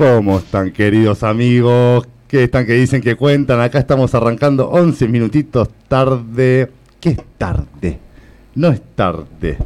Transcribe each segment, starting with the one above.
¿Cómo están, queridos amigos? ¿Qué están que dicen que cuentan? Acá estamos arrancando 11 minutitos tarde. ¿Qué es tarde? No es tarde.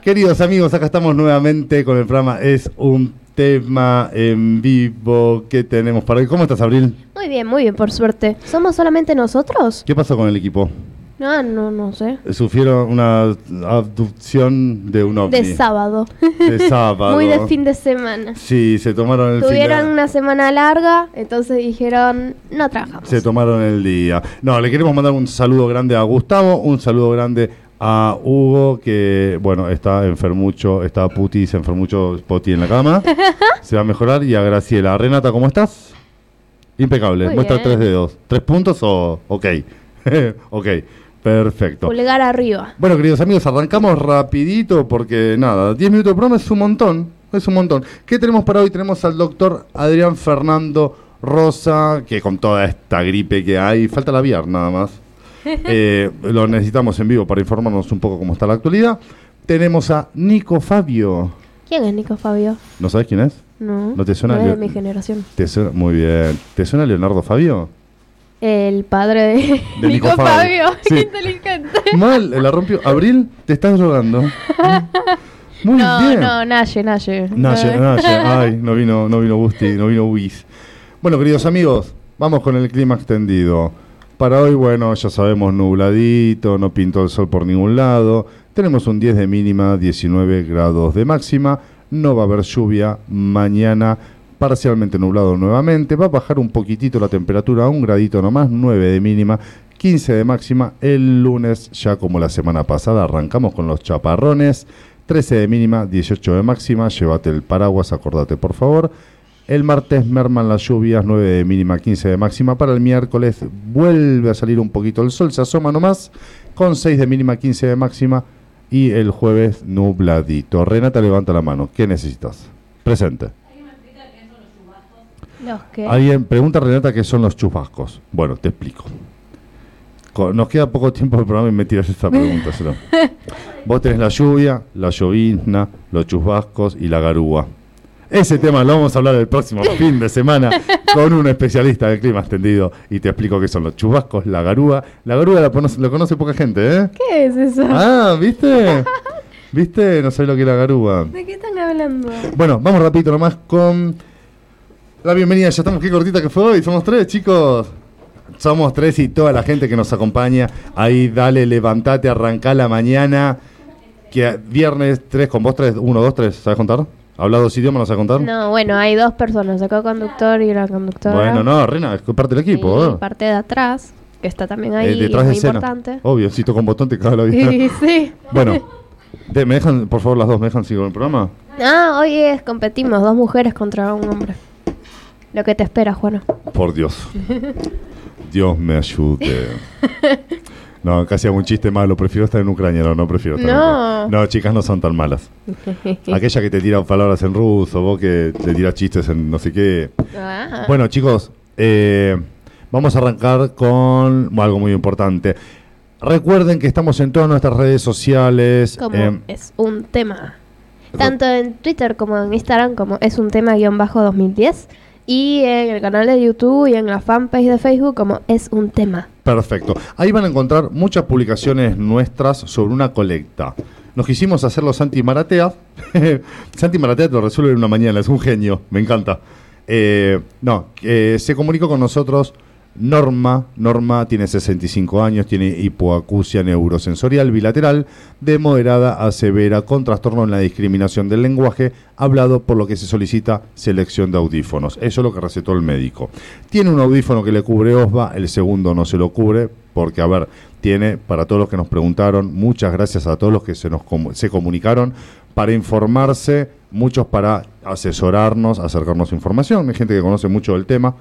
Queridos amigos, acá estamos nuevamente con el programa Es un tema en vivo que tenemos para hoy. ¿Cómo estás, Abril? Muy bien, muy bien, por suerte. ¿Somos solamente nosotros? ¿Qué pasó con el equipo? No, no, no sé. Sufrieron una abducción de un ovni. De sábado. De sábado. Muy de fin de semana. Sí, se tomaron el fin Tuvieron de... una semana larga, entonces dijeron, no trabajamos. Se tomaron el día. No, le queremos mandar un saludo grande a Gustavo, un saludo grande a Hugo, que, bueno, está enfermucho, está puti, se enfermucho poti en la cama. se va a mejorar. Y a Graciela. Renata, ¿cómo estás? Impecable. Muy Muestra bien. tres dedos. ¿Tres puntos o...? Ok. ok. Perfecto. Pulgar arriba. Bueno, queridos amigos, arrancamos rapidito porque nada, 10 minutos de programa es un montón, es un montón. ¿Qué tenemos para hoy? Tenemos al doctor Adrián Fernando Rosa, que con toda esta gripe que hay, falta la VR nada más. Eh, lo necesitamos en vivo para informarnos un poco cómo está la actualidad. Tenemos a Nico Fabio. ¿Quién es Nico Fabio? ¿No sabes quién es? No. ¿No te suena No es de mi generación. ¿Te suena? Muy bien. ¿Te suena Leonardo Fabio? El padre de, De Nico Fabio. Sí. Qué inteligente. Mal, la rompió. Abril, te estás drogando. Muy no, bien. no, Naye, Naye. Naye, Eh. Naye, ay, no vino, no vino Busti, no vino Wiz. Bueno, queridos amigos, vamos con el clima extendido. Para hoy, bueno, ya sabemos, nubladito, no pintó el sol por ningún lado. Tenemos un 10 de mínima, 19 grados de máxima. No va a haber lluvia mañana, parcialmente nublado nuevamente. Va a bajar un poquitito la temperatura, a un gradito nomás, 9 de mínima, 15 de máxima. El lunes, ya como la semana pasada, arrancamos con los chaparrones. 13 de mínima, 18 de máxima. Llévate el paraguas, acordate por favor. El martes merman las lluvias, 9 de mínima, 15 de máxima. Para el miércoles vuelve a salir un poquito el sol, se asoma nomás, con 6 de mínima, 15 de máxima. Y el jueves nubladito. Renata, levanta la mano. ¿Qué necesitas? Presente. Los. Alguien pregunta Renata qué son los chubascos. Bueno, te explico. Co- Nos queda poco tiempo del programa y me tiras esta pregunta. Solo. Vos tenés la lluvia, la llovizna, los chubascos y la garúa. Ese tema lo vamos a hablar el próximo fin de semana con un especialista del clima extendido y te explico qué son los chubascos, la garúa. La garúa la conoce, lo conoce poca gente, ¿eh? ¿Qué es eso? Ah, ¿viste? ¿Viste? No sé lo que es la garúa. ¿De qué están hablando? Bueno, vamos rapidito nomás con la bienvenida. Ya estamos, qué cortita que fue hoy. Somos tres, chicos. Somos tres y toda la gente que nos acompaña. Ahí, dale, levantate, arrancá la mañana. Que viernes tres con vos tres, uno, dos, tres. ¿Sabes contar? ¿Hablas dos idiomas? ¿No sabes contar? No, bueno, hay dos personas, acá conductor y la conductora. bueno, no, Rena, es parte del equipo. Y ¿eh? parte de atrás, que está también ahí, Eh, y detrás es de muy escena. importante. Obvio, si toco un botón te cago la vida. Sí, sí. bueno, ¿me dejan, por favor, las dos, me dejan seguir con el programa? Ah, hoy es, competimos, dos mujeres contra un hombre. Lo que te espera, Juana. Por Dios. Dios me ayude. No, casi hago un chiste malo. Prefiero estar en Ucrania. No, no prefiero estar en No. Ucrania. No, chicas no son tan malas. Aquella que te tira palabras en ruso, vos que te tiras chistes en no sé qué. Ah. Bueno, chicos, eh, vamos a arrancar con algo muy importante. Recuerden que estamos en todas nuestras redes sociales. como eh, es un tema. Tanto en Twitter como en Instagram, como es un tema guion bajo 2010. Y en el canal de YouTube y en la fanpage de Facebook, como es un tema. Perfecto. Ahí van a encontrar muchas publicaciones nuestras sobre una colecta. Nos quisimos hacer los Santi Maratea. Santi Maratea te lo resuelve en una mañana, es un genio, me encanta. Eh, no, eh, se comunicó con nosotros Norma. Norma tiene 65 años, tiene hipoacusia neurosensorial bilateral de moderada a severa con trastorno en la discriminación del lenguaje hablado, por lo que se solicita selección de audífonos. Eso es lo que recetó el médico. Tiene un audífono que le cubre OSBA, el segundo no se lo cubre, porque, a ver, tiene, para todos los que nos preguntaron, muchas gracias a todos los que se nos se comunicaron para informarse, muchos para asesorarnos, acercarnos información. Hay gente que conoce mucho del tema,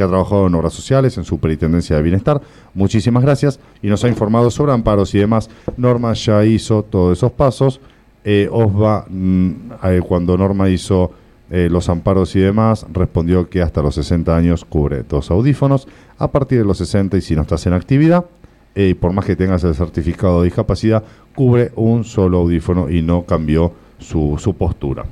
que ha trabajado en obras sociales, en Superintendencia de Bienestar. Muchísimas gracias y nos ha informado sobre amparos y demás. Norma ya hizo todos esos pasos. Eh, OSBA, mm, eh, cuando Norma hizo eh, los amparos y demás, respondió que hasta los 60 años cubre dos audífonos. A partir de los 60 y si no estás en actividad, eh, y por más que tengas el certificado de discapacidad, cubre un solo audífono y no cambió su postura.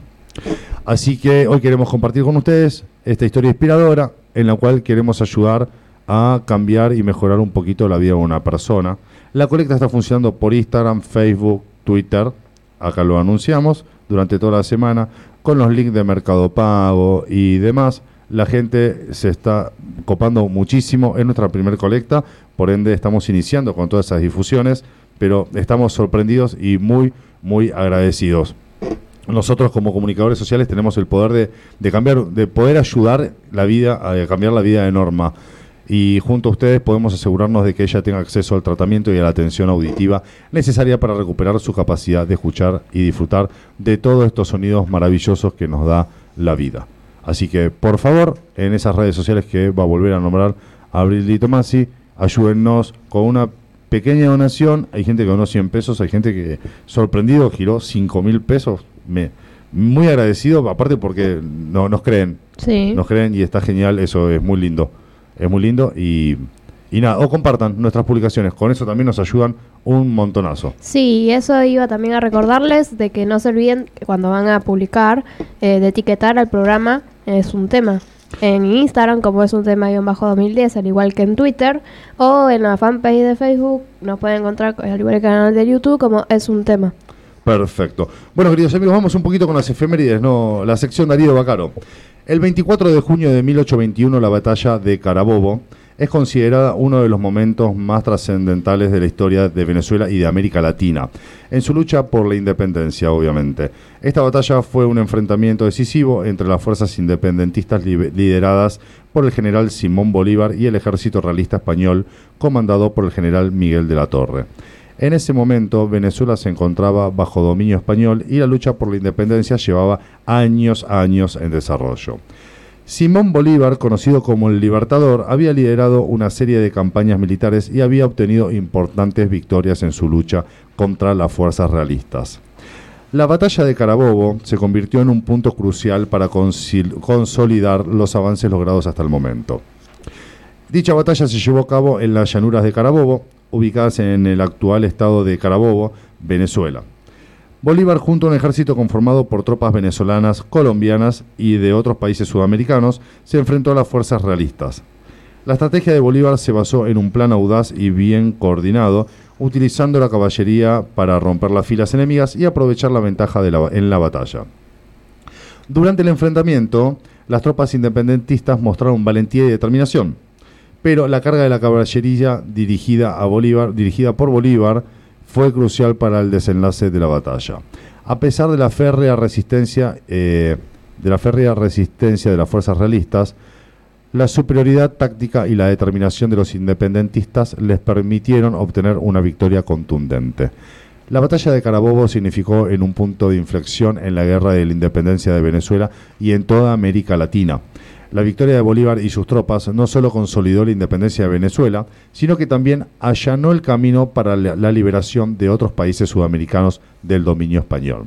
Así que hoy queremos compartir con ustedes esta historia inspiradora en la cual queremos ayudar a cambiar y mejorar un poquito la vida de una persona. La colecta está funcionando por Instagram, Facebook, Twitter, acá lo anunciamos durante toda la semana, con los links de Mercado Pago y demás. La gente se está copando muchísimo, es nuestra primer colecta, por ende estamos iniciando con todas esas difusiones, pero estamos sorprendidos y muy, muy agradecidos nosotros como comunicadores sociales tenemos el poder de, cambiar, de poder ayudar la vida, a cambiar la vida de Norma. Y junto a ustedes podemos asegurarnos de que ella tenga acceso al tratamiento y a la atención auditiva necesaria para recuperar su capacidad de escuchar y disfrutar de todos estos sonidos maravillosos que nos da la vida. Así que, por favor, en esas redes sociales que va a volver a nombrar Abril y Tomasi, ayúdennos con una pequeña donación. Hay gente que donó 100 pesos, hay gente que sorprendido giró 5 mil pesos me, muy agradecido, aparte porque no, nos creen. Sí. Nos creen y está genial, eso es muy lindo. Es muy lindo y, y nada, o compartan nuestras publicaciones, con eso también nos ayudan un montonazo. Sí, eso iba también a recordarles de que no se olviden cuando van a publicar eh, de etiquetar al programa es un tema. En Instagram como es un tema bajo 2010, al igual que en Twitter, o en la fanpage de Facebook nos pueden encontrar, al igual que en el canal de YouTube, como es un tema. Perfecto. Bueno, queridos amigos, vamos un poquito con las efemérides, ¿no? La sección Darío Bacaro. El 24 de junio de 1821, la batalla de Carabobo es considerada uno de los momentos más trascendentales de la historia de Venezuela y de América Latina, en su lucha por la independencia, obviamente. Esta batalla fue un enfrentamiento decisivo entre las fuerzas independentistas lideradas por el general Simón Bolívar y el ejército realista español, comandado por el general Miguel de la Torre. En ese momento Venezuela se encontraba bajo dominio español y la lucha por la independencia llevaba años, años en desarrollo. Simón Bolívar, conocido como el Libertador, había liderado una serie de campañas militares y había obtenido importantes victorias en su lucha contra las fuerzas realistas. La batalla de Carabobo se convirtió en un punto crucial para consolidar los avances logrados hasta el momento. Dicha batalla se llevó a cabo en las llanuras de Carabobo, ubicadas en el actual estado de Carabobo, Venezuela. Bolívar, junto a un ejército conformado por tropas venezolanas, colombianas y de otros países sudamericanos, se enfrentó a las fuerzas realistas. La estrategia de Bolívar se basó en un plan audaz y bien coordinado, utilizando la caballería para romper las filas enemigas y aprovechar la ventaja en la batalla. Durante el enfrentamiento, las tropas independentistas mostraron valentía y determinación pero la carga de la caballería dirigida, a Bolívar, dirigida por Bolívar fue crucial para el desenlace de la batalla. A pesar de la férrea resistencia, eh, de la férrea resistencia de las fuerzas realistas, la superioridad táctica y la determinación de los independentistas les permitieron obtener una victoria contundente. La batalla de Carabobo significó en un punto de inflexión en la guerra de la independencia de Venezuela y en toda América Latina. La victoria de Bolívar y sus tropas no solo consolidó la independencia de Venezuela, sino que también allanó el camino para la liberación de otros países sudamericanos del dominio español.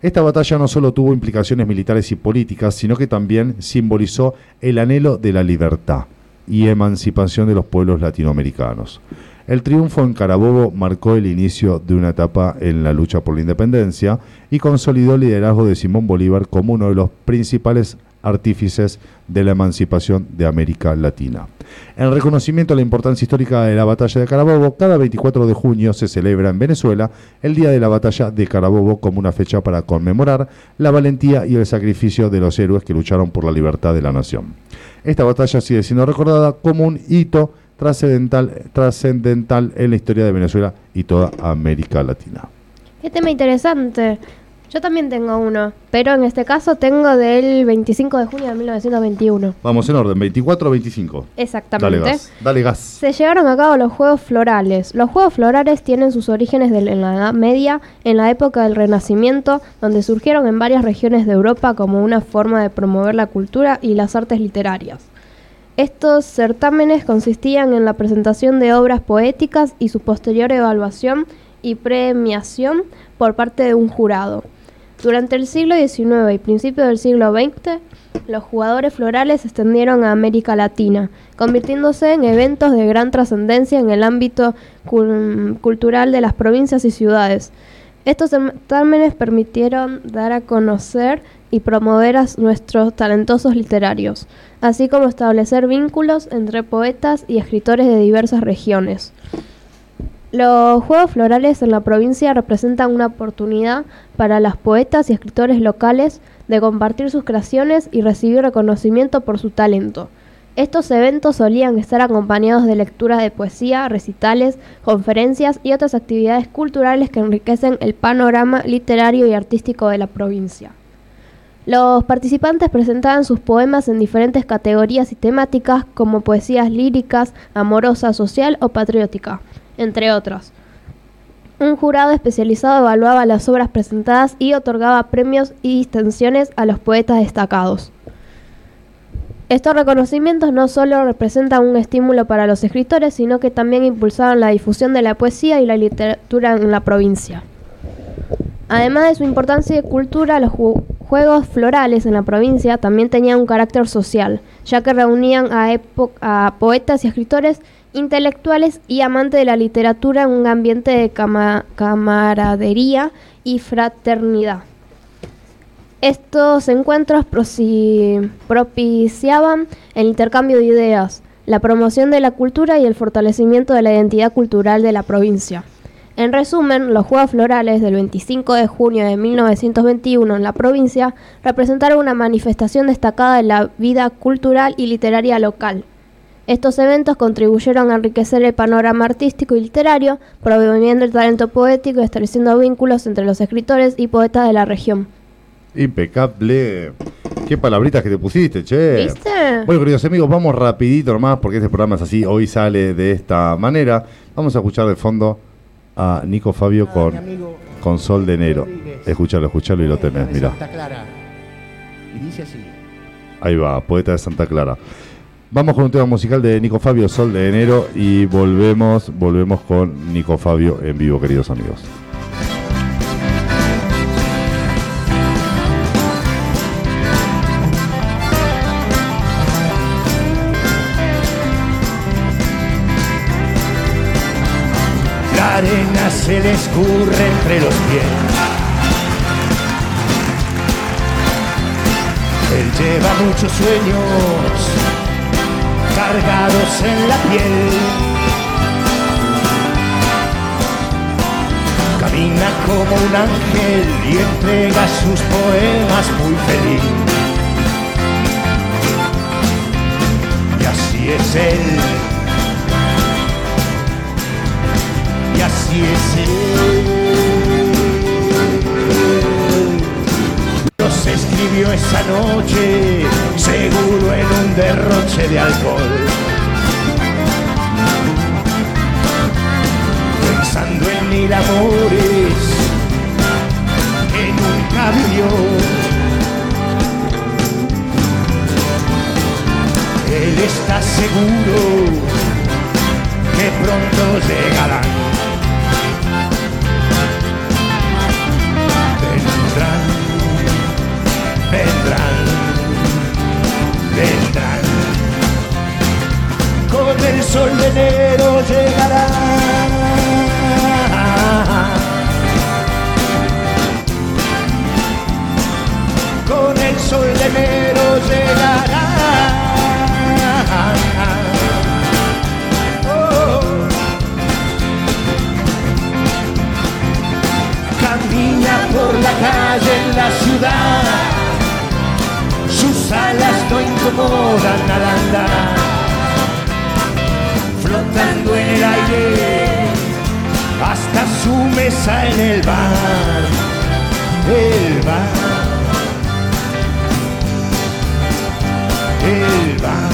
Esta batalla no solo tuvo implicaciones militares y políticas, sino que también simbolizó el anhelo de la libertad y emancipación de los pueblos latinoamericanos. El triunfo en Carabobo marcó el inicio de una etapa en la lucha por la independencia y consolidó el liderazgo de Simón Bolívar como uno de los principales artífices de la emancipación de América Latina. En reconocimiento a la importancia histórica de la batalla de Carabobo, cada 24 de junio se celebra en Venezuela el Día de la Batalla de Carabobo como una fecha para conmemorar la valentía y el sacrificio de los héroes que lucharon por la libertad de la nación. Esta batalla sigue siendo recordada como un hito trascendental, en la historia de Venezuela y toda América Latina. Qué tema interesante. Yo también tengo uno, pero en este caso tengo del 25 de junio de 1921. Vamos en orden, 24 o 25. Exactamente. Dale gas. Dale gas. Se llevaron a cabo los Juegos Florales. Los Juegos Florales tienen sus orígenes en la Edad Media, en la época del Renacimiento, donde surgieron en varias regiones de Europa como una forma de promover la cultura y las artes literarias. Estos certámenes consistían en la presentación de obras poéticas y su posterior evaluación y premiación por parte de un jurado. Durante el siglo XIX y principios del siglo XX, los jugadores florales se extendieron a América Latina, convirtiéndose en eventos de gran trascendencia en el ámbito cultural de las provincias y ciudades. Estos certámenes permitieron dar a conocer y promover a nuestros talentosos literarios, así como establecer vínculos entre poetas y escritores de diversas regiones. Los Juegos Florales en la provincia representan una oportunidad para las poetas y escritores locales de compartir sus creaciones y recibir reconocimiento por su talento. Estos eventos solían estar acompañados de lecturas de poesía, recitales, conferencias y otras actividades culturales que enriquecen el panorama literario y artístico de la provincia. Los participantes presentaban sus poemas en diferentes categorías y temáticas como poesías líricas, amorosa, social o patriótica, entre otras. Un jurado especializado evaluaba las obras presentadas y otorgaba premios y distinciones a los poetas destacados. Estos reconocimientos no solo representan un estímulo para los escritores, sino que también impulsaban la difusión de la poesía y la literatura en la provincia. Además de su importancia de cultura, los Juegos Florales en la provincia también tenían un carácter social, ya que reunían a poetas y escritores intelectuales y amantes de la literatura en un ambiente de camaradería y fraternidad. Estos encuentros propiciaban el intercambio de ideas, la promoción de la cultura y el fortalecimiento de la identidad cultural de la provincia. En resumen, los Juegos Florales del 25 de junio de 1921 en la provincia representaron una manifestación destacada de la vida cultural y literaria local. Estos eventos contribuyeron a enriquecer el panorama artístico y literario, promoviendo el talento poético y estableciendo vínculos entre los escritores y poetas de la región. Impecable. Qué palabritas que te pusiste, che. ¿Viste? Bueno, queridos amigos, vamos rapidito nomás porque este programa es así, hoy sale de esta manera. Vamos a escuchar de fondo a Nico Fabio con, con Sol de Enero. Escúchalo, escúchalo y lo tenés, mira. Y dice así. Ahí va, poeta de Santa Clara. Vamos con un tema musical de Nico Fabio, Sol de Enero, y volvemos, volvemos con Nico Fabio en vivo, queridos amigos. arena se le escurre entre los pies. Él lleva muchos sueños cargados en la piel. Camina como un ángel y entrega sus poemas muy feliz. Y así es él y así es él. Nos escribió esa noche, seguro en un derroche de alcohol. Pensando en mil amores que nunca vivió. Él está seguro que pronto llegarán vendrán, vendrán. Con el sol de enero llegará. No incomodan al andar, flotando en el aire hasta su mesa en el bar, el bar, el bar,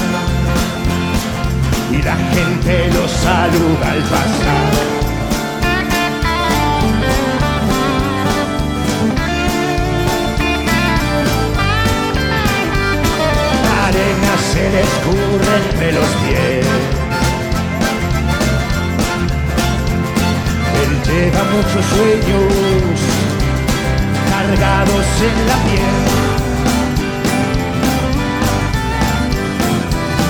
y la gente lo saluda al pasar. Se le escurre entre los pies. Él lleva muchos sueños cargados en la piel.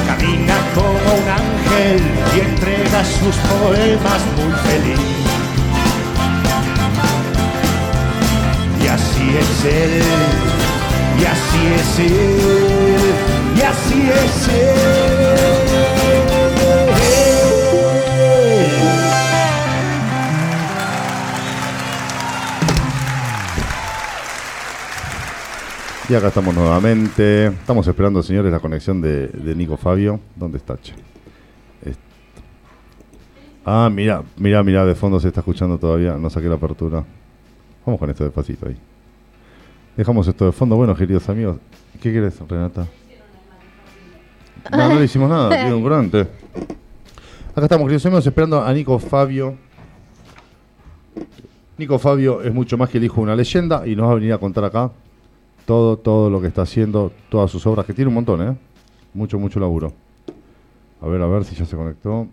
Camina como un ángel y entrega sus poemas muy feliz. es él, y así es él, y así es él. Y acá estamos nuevamente. Estamos esperando, señores, la conexión de, Nico Fabio. ¿Dónde está? Che? Ah, mira, mira, mira, de fondo se está escuchando todavía. No saqué la apertura. Vamos con esto despacito ahí. Dejamos esto de fondo. Bueno, queridos amigos, ¿qué quieres, Renata? No, no le hicimos nada, tío, un grande. Acá estamos, queridos amigos, esperando a Nico Fabio. Nico Fabio es mucho más que el hijo de una leyenda y nos va a venir a contar acá todo, todo lo que está haciendo, todas sus obras, que tiene un montón, ¿eh? Mucho, mucho laburo. A ver, a ver si ya se conectó.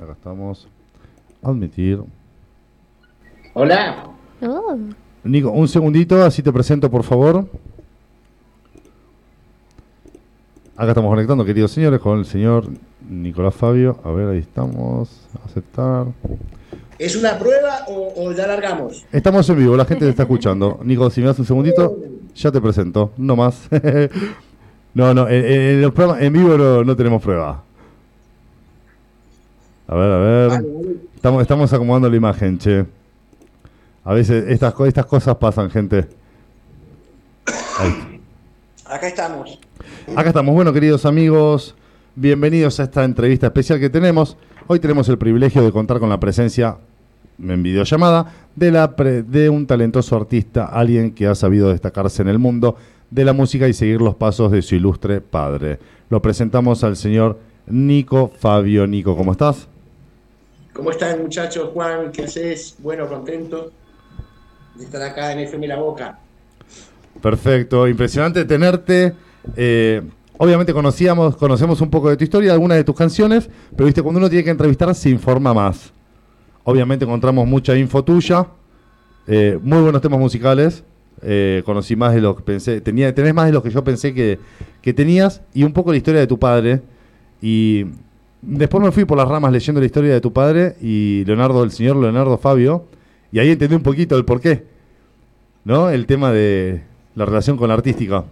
Acá estamos. Admitir. Hola, Oh, Nico, un segundito, así te presento, por favor. Acá estamos conectando, queridos señores, con el señor Nicolás Fabio. A ver, ahí estamos. Aceptar. ¿es una prueba o, o ya largamos? Estamos en vivo, la gente te está escuchando. Nico, si me das un segundito, ya te presento. No más. no, no, en, en los programas- en vivo no, no tenemos prueba. A ver, a ver. Vale, vale. Estamos, estamos acomodando la imagen, che. A veces estas, estas cosas pasan, gente. Ahí. Acá estamos. Acá estamos, bueno, queridos amigos, bienvenidos a esta entrevista especial que tenemos. Hoy tenemos el privilegio de contar con la presencia en videollamada de, la pre- de un talentoso artista, alguien que ha sabido destacarse en el mundo de la música y seguir los pasos de su ilustre padre. Lo presentamos al señor Nico Fabio. Nico, ¿cómo estás? ¿Cómo están muchachos? Juan, ¿qué haces? Bueno, contento de estar acá en FM La Boca. Perfecto, impresionante tenerte. Eh, obviamente conocíamos, conocemos un poco de tu historia, algunas de tus canciones, pero viste, cuando uno tiene que entrevistar se informa más. Obviamente encontramos mucha info tuya, eh, muy buenos temas musicales. eh, conocí más de lo que pensé, tenía, tenés más de lo que yo pensé que, que tenías, y un poco la historia de tu padre. Y después me fui por las ramas leyendo la historia de tu padre y Leonardo, el señor Leonardo Fabio, y ahí entendí un poquito el porqué. ¿No? El tema de la relación con la artística.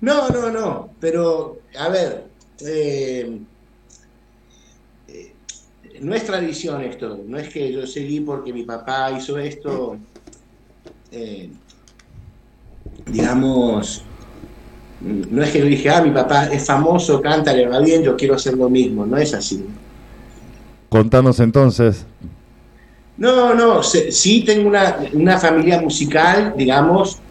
No, no, no, pero a ver, eh, eh, no es tradición esto, no es que yo seguí porque mi papá hizo esto, eh, digamos, no es que yo dije, ah, mi papá es famoso, canta, le va bien, yo quiero hacer lo mismo, no es así. Contanos entonces. No, no, se- sí tengo una, una familia musical, digamos.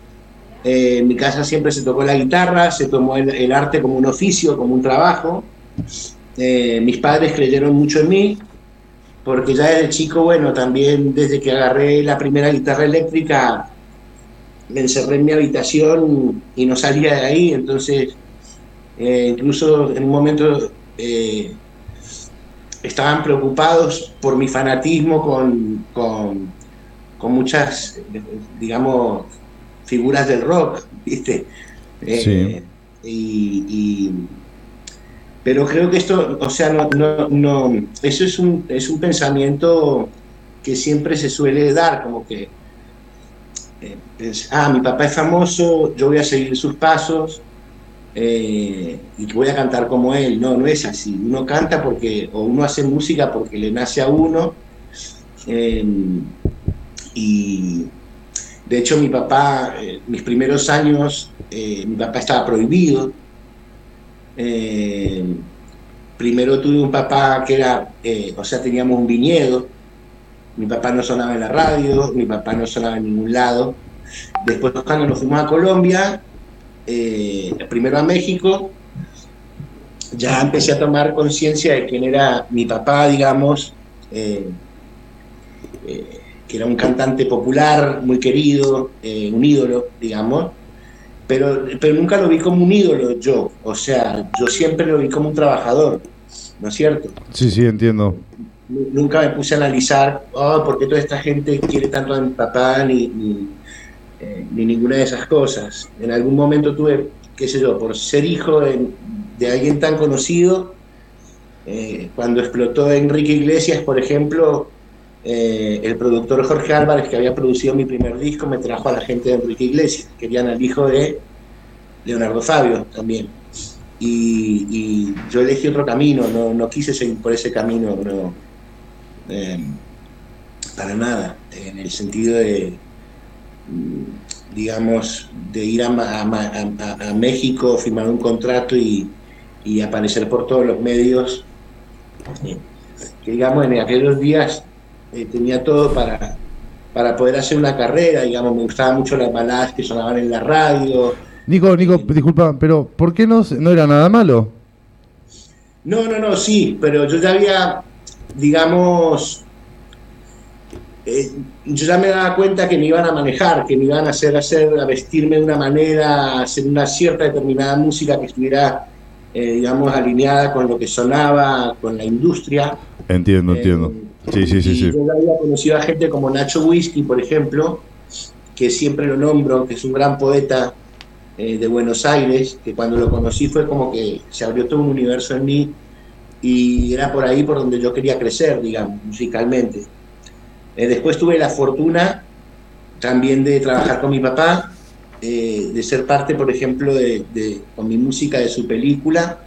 Eh, en mi casa siempre se tocó la guitarra, se tomó el, arte como un oficio, como un trabajo. Eh, mis padres creyeron mucho en mí, porque ya desde chico, bueno, también desde que agarré la primera guitarra eléctrica, me encerré en mi habitación y no salía de ahí. Entonces, eh, incluso en un momento estaban preocupados por mi fanatismo con, con, muchas, digamos, figuras del rock, ¿viste? Eh, y, y- pero creo que esto, o sea, no, no, no, eso es un, es un pensamiento que siempre se suele dar, como que, eh, es, ah, mi papá es famoso, yo voy a seguir sus pasos, eh, y voy a cantar como él. No, no es así. Uno canta porque, o uno hace música porque le nace a uno. y de hecho mi papá, eh, mis primeros años, eh, mi papá estaba prohibido. Eh, primero tuve un papá que era, o sea, teníamos un viñedo. Mi papá no sonaba en la radio, mi papá no sonaba en ningún lado. Después cuando nos fuimos a Colombia, primero a México, ya empecé a tomar conciencia de quién era mi papá, digamos, que era un cantante popular, muy querido, eh, un ídolo, digamos, pero, pero nunca lo vi como un ídolo yo, o sea, yo siempre lo vi como un trabajador, ¿no es cierto? Sí, sí, entiendo. Nu- Nunca me puse a analizar, oh, ¿por qué toda esta gente quiere tanto a mi papá? Ni, ni, eh, ni ninguna de esas cosas. En algún momento tuve, qué sé yo, por ser hijo de, de alguien tan conocido, eh, cuando explotó Enrique Iglesias, por ejemplo, eh, el productor Jorge Álvarez, que había producido mi primer disco, me trajo a la gente de Enrique Iglesias. Querían al hijo de Leonardo Fabio también. Y, yo elegí otro camino, no, no, quise seguir por ese camino, no, eh, para nada, en el sentido de, digamos, de ir a, a, a México, firmar un contrato y, y, aparecer por todos los medios. Eh, que digamos, en aquellos días eh, tenía todo para, para poder hacer una carrera, digamos, me gustaban mucho las baladas que sonaban en la radio. Nico, Nico, disculpa, pero ¿por qué no, no era nada malo? No, no, no, sí, pero yo ya había, digamos, eh, yo ya me daba cuenta que me iban a manejar, que me iban a hacer, hacer, a vestirme de una manera, a hacer una cierta determinada música que estuviera, eh, digamos, alineada con lo que sonaba, con la industria. Entiendo, entiendo. Sí, sí, sí, sí. Yo había conocido a gente como Nacho Whisky, por ejemplo, que siempre lo nombro, que es un gran poeta eh, de Buenos Aires, que cuando lo conocí fue como que se abrió todo un universo en mí y era por ahí por donde yo quería crecer, digamos, musicalmente. Eh, después tuve la fortuna también de trabajar con mi papá, eh, de ser parte, por ejemplo, de, con mi música de su película,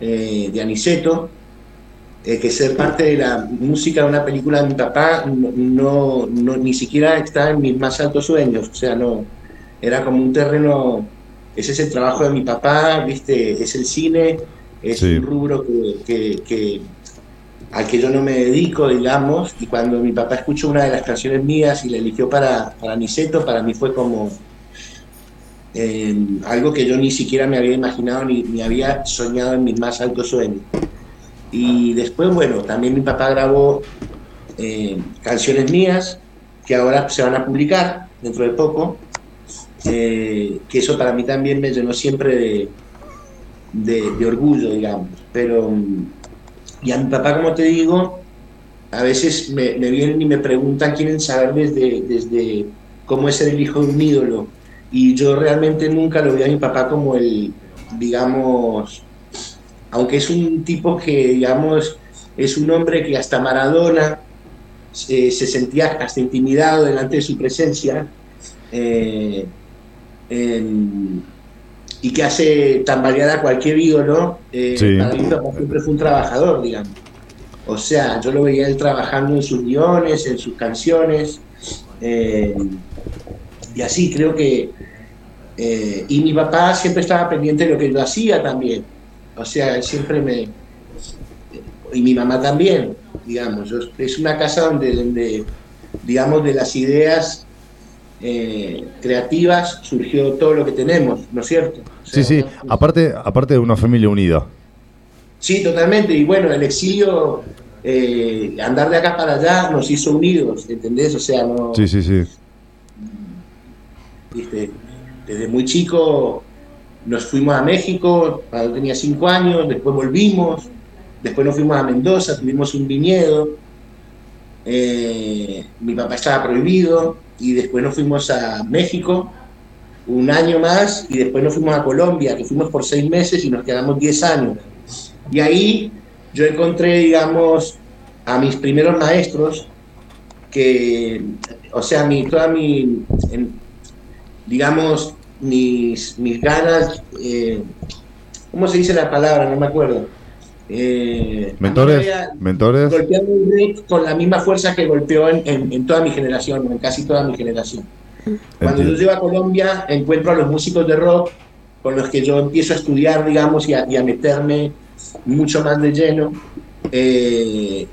de Aniceto, eh, que ser parte de la música de una película de mi papá no, no, ni siquiera estaba en mis más altos sueños, o sea, no, era como un terreno, ese es el trabajo de mi papá, viste, es el cine, es un rubro que, que, al que yo no me dedico, digamos, y cuando mi papá escuchó una de las canciones mías y la eligió para, para Niceto, para mí fue como eh, algo que yo ni siquiera me había imaginado ni, ni había soñado en mis más altos sueños. Y después, bueno, también mi papá grabó eh, canciones mías que ahora se van a publicar dentro de poco, eh, que eso para mí también me llenó siempre de, de, orgullo, digamos. Pero, y a mi papá, como te digo, a veces me, vienen y me preguntan, quieren saber desde, desde cómo es ser el hijo de un ídolo. Y yo realmente nunca lo vi a mi papá como el, digamos, aunque es un tipo que, digamos, es un hombre que hasta Maradona eh, se sentía hasta intimidado delante de su presencia eh, y que hace tambalear a cualquier ídolo, eh, para mí siempre fue un trabajador, digamos. O sea, yo lo veía él trabajando en sus guiones, en sus canciones, y así creo que... y mi papá siempre estaba pendiente de lo que yo hacía también. O sea, siempre me... Y mi mamá también, digamos. Es una casa donde, donde digamos, de las ideas eh, creativas surgió todo lo que tenemos, ¿no es cierto? sí, sí, aparte, aparte de una familia unida. Sí, totalmente. Y bueno, el exilio, eh, andar de acá para allá nos hizo unidos, ¿entendés? O sea, no... Sí, sí, sí. Desde muy chico nos fuimos a México cuando tenía cinco años, después volvimos, después nos fuimos a Mendoza, tuvimos un viñedo, eh, mi papá estaba prohibido y después nos fuimos a México un año más y después nos fuimos a Colombia, que fuimos por seis meses y nos quedamos diez años. Y ahí yo encontré, digamos, a mis primeros maestros que, o sea, mi, toda mi, digamos, mis, mis ganas, eh, ¿cómo se dice la palabra? No me acuerdo. Eh, mentores, mentores. Golpeando con la misma fuerza que golpeó en, en, toda mi generación, en casi toda mi generación. Cuando yo llego a Colombia, encuentro a los músicos de rock con los que yo empiezo a estudiar, digamos, y a, y a meterme mucho más de lleno. Eh,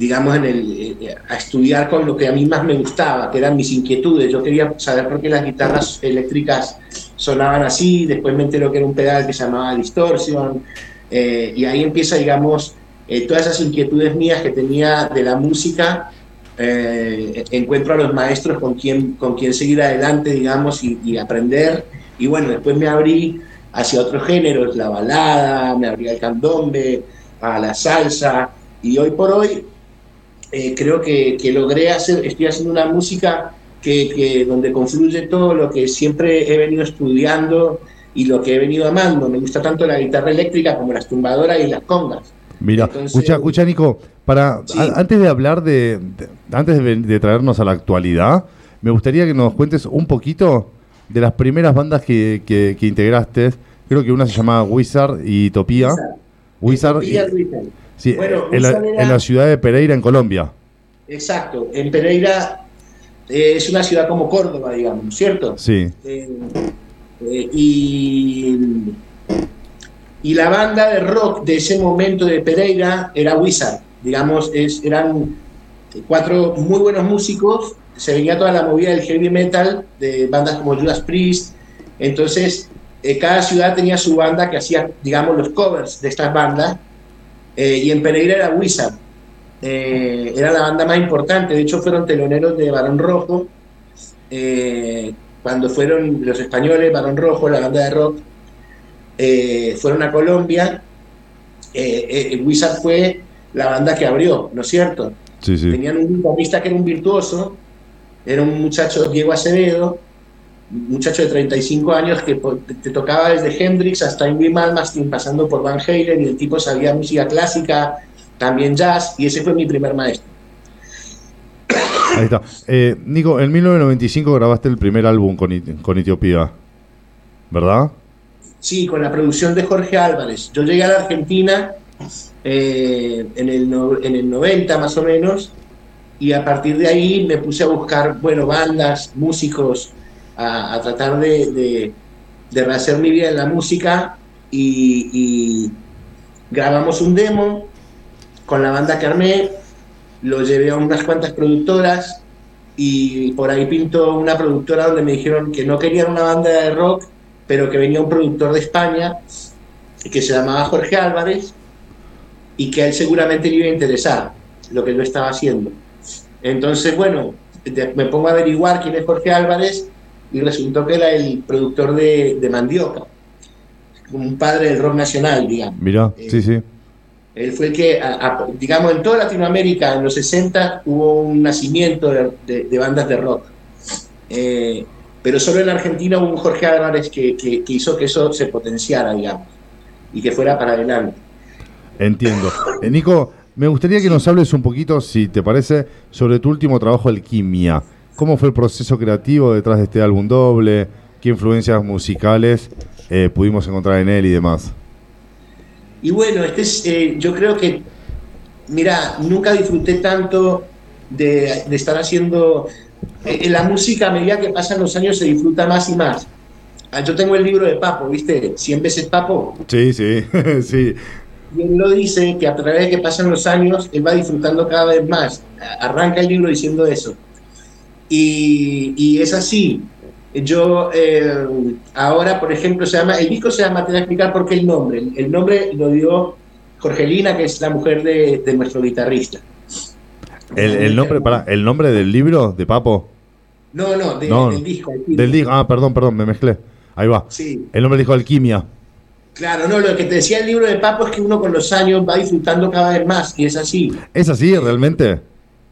digamos, en el, eh, a estudiar con lo que a mí más me gustaba, que eran mis inquietudes. Yo quería saber por qué las guitarras eléctricas sonaban así, después me enteré que era un pedal que se llamaba distorsión, eh, y ahí empieza, digamos, eh, todas esas inquietudes mías que tenía de la música, encuentro a los maestros con quien, con quien seguir adelante, digamos, y, y aprender, y bueno, después me abrí hacia otros géneros, la balada, me abrí al candombe, a la salsa, y hoy por hoy eh, creo que, que, logré hacer, estoy haciendo una música que, que, donde confluye todo lo que siempre he venido estudiando y lo que he venido amando. Me gusta tanto la guitarra eléctrica como las tumbadoras y las congas. Mira, Entonces- escucha, escucha, Nico, para, Sí. a- antes de hablar de, de- antes de, traernos a la actualidad, me gustaría que nos cuentes un poquito de las primeras bandas que, que- que integraste. Creo que una se llama Wizard y Topía. Wizard, Utopía, y- Wizard. Sí, Bueno, en, la, Wizard era- en la ciudad de Pereira, en Colombia. Exacto. En Pereira eh, es una ciudad como Córdoba, digamos, ¿cierto? Sí, Eh, eh, y, y la banda de rock de ese momento de Pereira era Wizard. Digamos, es, eran cuatro muy buenos músicos. Se venía toda la movida del heavy metal de bandas como Judas Priest. Entonces, cada ciudad tenía su banda que hacía, digamos, los covers de estas bandas. Eh, y en Pereira era Wizard. Eh, era la banda más importante. De hecho, fueron teloneros de Barón Rojo. Eh, cuando fueron los españoles, Barón Rojo, la banda de rock, eh, fueron a Colombia. Eh, eh, el Wizard fue la banda que abrió, ¿no es cierto? sí, sí. Tenían un guitarrista que era un virtuoso, era un muchacho, Diego Acevedo, muchacho de 35 años que te, tocaba desde Hendrix hasta Ingrid Malmsteen, pasando por Van Halen, y el tipo sabía música clásica, también jazz, y ese fue mi primer maestro. Ahí está. Eh, Nico, en 1995 grabaste el primer álbum con, con Etiopía, ¿verdad? Sí, con la producción de Jorge Álvarez. Yo llegué a la Argentina eh, en, el no- en el 90 más o menos y a partir de ahí me puse a buscar, bueno, bandas, músicos, a, tratar de, de, de rehacer mi vida en la música y, grabamos un demo con la banda que lo llevé a unas cuantas productoras y por ahí pintó una productora donde me dijeron que no querían una banda de rock, pero que venía un productor de España que se llamaba Jorge Álvarez y que él seguramente le iba a interesar lo que yo estaba haciendo. Entonces, bueno, me pongo a averiguar quién es Jorge Álvarez y resultó que era el productor de, de Mandioca, un padre del rock nacional, digamos. Mira, Eh, sí, sí. Él fue el que, a- a- digamos, en toda Latinoamérica, en los 60, hubo un nacimiento de, de- de bandas de rock. Eh, pero solo en Argentina hubo un Jorge Álvarez que, que- que hizo que eso se potenciara, digamos, y que fuera para adelante. Entiendo. Eh, Nico, me gustaría que nos hables un poquito, si te parece, sobre tu último trabajo, Alquimia. ¿Cómo fue el proceso creativo detrás de este álbum doble? ¿Qué influencias musicales eh, pudimos encontrar en él y demás? Y bueno, este es, eh, yo creo que, mira, nunca disfruté tanto de, de estar haciendo eh, en la música a medida que pasan los años se disfruta más y más. Ah, Yo tengo el libro de Papo, ¿viste? 100 veces Papo. Sí, sí, sí. Y él lo dice que a través de que pasan los años, él va disfrutando cada vez más. Arranca el libro diciendo eso. Y, y es así. Yo eh, ahora, por ejemplo, se llama, el disco se llama, te voy a explicar por qué el nombre. El, nombre lo dio Jorgelina, que es la mujer de, de nuestro guitarrista. El, el nombre, para, ¿el nombre del libro de Papo? No, no, de- No, del disco. el Del disco. Ah, perdón, perdón, me mezclé. Ahí va. Sí, El nombre del disco Alquimia. claro, no, lo que te decía el libro de Papo es que uno con los años va disfrutando cada vez más, y es así. ¿Es así realmente?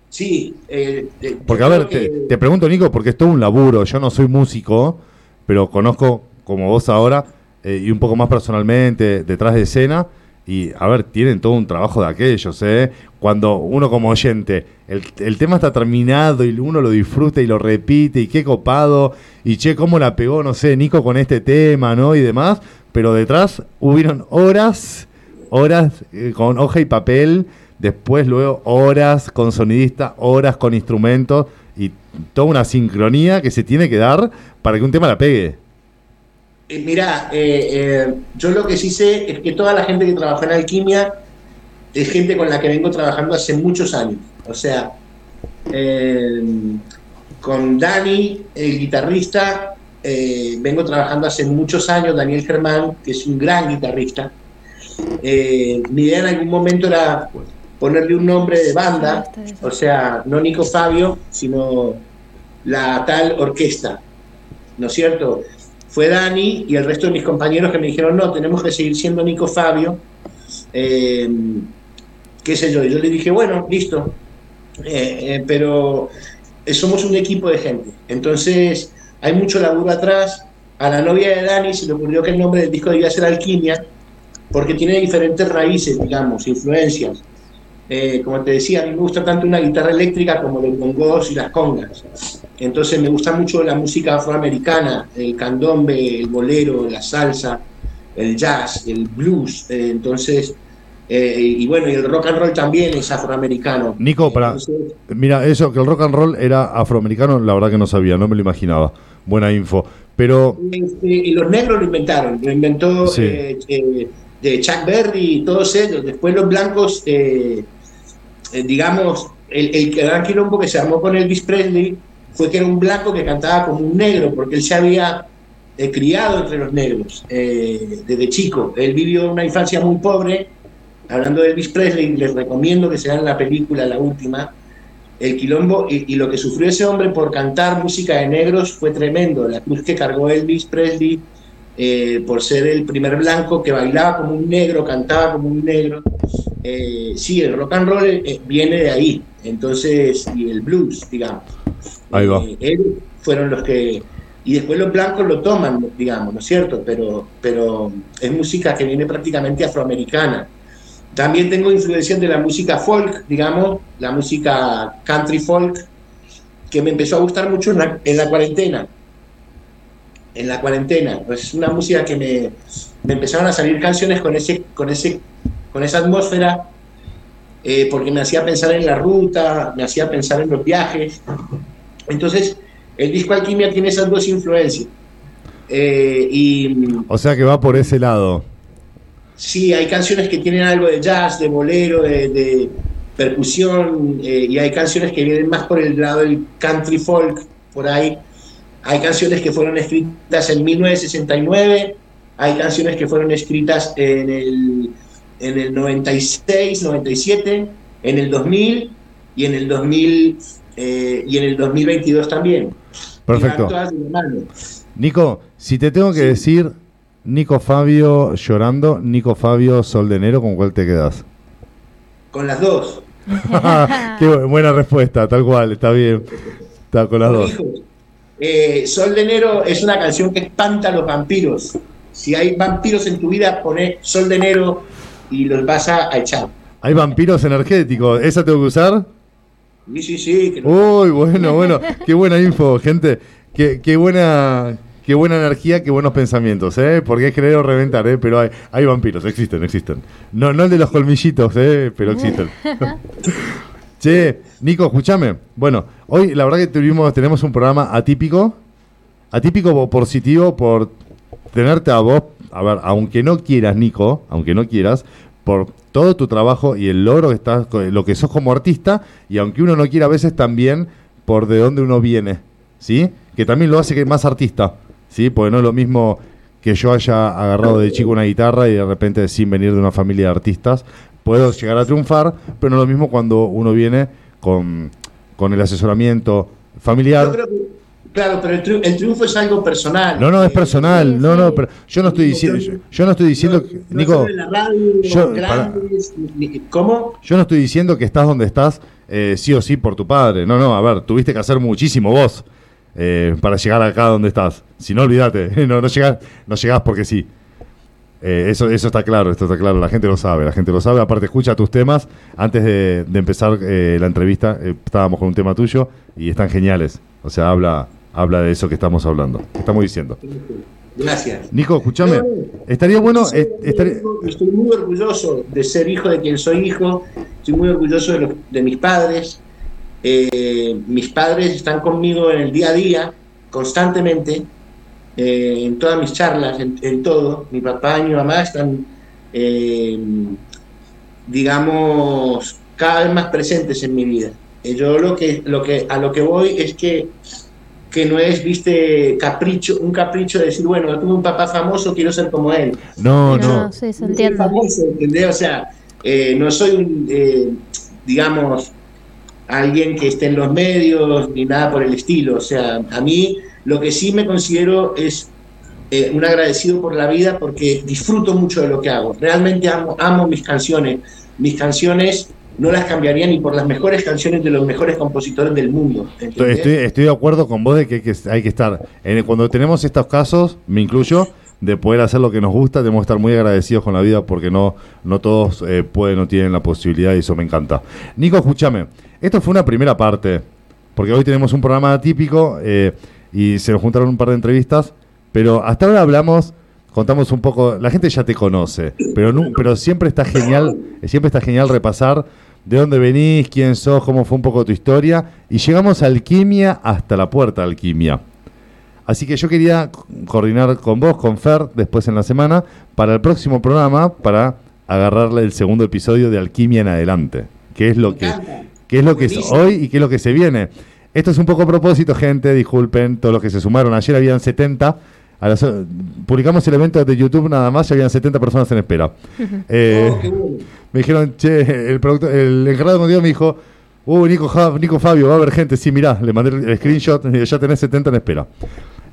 Sí. eh, eh, Porque, a ver, te, te pregunto, Nico, porque es todo un laburo. Yo no soy músico, pero conozco, como vos ahora, eh, y un poco más personalmente, detrás de escena. Y, a ver, tienen todo un trabajo de aquellos, ¿eh? Cuando uno como oyente, el, el tema está terminado y uno lo disfruta y lo repite, y qué copado, y che, cómo la pegó, no sé, Nico con este tema, ¿no? Y demás. Pero detrás hubieron horas, horas con hoja y papel, después luego horas con sonidista, horas con instrumentos y toda una sincronía que se tiene que dar para que un tema la pegue. Eh, mira, eh, eh, yo lo que sí sé es que toda la gente que trabaja en alquimia es gente con la que vengo trabajando hace muchos años. O sea, eh, con Dani, el guitarrista, vengo trabajando hace muchos años, Daniel Germán, que es un gran guitarrista. Mi idea en algún momento era ponerle un nombre de banda, o sea, no Nico Fabio, sino la tal orquesta, ¿no es cierto? Fue Dani y el resto de mis compañeros que me dijeron, no, tenemos que seguir siendo Nico Fabio, eh, qué sé yo, y yo le dije, bueno, listo, Eh, eh, pero eh, somos un equipo de gente, entonces hay mucho laburo atrás, a la novia de Dani se le ocurrió que el nombre del disco debía ser Alquimia, porque tiene diferentes raíces, digamos, influencias. Eh, como te decía, a mí me gusta tanto una guitarra eléctrica como los bongos y las congas. Entonces me gusta mucho la música afroamericana, el candombe, el bolero, la salsa, el jazz, el blues. Eh, entonces, eh, y bueno, y el rock and roll también es afroamericano. Nico, para, mira, eso, que el rock and roll era afroamericano, la verdad que no sabía, no me lo imaginaba. Buena info. Pero... Este, y los negros lo inventaron, lo inventó de Chuck Berry y todos ellos. Después los blancos eh, digamos, el, el gran quilombo que se armó con Elvis Presley fue que era un blanco que cantaba como un negro, porque él se había eh, criado entre los negros eh, desde chico. Él vivió una infancia muy pobre. Hablando de Elvis Presley, les recomiendo que se vean la película, la última, el quilombo y, y, lo que sufrió ese hombre por cantar música de negros fue tremendo. La cruz que cargó Elvis Presley eh, por ser el primer blanco que bailaba como un negro, cantaba como un negro. Eh, sí, el rock and roll eh, viene de ahí, entonces, y el blues, digamos. Ahí va. fueron los que. Y después los blancos lo toman, digamos, ¿no es cierto? Pero, pero es música que viene prácticamente afroamericana. También tengo influencia de la música folk, digamos, la música country folk, que me empezó a gustar mucho en la cuarentena en la cuarentena. Pues es una música que me, me, empezaron a salir canciones con, ese, con, ese, con esa atmósfera, eh, porque me hacía pensar en la ruta, me hacía pensar en los viajes. Entonces, el disco Alquimia tiene esas dos influencias. Eh, y, o sea que va por ese lado. Sí, hay canciones que tienen algo de jazz, de bolero, de, percusión, eh, y hay canciones que vienen más por el lado del country folk, por ahí. Hay canciones que fueron escritas en 1969, hay canciones que fueron escritas en el, en el 96, 97, en el 2000 y en el 2000 eh, y en el 2022 también. Perfecto. Nico, si te tengo que decir Nico Fabio llorando, Nico Fabio Sol de Enero, ¿con cuál te quedas? Con las dos. Qué buena respuesta, tal cual, está bien. Está con las dos. Eh, Sol de Enero es una canción que espanta a los vampiros. Si hay vampiros en tu vida, poné Sol de Enero y los vas a, echar. Hay vampiros energéticos, ¿esa tengo que usar? Sí, sí, sí. Uy, bueno, bueno, qué buena info, gente. Qué, qué, buena qué buena energía, qué buenos pensamientos, ¿eh? Porque es querer o reventar, ¿eh? Pero hay, hay vampiros, existen, existen. No, no el de los colmillitos, ¿eh? Pero existen. Che, Nico, escúchame. Bueno, hoy la verdad que tuvimos, tenemos un programa atípico. Atípico positivo por tenerte a vos. A ver, aunque no quieras, Nico, aunque no quieras, por todo tu trabajo y el logro que estás, lo que sos como artista, y aunque uno no quiera a veces también por de dónde uno viene, ¿sí? Que también lo hace que más artista, ¿sí? Porque no es lo mismo que yo haya agarrado de chico una guitarra y de repente sin venir de una familia de artistas, puedo llegar a triunfar, pero no es lo mismo cuando uno viene con, con el asesoramiento familiar. Claro, pero el, triunfo es algo personal. No, no, es personal. No, no, pero yo no estoy diciendo, yo, no estoy diciendo, que, Nico, yo, ¿cómo? Yo no estoy diciendo que estás donde estás eh, sí o sí por tu padre. No, no, a ver, tuviste que hacer muchísimo vos eh, para llegar acá donde estás. Si no, olvídate, no, no llegás, no llegás porque sí. Eh, eso, eso está claro, esto está claro, la gente lo sabe, la gente lo sabe, aparte escucha tus temas, antes de, empezar eh, la entrevista eh, estábamos con un tema tuyo y están geniales, o sea, habla, habla de eso que estamos hablando, que estamos diciendo. Gracias. Nico, escúchame, estaría bueno... Estoy muy orgulloso de ser hijo de quien soy hijo, estoy muy orgulloso de, de mis padres, mis padres están conmigo en el día a día, constantemente, eh, en todas mis charlas, en, todo. Mi papá y mi mamá están, eh, digamos, cada vez más presentes en mi vida. Eh, yo lo que, lo que, a lo que voy es que, que no es, viste, capricho, un capricho de decir, bueno, tuve un papá famoso, quiero ser como él. No, no. no. Sí, se entiende. Famoso, O sea, no soy un, digamos, alguien que esté en los medios ni nada por el estilo. O sea, a mí lo que sí me considero es eh, un agradecido por la vida porque disfruto mucho de lo que hago. Realmente amo, amo mis canciones. Mis canciones no las cambiaría ni por las mejores canciones de los mejores compositores del mundo. Estoy, de acuerdo con vos de que hay que, estar. cuando tenemos estos casos, me incluyo, de poder hacer lo que nos gusta, tenemos que estar muy agradecidos con la vida porque no, no todos eh, pueden o tienen la posibilidad y eso me encanta. Nico, escúchame, esto fue una primera parte, porque hoy tenemos un programa atípico eh, y se nos juntaron un par de entrevistas, pero hasta ahora hablamos, contamos un poco, la gente ya te conoce, pero, pero siempre está genial, siempre está genial repasar de dónde venís, quién sos, cómo fue un poco tu historia, y llegamos a Alquimia hasta la puerta de Alquimia. Así que yo quería coordinar con vos, con Fer, después en la semana, para el próximo programa, para agarrarle el segundo episodio de Alquimia en adelante. ¿Qué es lo que, qué es, lo que es hoy y qué es lo que se viene? Esto es un poco a propósito, gente, disculpen, todos los que se sumaron. Ayer habían 70. Publicamos el evento de YouTube nada más y habían 70 personas en espera. Eh, oh, me dijeron, che, el, producto, el encargado de contenido me dijo, uh, Nico, Nico Fabio, va a haber gente. Sí, mirá, le mandé el screenshot, ya tenés 70 en espera.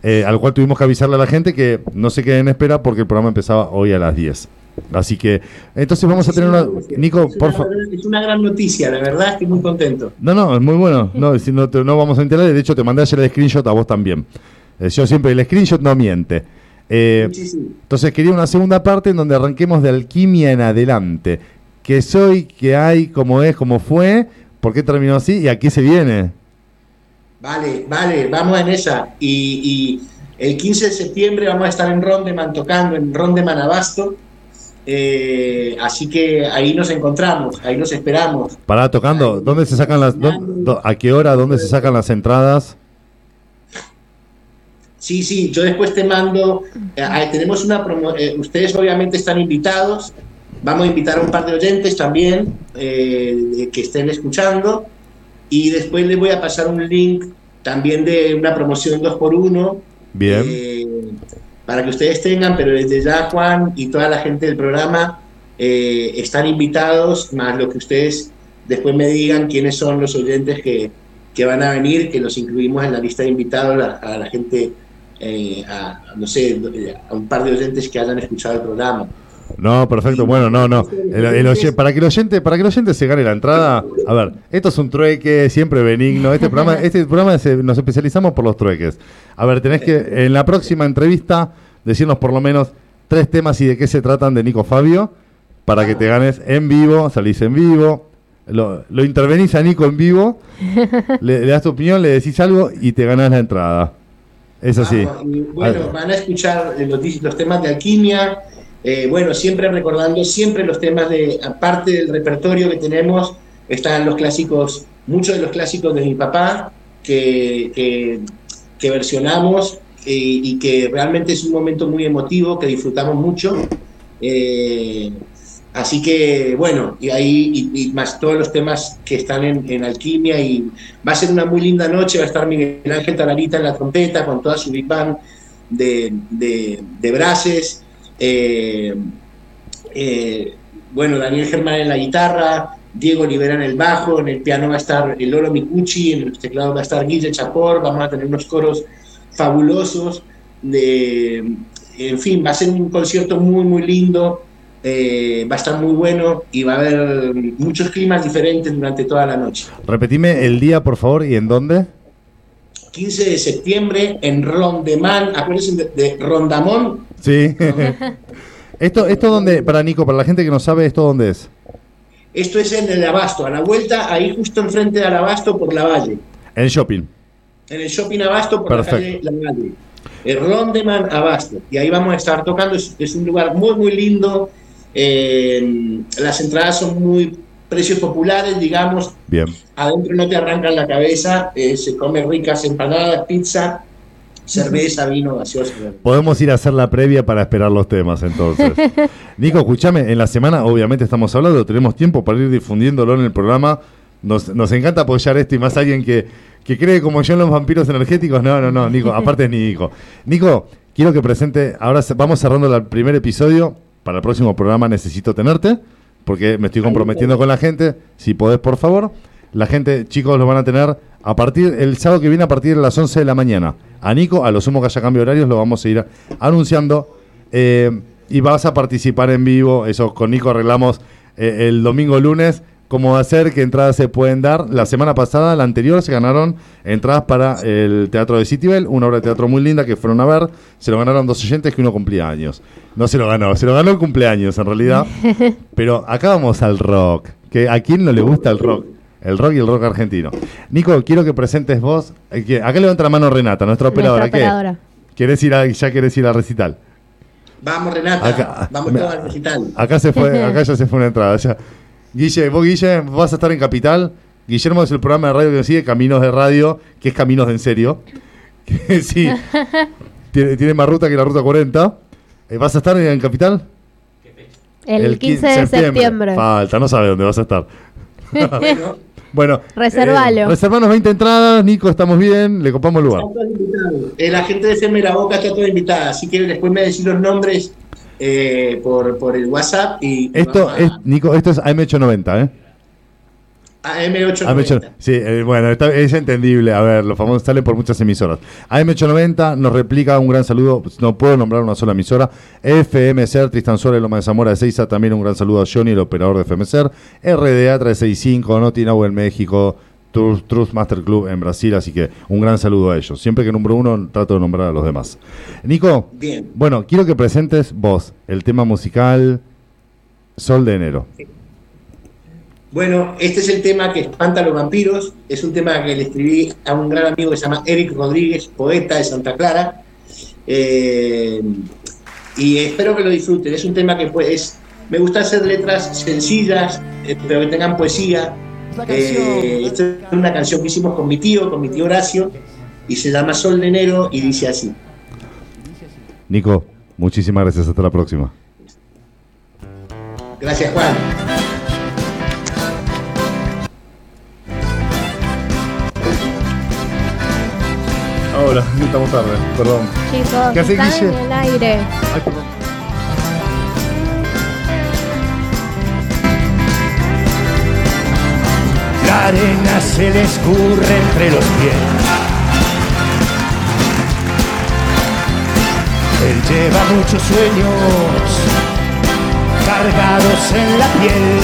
Eh, al cual tuvimos que avisarle a la gente que no se queden en espera porque el programa empezaba hoy a las 10. Así que, entonces vamos a tener una. Nico, por favor. Es una gran noticia, la verdad, estoy muy contento. No, no, es muy bueno. No, si no, no vamos a enterar, de hecho, te mandé ayer el screenshot a vos también. Eh, yo siempre, el screenshot no miente. Eh, entonces, quería una segunda parte en donde arranquemos de alquimia en adelante. ¿Qué soy? ¿Qué hay? ¿Cómo es? ¿Cómo fue? ¿Por qué terminó así? ¿Y a qué se viene? Vale, vale, vamos en esa. Y, el 15 de septiembre vamos a estar en Rondeman tocando, en Rondeman Abasto. Eh, así que ahí nos encontramos, ahí nos esperamos. Para tocando, ¿dónde se sacan las, a qué hora, dónde se sacan las entradas? Sí, sí, yo después te mando, eh, tenemos una promo, eh, ustedes obviamente están invitados, vamos a invitar a un par de oyentes también que estén escuchando y después les voy a pasar un link también de una promoción 2x1. Bien. Eh, para que ustedes tengan, pero desde ya Juan y toda la gente del programa eh, están invitados, más lo que ustedes después me digan quiénes son los oyentes que, que van a venir, que los incluimos en la lista de invitados a, la gente, eh, a, no sé, a un par de oyentes que hayan escuchado el programa. No, perfecto. Bueno, no, no. para que el oyente, para que el oyente se gane la entrada, a ver, esto es un trueque siempre benigno. Este programa, este programa nos especializamos por los trueques. A ver, tenés que en la próxima entrevista decirnos por lo menos tres temas y de qué se tratan de Nico Fabio para que te ganes en vivo, salís en vivo, lo, lo intervenís a Nico en vivo, le, das tu opinión, le decís algo y te ganas la entrada. Es así. bueno, van a escuchar los, los temas de alquimia eh, bueno, siempre recordando siempre los temas de, aparte del repertorio que tenemos, están los clásicos, muchos de los clásicos de mi papá que, que, versionamos eh, y que realmente es un momento muy emotivo, que disfrutamos mucho. Eh, así que, bueno, y ahí, y, más todos los temas que están en, Alquimia, y va a ser una muy linda noche, va a estar Miguel Ángel Talarita en la trompeta, con toda su big band de, de, brases, eh, eh, bueno, Daniel Germán en la guitarra, Diego Olivera en el bajo, en el piano va a estar el Loro Micucci, en el teclado va a estar Guille Chapor, vamos a tener unos coros fabulosos, de, en fin, va a ser un concierto muy, muy lindo, eh, va a estar muy bueno y va a haber muchos climas diferentes durante toda la noche. Repetime el día, por favor, y en dónde. 15 de septiembre en Rondemán, acuérdense de Rondamón, Sí. esto, esto donde, para Nico, para la gente que no sabe, ¿esto dónde es? Esto es en el Abasto, a la vuelta, ahí justo enfrente del Abasto por la Valle. En el shopping. En el shopping Abasto por la calle La Valle. El Rondeman Abasto. Y ahí vamos a estar tocando. Es, un lugar muy, muy lindo. Eh, las entradas son muy precios populares, digamos. Bien. Adentro no te arrancan la cabeza. Eh, se come ricas empanadas, pizza cerveza, vino, gaseosa. Podemos ir a hacer la previa para esperar los temas entonces. Nico, escúchame, en la semana obviamente estamos hablando, tenemos tiempo para ir difundiéndolo en el programa. Nos, encanta apoyar esto y más alguien que, que cree como yo en los vampiros energéticos. No, no, no, Nico, aparte es Nico. Nico, quiero que presente, ahora vamos cerrando el primer episodio. Para el próximo programa necesito tenerte, porque me estoy comprometiendo con la gente. Si podés, por favor. La gente, chicos, lo van a tener a partir el sábado que viene a partir de las 11 de la mañana. A Nico, a lo sumo que haya cambio horarios, lo vamos a ir anunciando. Eh, y vas a participar en vivo. Eso con Nico arreglamos eh, el domingo lunes. Cómo hacer, qué entradas se pueden dar. La semana pasada, la anterior, se ganaron entradas para el Teatro de Citibel, una obra de teatro muy linda que fueron a ver. Se lo ganaron dos oyentes que uno cumplía años. No se lo ganó, se lo ganó el cumpleaños en realidad. Pero acá vamos al rock. Que ¿A quién no le gusta el rock? El rock y el rock argentino. Nico, quiero que presentes vos. eh, que- Acá levanta la mano Renata, nuestra operadora. Nuestra ¿Qué? operadora. ¿Querés ir a, ¿Ya querés ir al recital? Vamos, Renata, Acá- vamos me- todos al recital. Acá se fue, acá ya se fue una entrada. ya. Guille, vos Guille, vas a estar en Capital. Guillermo es el programa de radio que nos sigue, Caminos de Radio, que es Caminos de en serio. Sí, tiene, tiene más ruta que la ruta 40. Eh, ¿Vas a estar en Capital? El, 15 de septiembre. Falta, no sabe dónde vas a estar. Bueno, Bueno, Reservalo. eh, reservanos 20 entradas, Nico, estamos bien, le copamos el lugar. están todos invitados. Eh, La gente de FM La Boca está toda invitada. Si quieren, después me decís los nombres eh, por, por el WhatsApp y. Esto a- es, Nico, esto es AM890, ¿eh? AM890. AM890. Sí, eh, bueno, está- es entendible. A ver, los famosos salen por muchas emisoras. AM890 nos replica un gran saludo. No puedo nombrar una sola emisora. FMCR, Tristan Suárez, Loma de Zamora de Seiza. También un gran saludo a Johnny, el operador de FMCR. RDA 365, Notinau en México. Truth, Truth Master Club en Brasil. Así que un gran saludo a ellos. Siempre que nombro uno, trato de nombrar a los demás. Nico, Bien. bueno, quiero que presentes vos el tema musical Sol de Enero. Bueno, este es el tema que espanta a los vampiros. Es un tema que le escribí a un gran amigo que se llama Eric Rodríguez, poeta de Santa Clara. Eh, y espero que lo disfruten. Es un tema que pues, me gusta hacer letras sencillas, eh, pero que tengan poesía. Eh, esta es una canción que hicimos con mi tío, con mi tío Horacio, y se llama Sol de Enero y dice así. Nico, muchísimas gracias. Hasta la próxima. Gracias, Juan. Hola, estamos tarde, perdón. Chicos, ¿Qué hace, están Guille? en el aire. Ay, perdón. La arena se le escurre entre los pies. Él lleva muchos sueños cargados en la piel.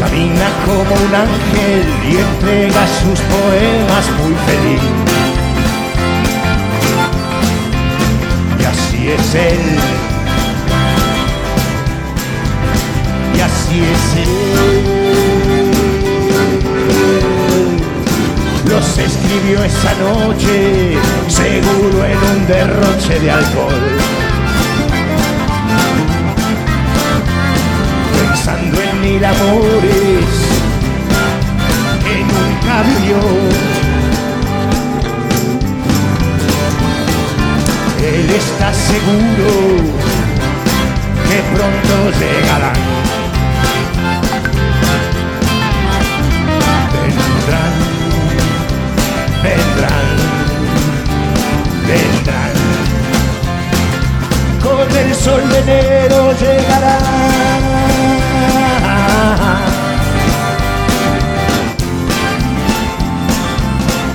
Camina como un ángel y entrega sus poemas muy feliz. Y así es él. Así es él. Los escribió esa noche, seguro en un derroche de alcohol. Pensando en mil amores que nunca vivió. Él está seguro que pronto llegarán. Vendrán, vendrán. Con el sol de enero llegarán.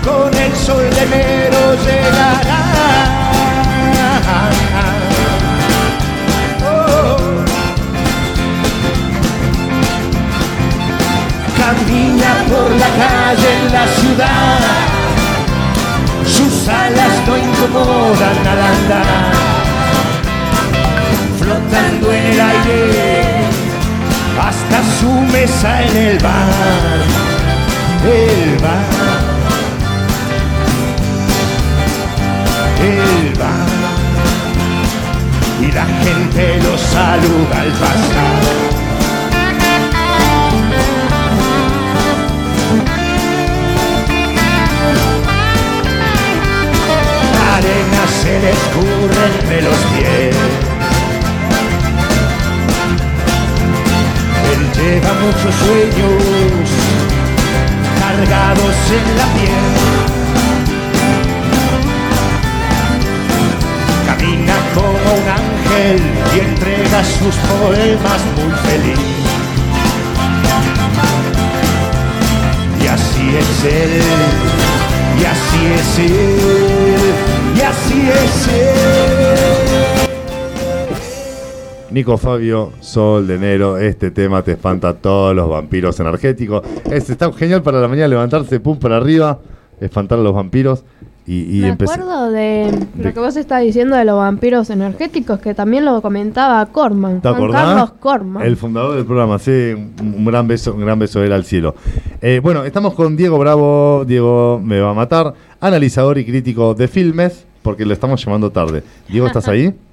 Con el sol de enero llegarán. Oh. camina por la calle en la ciudad. Alas no incomodan al andar, flotando en el aire hasta su mesa en el bar. El bar, el bar, y la gente lo saluda al pasar. Se le escurre entre los pies. Él lleva muchos sueños cargados en la piel. Camina como un ángel y entrega sus poemas muy feliz. Y así es él, y así es él, y así es él. Nico Fabio, Sol de enero, este tema te espanta a todos los vampiros energéticos. Es, está genial para la mañana levantarse, pum, para arriba, espantar a los vampiros. Y, y Me empecé- acuerdo de de- lo que vos estás diciendo de los vampiros energéticos, que también lo comentaba Corman. ¿Te Juan acordás? Carlos Corman. El fundador del programa, sí, un, gran beso, un gran beso él al cielo. Eh, bueno, estamos con Diego Bravo, Diego me va a matar, analizador y crítico de filmes, porque lo estamos llamando tarde. Diego, ¿estás ahí?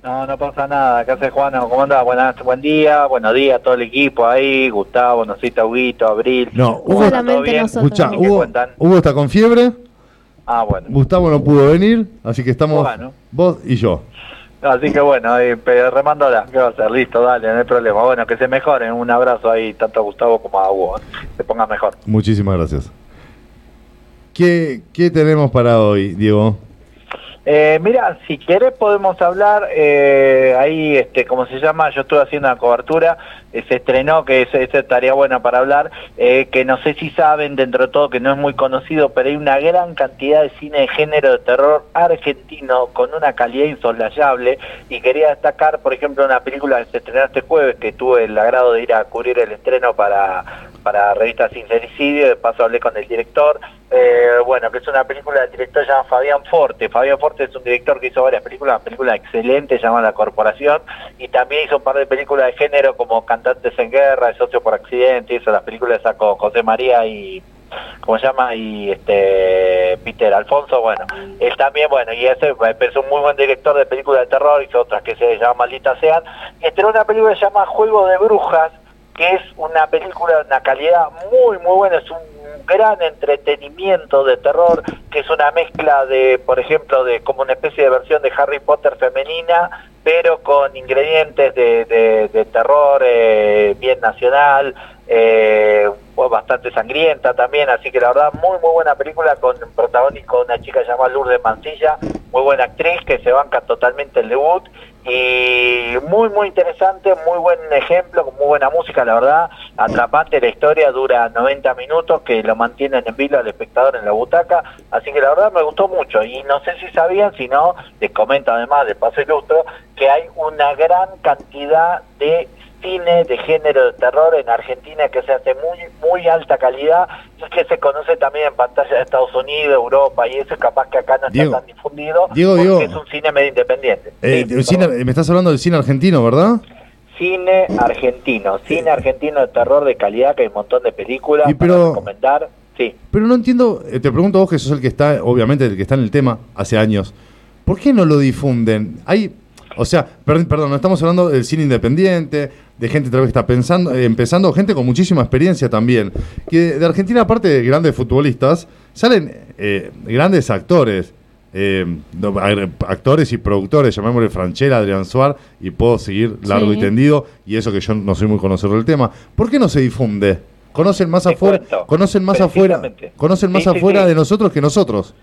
No, no pasa nada. ¿Qué hace Juan? ¿Cómo andás? Buenas, buen día, buenos días a todo el equipo ahí, Gustavo, Nosita, Huguito, Abril. No, ¿Cómo Hugo- nosotros. Escucha, ¿Y qué Hugo, cuentan? Hugo está con fiebre, Ah, bueno. Gustavo no pudo venir, así que estamos Bueno. vos y yo. Así que bueno, remándola. ¿Qué va a hacer? Listo, dale, no hay problema. Bueno, que se mejoren. Un abrazo ahí, tanto a Gustavo como a Hugo. Se ponga mejor. Muchísimas gracias. ¿Qué, qué tenemos para hoy, Diego? Eh, mira, si querés podemos hablar, eh, ahí, este, ¿cómo se llama? Yo estuve haciendo una cobertura, eh, se estrenó, que esa estaría buena para hablar, eh, que no sé si saben dentro de todo, que no es muy conocido, pero hay una gran cantidad de cine de género de terror argentino con una calidad insoslayable, y quería destacar, por ejemplo, una película que se estrenó este jueves, que tuve el agrado de ir a cubrir el estreno para, para Revista Sincericidio, de paso hablé con el director, eh, bueno, que es una película del director llamado Fabián Forte. Fabián Forte es un director que hizo varias películas, una película excelente llamada La Corporación, y también hizo un par de películas de género como Cantantes en Guerra, El Socio por Accidente, hizo las películas esa con José María y ¿cómo se llama? Y este Peter Alfonso, bueno, él también, bueno, y ese es un muy buen director de películas de terror, hizo otras que se llaman Malditas Sean, y estrenó una película que se llama Juego de Brujas, que es una película de una calidad muy, muy buena, es un gran entretenimiento de terror, que es una mezcla de, por ejemplo, de como una especie de versión de Harry Potter femenina, pero con ingredientes de, de- terror eh, bien nacional, eh, bastante sangrienta también, así que la verdad muy muy buena película con protagónico una chica llamada Lourdes Mancilla, muy buena actriz que se banca totalmente el debut y muy muy interesante, muy buen ejemplo, con muy buena música, la verdad, atrapante la historia, dura 90 minutos que lo mantienen en vilo al espectador en la butaca, así que la verdad me gustó mucho. Y no sé si sabían, si no, les comento además de paso ilustro, que hay una gran cantidad de cine de género de terror en Argentina que se hace muy muy alta calidad y que se conoce también en pantalla de Estados Unidos, Europa y eso es capaz que acá no Diego. está tan difundido Diego, porque Diego. es un cine medio independiente. Eh, Sí, cine- me estás hablando del cine argentino, ¿verdad? Cine argentino, cine argentino de terror de calidad que hay un montón de películas Y pero- para recomendar. Sí. Pero no entiendo, eh, te pregunto vos que sos el que está, obviamente, el que está en el tema hace años. ¿Por qué no lo difunden? Hay, o sea, perdón, perdón, no estamos hablando del cine independiente, de gente tal vez que está pensando, eh, empezando, gente con muchísima experiencia también. Que de Argentina, aparte de grandes futbolistas, salen eh, grandes actores. eh, actores y productores, llamémosle Franchella, Adrián Suar, y puedo seguir largo y tendido, y eso que yo no soy muy conocedor del tema. ¿Por qué no se difunde? Conocen más Te afuera, cuento. conocen más afuera, conocen más sí, afuera sí. de nosotros que nosotros.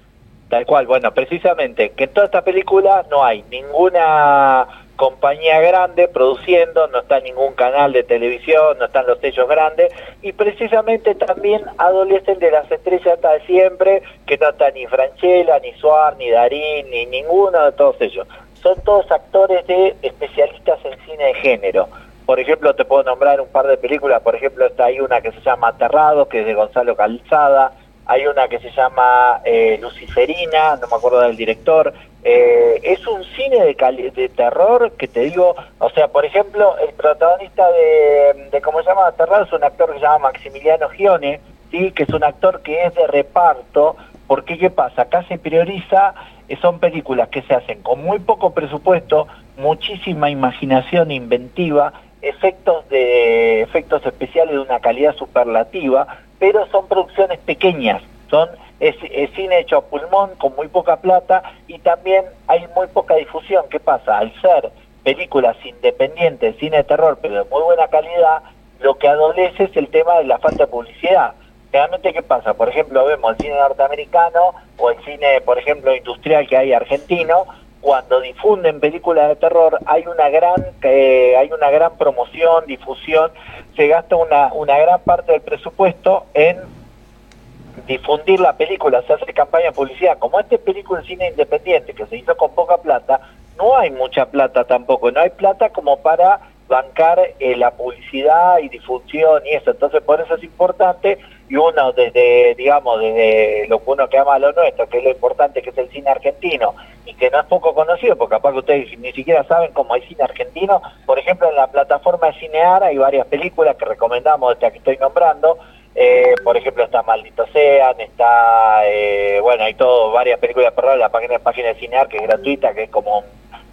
Tal cual, bueno, precisamente que en toda esta película no hay ninguna compañía grande produciendo, no está ningún canal de televisión, no están los sellos grandes y precisamente también adolecen de las estrellas hasta siempre, que no está ni Franchella, ni Suar, ni Darín, ni ninguno de todos ellos. Son todos actores de especialistas en cine de género. Por ejemplo, te puedo nombrar un par de películas, por ejemplo, está ahí una que se llama Aterrado, que es de Gonzalo Calzada, hay una que se llama eh, Luciferina, no me acuerdo del director. Eh, es un cine de, terror que te digo, o sea, por ejemplo, el protagonista de, de ¿cómo se llama? Aterrado es un actor que se llama Maximiliano Gione, ¿sí? que es un actor que es de reparto, porque ¿qué pasa? Acá se prioriza, eh, son películas que se hacen con muy poco presupuesto, muchísima imaginación inventiva, efectos de efectos especiales de una calidad superlativa, pero son producciones pequeñas, son es, cine hecho a pulmón con muy poca plata y también hay muy poca difusión. ¿Qué pasa? Al ser películas independientes, cine de terror, pero de muy buena calidad, lo que adolece es el tema de la falta de publicidad. Realmente, ¿qué pasa? Por ejemplo, vemos el cine norteamericano o el cine, por ejemplo, industrial que hay argentino, cuando difunden películas de terror hay una gran eh, hay una gran promoción, difusión, se gasta una, una gran parte del presupuesto en difundir la película, se hace campaña de publicidad. Como esta película de cine independiente que se hizo con poca plata, no hay mucha plata tampoco, no hay plata como para bancar eh, la publicidad y difusión y eso, entonces por eso es importante y uno desde, digamos, desde lo que uno que ama lo nuestro, que es lo importante que es el cine argentino y que no es poco conocido, porque capaz que ustedes ni siquiera saben cómo hay cine argentino, por ejemplo en la plataforma de Cinear hay varias películas que recomendamos, esta que estoy nombrando, eh, por ejemplo está Maldito Sean, está, eh, bueno, hay todo, varias películas, perdón, la página, página de Cinear que es gratuita, que es como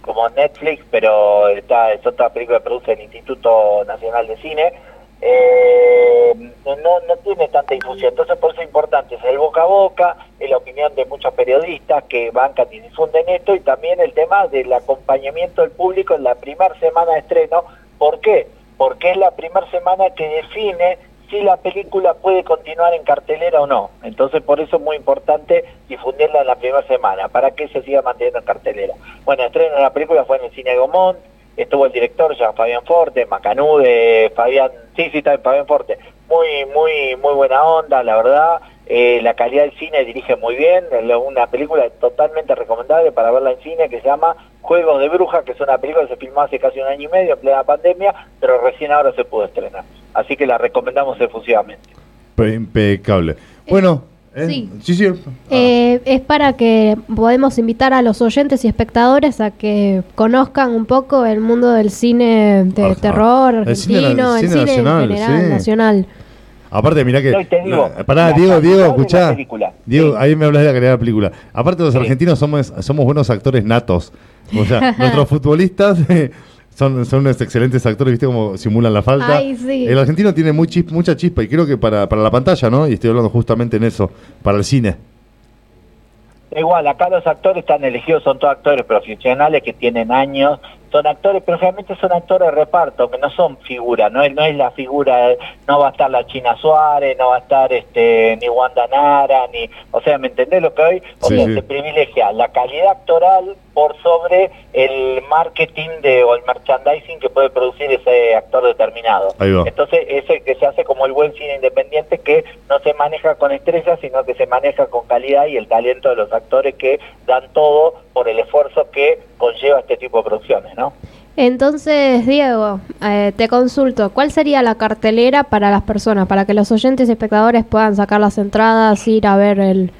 como Netflix, pero está, es otra película que produce el Instituto Nacional de Cine, eh, no, no tiene tanta difusión. Entonces, por eso es importante, es el boca a boca, es la opinión de muchos periodistas que bancan y difunden esto, y también el tema del acompañamiento del público en la primera semana de estreno. ¿Por qué? Porque es la primera semana que define si la película puede continuar en cartelera o no. Entonces, por eso es muy importante difundirla en la primera semana, para que se siga manteniendo en cartelera. Bueno, estreno de la película fue en el Cine Gomont, estuvo el director ya Fabián Forte, Macanude, Fabián, sí, sí, está Fabián Forte, muy, muy, muy buena onda, la verdad, eh, la calidad del cine dirige muy bien, una película totalmente recomendable para verla en cine que se llama Juegos de Brujas, que es una película que se filmó hace casi un año y medio en plena pandemia, pero recién ahora se pudo estrenar. Así que la recomendamos efusivamente. Impecable. Bueno, ¿Eh? Sí. sí, eh, es para que podemos invitar a los oyentes y espectadores a que conozcan un poco el mundo del cine de terror argentino, el cine, general, nacional. Aparte, mirá que. pará, Diego, Diego, escuchá. Diego, ahí me hablas de la calidad de la película. Aparte, los argentinos somos, somos buenos actores natos. O sea, nuestros futbolistas son, son unos excelentes actores, ¿viste cómo simulan la falta? El argentino tiene muy mucha chispa y creo que para, para la pantalla, ¿no? Y estoy hablando justamente en eso, para el cine. Igual, acá los actores están elegidos, son todos actores profesionales que tienen años son actores, pero realmente son actores de reparto, que no son figuras, no es, no es la figura, no va a estar la China Suárez, no va a estar este ni Wanda Nara, ni, o sea, ¿me entendés lo que hoy? O sea, se privilegia la calidad actoral por sobre el marketing de, o el merchandising que puede producir ese actor determinado. Entonces, ese que se hace como el buen cine independiente que no se maneja con estrellas, sino que se maneja con calidad y el talento de los actores que dan todo por el esfuerzo que conlleva este tipo de producciones, ¿no? Entonces, Diego, eh, te consulto, ¿cuál sería la cartelera para las personas, para que los oyentes y espectadores puedan sacar las entradas, ir a ver el...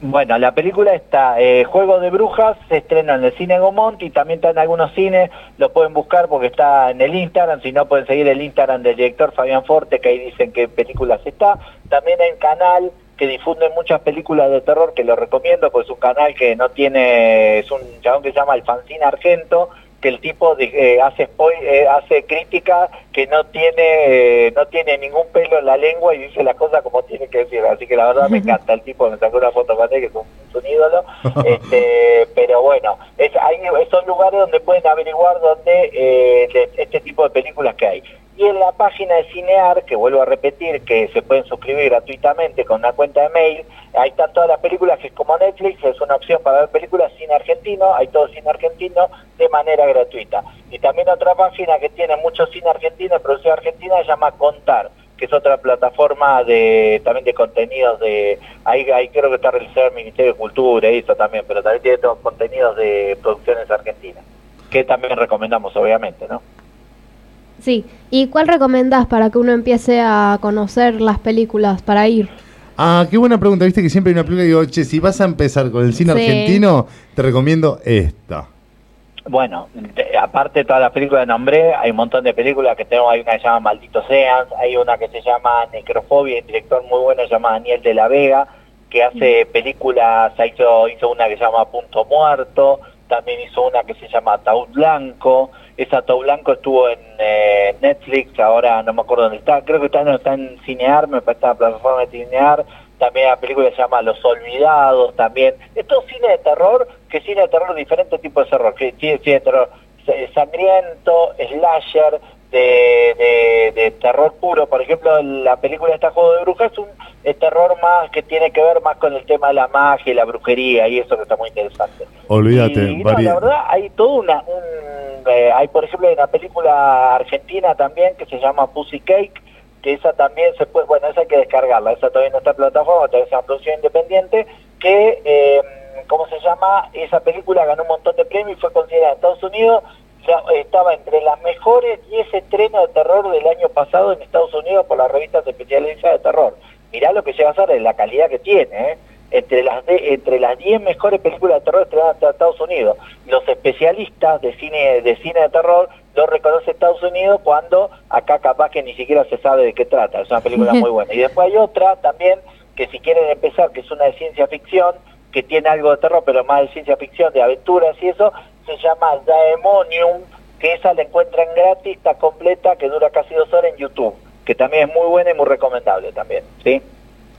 Bueno, la película está, eh, Juego de Brujas, se estrena en el Cine Gomont y también está en algunos cines, lo pueden buscar porque está en el Instagram, si no pueden seguir el Instagram del director Fabián Forte, que ahí dicen qué películas está, también en Canal que difunde muchas películas de terror, que lo recomiendo, pues es un canal que no tiene, es un chabón que se llama Alfancín Argento, que el tipo eh, hace eh, hace crítica que no tiene eh, no tiene ningún pelo en la lengua y dice las cosas como tiene que decir. Así que la verdad me encanta el tipo me sacó una foto con él que es un, ídolo. Este, pero bueno es, hay son lugares donde pueden averiguar donde este tipo de películas que hay. Y en la página de Cinear, que vuelvo a repetir, que se pueden suscribir gratuitamente con una cuenta de mail, ahí están todas las películas, que es como Netflix, es una opción para ver películas cine argentino, hay todo cine argentino de manera gratuita. Y también otra página que tiene mucho cine argentino, producción argentina, se llama Contar, que es otra plataforma de también de contenidos de ahí, ahí creo que está realizado el Ministerio de Cultura y eso también, pero también tiene todos contenidos de producciones argentinas, que también recomendamos obviamente, ¿no? Sí, ¿y cuál recomendás para que uno empiece a conocer las películas para ir? Ah, qué buena pregunta. Viste que siempre hay una película y digo, che, si vas a empezar con el cine argentino, te recomiendo esta. Bueno, aparte de todas las películas que nombré, hay un montón de películas que tenemos. Hay una que se llama Maldito Seans, hay una que se llama Necrofobia, un director muy bueno se llama Daniel de la Vega, que hace películas, hizo, hizo una que se llama Punto Muerto, también hizo una que se llama Ataúd Blanco. Esa Ataúd Blanco estuvo en eh, Netflix, ahora no me acuerdo dónde está, creo que está, no, está en Cinear, me parece la plataforma de Cinear. También la película se llama Los Olvidados, también. Esto es cine de terror, que cine de terror, diferentes tipos de terror. Que cine de terror sangriento, slasher, de, de, terror puro. Por ejemplo, la película esta Juego de Brujas es un terror más que tiene que ver más con el tema de la magia y la brujería y eso que está muy interesante. Olvídate, la verdad hay todo una... Un, eh, hay por ejemplo una película argentina también que se llama Pussy Cake que esa también se puede, bueno, esa hay que descargarla, esa todavía no está en plataforma, todavía es una producción independiente, que eh, ¿cómo se llama? Esa película ganó un montón de premios y fue considerada en Estados Unidos, ya estaba entre las mejores 10 estrenos de terror del año pasado en Estados Unidos por las revistas especializadas de terror. Mirá lo que llega a ser, la calidad que tiene, ¿eh? entre las de, entre las 10 mejores películas de terror estrenadas en Estados Unidos. Los especialistas de cine de cine de terror lo reconoce Estados Unidos cuando acá capaz que ni siquiera se sabe de qué trata. Es una película muy buena. Y después hay otra también que si quieren empezar, que es una de ciencia ficción, que tiene algo de terror, pero más de ciencia ficción, de aventuras y eso, se llama Daemonium, que esa la encuentran gratis, está completa, que dura casi dos horas en YouTube, que también es muy buena y muy recomendable también, ¿sí?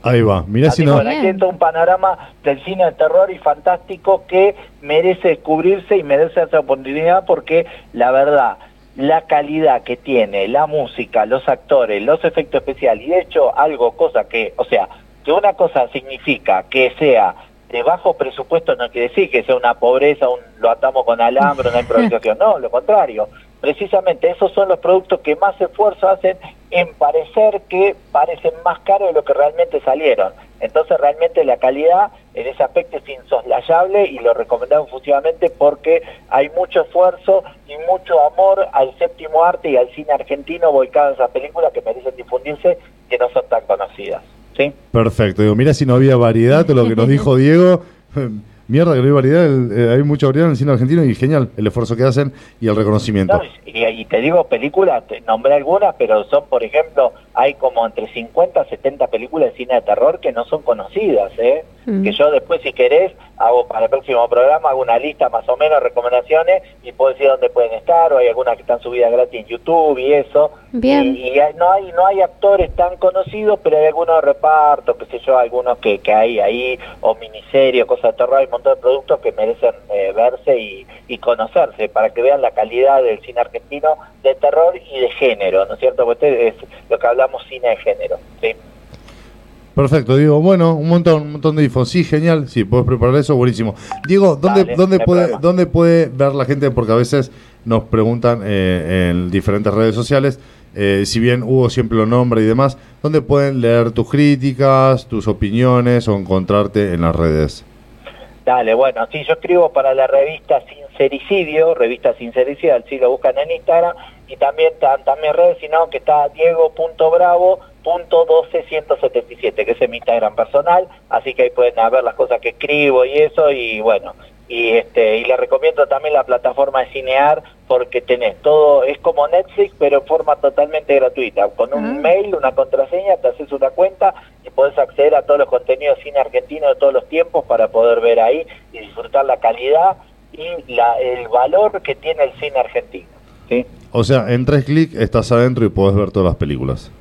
Ahí va, mirá si no... Bueno, un panorama del cine de terror y fantástico que merece descubrirse y merece esa oportunidad porque la verdad, la calidad que tiene la música, los actores, los efectos especiales y de hecho algo, cosa que, o sea, que una cosa significa que sea de bajo presupuesto no quiere decir que sea una pobreza, un, lo atamos con alambre, una improvisación, no, lo contrario. Precisamente esos son los productos que más esfuerzo hacen en parecer que parecen más caros de lo que realmente salieron. Entonces realmente la calidad en ese aspecto es insoslayable y lo recomendamos efusivamente porque hay mucho esfuerzo y mucho amor al séptimo arte y al cine argentino volcado en esas películas que merecen difundirse que no son tan conocidas. ¿Sí? Perfecto. Digo, mira si no había variedad, todo lo que nos dijo Diego. Mierda, que no hay variedad, eh, hay mucha variedad en el cine argentino y genial el esfuerzo que hacen y el reconocimiento. y, te digo películas, te nombré algunas, pero son, por ejemplo, hay como entre 50 a 70 películas de cine de terror que no son conocidas, ¿eh? Mm. Que yo después, si querés, hago para el próximo programa, hago una lista más o menos de recomendaciones y puedo decir dónde pueden estar, o hay algunas que están subidas gratis en YouTube y eso. Bien. Y, no hay no hay actores tan conocidos, pero hay algunos de reparto, qué sé yo, algunos que, que hay ahí, o miniseries, cosas de terror, hay un montón de productos que merecen eh, verse y, y conocerse, para que vean la calidad del cine argentino de terror y de género, ¿no es cierto? Porque es lo que hablamos cine de género, ¿sí? Perfecto, Diego. Bueno, un montón, un montón de info. Sí, genial. Sí, puedes preparar eso, buenísimo. Diego, ¿dónde, dónde, puede, ¿dónde puede ver la gente? Porque a veces nos preguntan eh, en diferentes redes sociales, eh, si bien Hugo siempre lo nombra y demás, ¿dónde pueden leer tus críticas, tus opiniones o encontrarte en las redes? Dale, bueno, sí, yo escribo para la revista Sincericidio, revista Sincericidio, si lo buscan en Instagram, y también también redes, sino que está diego.bravo.12177, que es mi Instagram personal, así que ahí pueden ver las cosas que escribo y eso, y bueno, y este y les recomiendo también la plataforma de Cinear porque tenés todo, es como Netflix pero en forma totalmente gratuita, con un mail, una contraseña, te haces una cuenta y podés acceder a todos los contenidos de cine argentino de todos los tiempos para poder ver ahí y disfrutar la calidad y la, el valor que tiene el cine argentino. ¿sí? O sea, en tres clics estás adentro y podés ver todas las películas.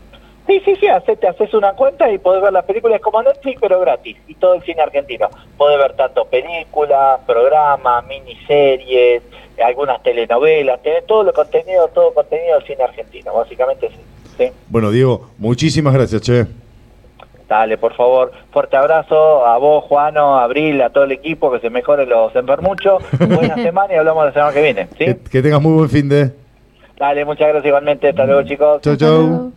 Sí, sí, sí, te haces una cuenta y podés ver las películas como Netflix, pero gratis, y todo el cine argentino. Podés ver tanto películas, programas, miniseries, algunas telenovelas, tenés todo el contenido, todo contenido del cine argentino, básicamente sí. Bueno, Diego, muchísimas gracias, che. Dale, por favor, fuerte abrazo a vos, Juano, a Abril, a todo el equipo, que se mejoren los enfermuchos. Buena semana y hablamos la semana que viene. ¿sí? Que, que tengas muy buen fin de... Dale, muchas gracias igualmente. Hasta luego, chicos. Chau, chau.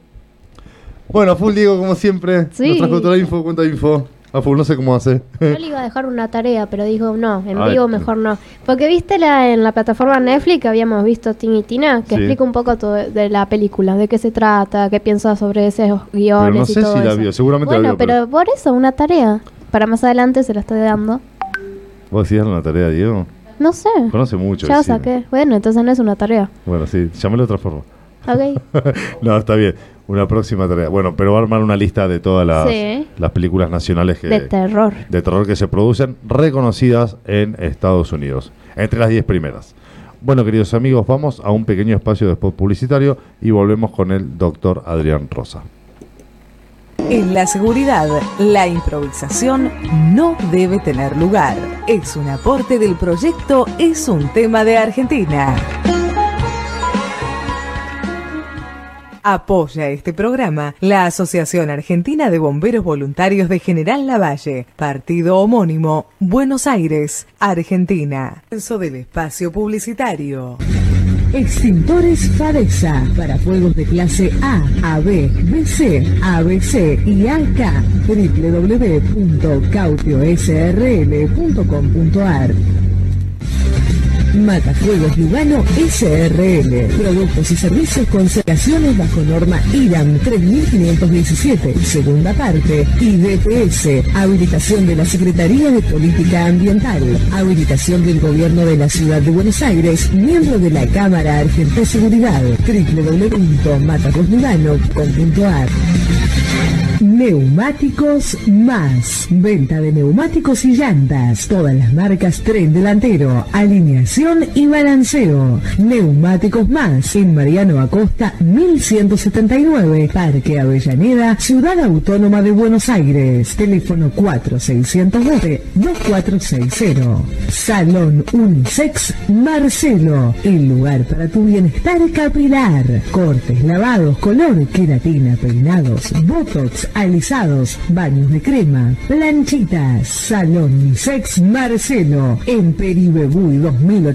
Bueno, full Diego, como siempre. Sí. Nos trajo toda la info, cuenta info. A full, no sé cómo hace. Yo le iba a dejar una tarea, pero dijo, no, en vivo mejor no. Porque viste la, en la plataforma Netflix que habíamos visto Tim y Tina, que explica un poco todo de la película, de qué se trata, qué piensa sobre esos guiones pero no sé y todo si la eso. vio, seguramente bueno, la vio. pero por eso, una tarea. Para más adelante se la estoy dando. ¿Vos decías una tarea, Diego? No sé. Conoce mucho. Ya saqué. Bueno, entonces no es una tarea. Bueno, sí, llámale de otra forma. Ok. no, está bien. Una próxima tarea. Bueno, pero va a armar una lista de todas las, Sí. las películas nacionales que, de terror. de terror que se producen, reconocidas en Estados Unidos. Entre las 10 primeras. Bueno, queridos amigos, vamos a un pequeño espacio de spot publicitario y volvemos con el doctor Adrián Rosa. En la seguridad, la improvisación no debe tener lugar. Es un aporte del proyecto Es un tema de Argentina. Apoya este programa la Asociación Argentina de Bomberos Voluntarios de General Lavalle, partido homónimo, Buenos Aires, Argentina. Eso del espacio publicitario. Extintores Fadesa para fuegos de clase A, AB, BC, ABC y AK. www.cautiosrl.com.ar Matafuegos Lugano SRL. Productos y servicios con certificaciones bajo norma IRAM 3517, segunda parte. Y DPS, habilitación de la Secretaría de Política Ambiental. Habilitación del Gobierno de la Ciudad de Buenos Aires, miembro de la Cámara Argentina de Seguridad. www.matafuegoslugano.com.ar Neumáticos Más. Venta de neumáticos y llantas. Todas las marcas tren delantero, alineación y balanceo. Neumáticos más en Mariano Acosta 1179, Parque Avellaneda, Ciudad Autónoma de Buenos Aires. Teléfono 4612-2460. Salón Unisex Marcelo. El lugar para tu bienestar capilar. Cortes, lavados, color, queratina, peinados, botox, alisados, baños de crema, planchitas. Salón Unisex Marcelo. En Peribebú 2080.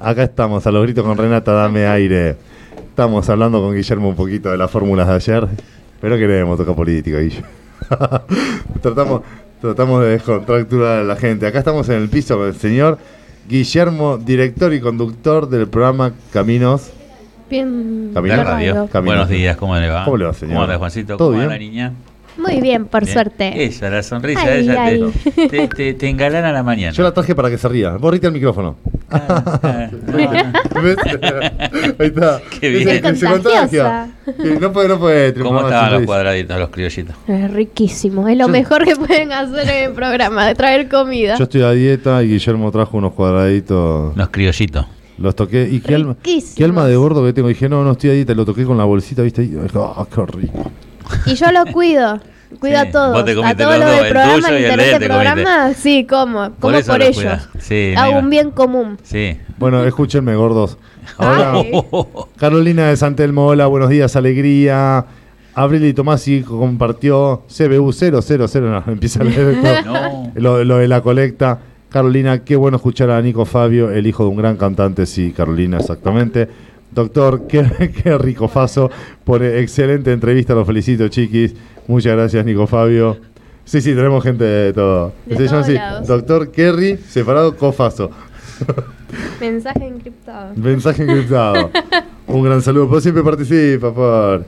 Acá estamos, a los gritos con Renata, dame aire. Estamos hablando con Guillermo un poquito de las fórmulas de ayer, pero queremos tocar política, Guillermo. tratamos, tratamos de descontracturar a la gente. Acá estamos en el piso con el señor Guillermo, director y conductor del programa Caminos. Bien. Camino. La radio. Caminos. Buenos días, ¿cómo le va? ¿Cómo le va, señor? ¿Cómo anda, Juancito? ¿Todo ¿Cómo va la niña? Muy bien, por Bien. suerte. Ella, la sonrisa Ay, de ella ay. te, te, te- te engalana la mañana. Yo la traje para que se ría. Borrite el micrófono. Ah, ah. Ahí está. Qué bien. que se Contagiosa. contagia. Que no puede, no puede. ¿Cómo estaban los cuadraditos, los criollitos? Es riquísimo. Es lo Yo- mejor que pueden hacer en el programa, de traer comida. Yo estoy a dieta y Guillermo trajo unos cuadraditos. Los criollitos. Los toqué. ¿Y qué alma, qué alma de gordo que tengo? Dije, no, no estoy a dieta. Lo toqué con la bolsita, ¿viste? Y dije, ah, qué rico. Y yo lo cuido. Cuido Sí, a todos. vos te a todos los los del el programa, y el de programa, sí, como. Como eso por, lo ellos. Sí, Hago un bien común. Sí. Bueno, escúchenme, gordos. Ahora, Ay. Carolina de Santelmo, hola, buenos días, alegría. Abril y Tomasi compartió CBU 000, no, empieza a leer. No. lo, lo de la colecta. Carolina, qué bueno escuchar a Nico Fabio, el hijo de un gran cantante, sí, Carolina, exactamente. Doctor, qué, qué rico Faso, por excelente entrevista, los felicito, chiquis. Muchas gracias, Nico Fabio. Sí, sí, tenemos gente de todo. De Se llama todos así, lados. Doctor Kerry, separado Cofaso. Mensaje encriptado. Mensaje encriptado. Un gran saludo, pero siempre participa, por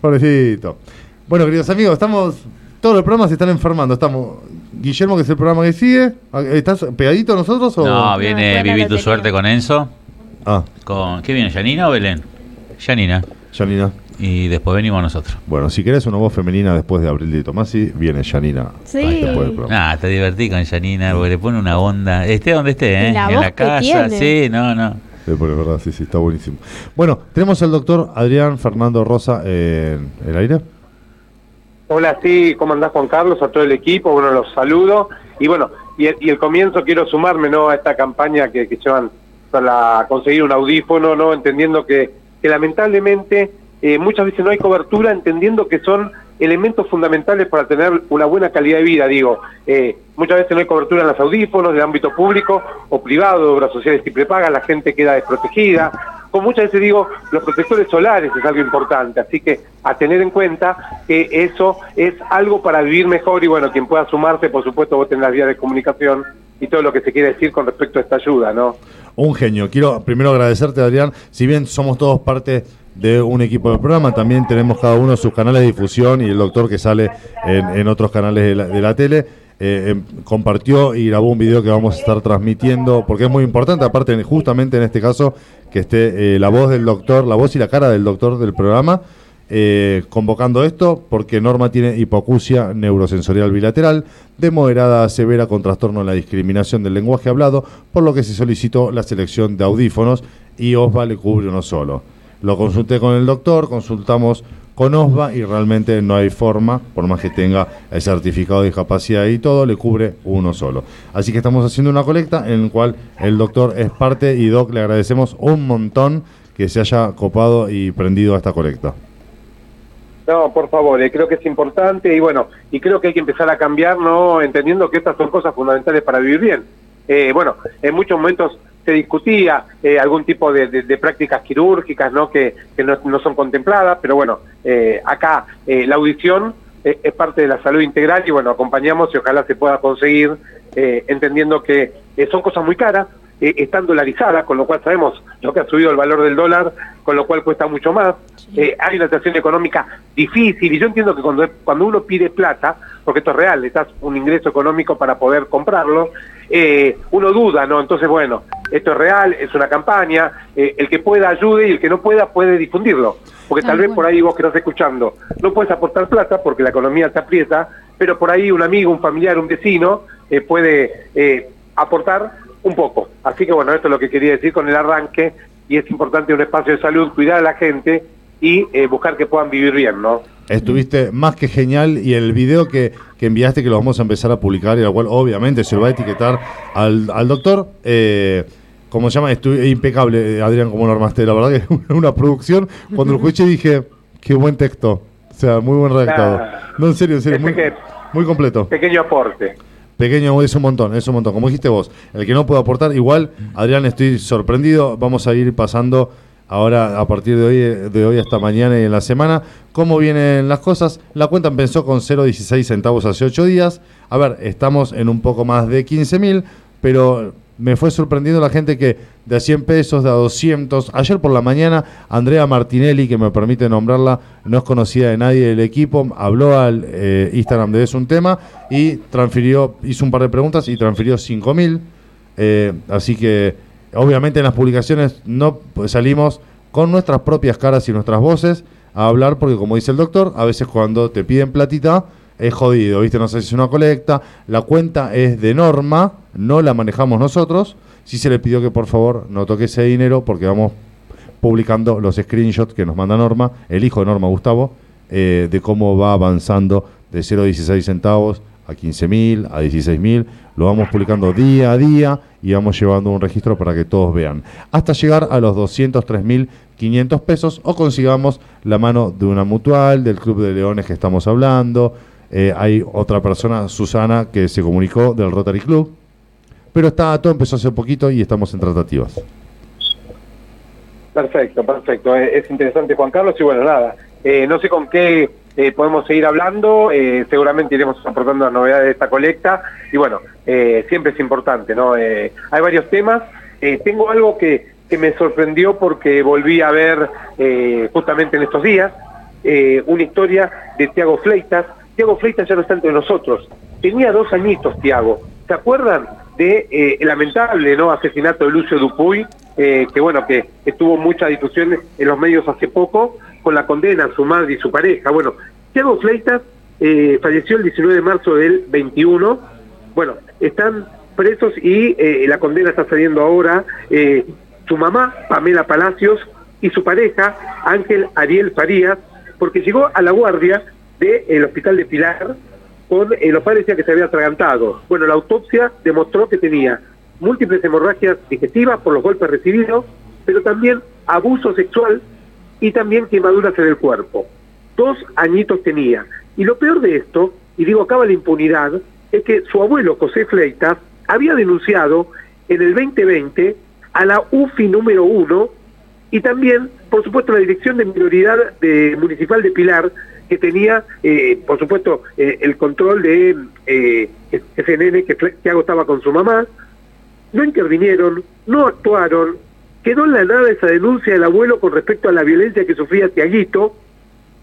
pobrecito. Bueno, queridos amigos, estamos. Todos los programas se están enfermando. Estamos. Guillermo, que es el programa que sigue. ¿Estás pegadito a nosotros o.? No, No, viene buena Viví tu suerte con Enzo. Ah, Con, ¿Qué viene, Janina o Belén? Janina. Janina. Y después venimos nosotros. Bueno, si querés una voz femenina después de Abril de Tomasi, viene Janina. Sí. Ah, te divertí con Janina, porque le pone una onda. Esté donde esté, ¿eh? La en voz la que casa. tiene. Sí, no, no. Sí, por verdad, sí, sí, está buenísimo. Bueno, tenemos al doctor Adrián Fernando Rosa en el aire. Hola, sí, ¿cómo andás Juan Carlos? A todo el equipo, bueno, los saludo. Y bueno, y el, y el comienzo quiero sumarme ¿no? a esta campaña que, que llevan para conseguir un audífono, ¿no? Entendiendo que, que lamentablemente eh, muchas veces no hay cobertura, entendiendo que son elementos fundamentales para tener una buena calidad de vida, digo. Eh, muchas veces no hay cobertura en los audífonos del ámbito público o privado, obras sociales y prepagas, la gente queda desprotegida. Como muchas veces digo, los protectores solares es algo importante, así que a tener en cuenta que eso es algo para vivir mejor y bueno, quien pueda sumarse, por supuesto, vos tenés las vías de comunicación y todo lo que se quiere decir con respecto a esta ayuda, ¿no? Un genio. Quiero primero agradecerte, Adrián. Si bien somos todos parte de un equipo del programa, también tenemos cada uno sus canales de difusión y el doctor que sale en, otros canales de la, tele. Eh, em, compartió y grabó un video que vamos a estar transmitiendo, porque es muy importante, aparte justamente en este caso, que esté eh, la voz del doctor, la voz y la cara del doctor del programa, eh, convocando esto porque Norma tiene hipoacusia neurosensorial bilateral de moderada a severa con trastorno en la discriminación del lenguaje hablado, por lo que se solicitó la selección de audífonos y OSVA le cubre uno solo. Lo consulté con el doctor, consultamos con OSVA y realmente no hay forma, por más que tenga el certificado de discapacidad y todo, le cubre uno solo. Así que estamos haciendo una colecta en la cual el doctor es parte y Doc le agradecemos un montón que se haya copado y prendido a esta colecta. No, por favor, eh, creo que es importante y bueno, y creo que hay que empezar a cambiar, ¿no? Entendiendo que estas son cosas fundamentales para vivir bien. Eh, bueno, en muchos momentos se discutía eh, algún tipo de, prácticas quirúrgicas, ¿no? Que, no, son contempladas, pero bueno, acá la audición es parte de la salud integral y bueno, acompañamos y ojalá se pueda conseguir, entendiendo que son cosas muy caras, eh, están dolarizadas, con lo cual sabemos lo que ha subido el valor del dólar, con lo cual cuesta mucho más. Eh, hay una situación económica difícil y yo entiendo que cuando, cuando uno pide plata, porque esto es real, necesitas un ingreso económico para poder comprarlo, eh, uno duda, ¿no? Entonces, bueno, esto es real, es una campaña, el que pueda ayude y el que no pueda puede difundirlo. Porque tal vez por ahí vos que estás escuchando no puedes aportar plata porque la economía se aprieta, pero por ahí un amigo, un familiar, un vecino puede aportar un poco. Así que bueno, esto es lo que quería decir con el arranque y es importante un espacio de salud, cuidar a la gente y eh, buscar que puedan vivir bien, ¿no? Estuviste más que genial y el video que, que, enviaste que lo vamos a empezar a publicar y al cual obviamente se lo va a etiquetar al, al doctor. Eh, como se llama, estuve impecable, Adrián, como lo armaste. La verdad que es una producción. Cuando lo escuché dije, qué buen texto. O sea, muy buen redactado. No, en serio, en serio, muy, muy completo. Pequeño aporte. Pequeño, es un montón, es un montón. Como dijiste vos, el que no puede aportar, igual, Adrián, estoy sorprendido. Vamos a ir pasando ahora a partir de hoy, de hoy hasta mañana y en la semana, cómo vienen las cosas. La cuenta empezó con 0,16 centavos hace 8 días. A ver, estamos en un poco más de 15 mil, pero me fue sorprendiendo la gente que de a 100 pesos, de a 200. Ayer por la mañana, Andrea Martinelli, que me permite nombrarla, no es conocida de nadie del equipo, habló al eh, Instagram de eso un tema y transfirió, hizo un par de preguntas y transfirió 5 mil. Eh, así que, obviamente, en las publicaciones no salimos con nuestras propias caras y nuestras voces a hablar, porque como dice el doctor, a veces cuando te piden platita, es jodido, ¿viste? No sé si es una colecta, la cuenta es de norma, no la manejamos nosotros. Sí se le pidió que por favor no toque ese dinero porque vamos publicando los screenshots que nos manda Norma, el hijo de Norma Gustavo, eh, de cómo va avanzando de 0,16 centavos a 15.000, a 16.000. Lo vamos publicando día a día y vamos llevando un registro para que todos vean. Hasta llegar a los 203.500 pesos o consigamos la mano de una mutual, del Club de Leones que estamos hablando, eh, hay otra persona, Susana, que se comunicó del Rotary Club. Pero está, todo empezó hace poquito y estamos en tratativas. Perfecto, perfecto. Eh, es interesante, Juan Carlos. Y bueno, nada, eh, no sé con qué podemos seguir hablando. seguramente iremos aportando las novedades de esta colecta. Y bueno, siempre es importante, ¿no? hay varios temas. tengo algo que, que, me sorprendió porque volví a ver justamente en estos días una historia de Tiago Fleitas, Tiago Freitas ya no está entre nosotros. Tenía dos añitos, Tiago. ¿Se acuerdan de eh, el lamentable no asesinato de Lucio Dupuy? Eh, que bueno, que estuvo mucha difusión en los medios hace poco, con la condena a su madre y su pareja. Bueno, Tiago Fleitas eh, falleció el 19 de marzo del 21. Bueno, están presos y la condena está saliendo ahora. su mamá, Pamela Palacios, y su pareja, Ángel Ariel Farías, porque llegó a la guardia del hospital de Pilar con eh, los padres decían que se había atragantado. Bueno, la autopsia demostró que tenía múltiples hemorragias digestivas por los golpes recibidos, pero también abuso sexual y también quemaduras en el cuerpo. Dos añitos tenía. Y lo peor de esto, y digo acaba la impunidad, es que su abuelo José Fleitas había denunciado en el 2020 a la UFI número uno y también, por supuesto, la Dirección de Minoridad de, Municipal de Pilar, que tenía, eh, por supuesto, eh, el control de eh, ese nene que Tiago estaba con su mamá. No intervinieron, no actuaron, quedó en la nada esa denuncia del abuelo con respecto a la violencia que sufría Tiaguito,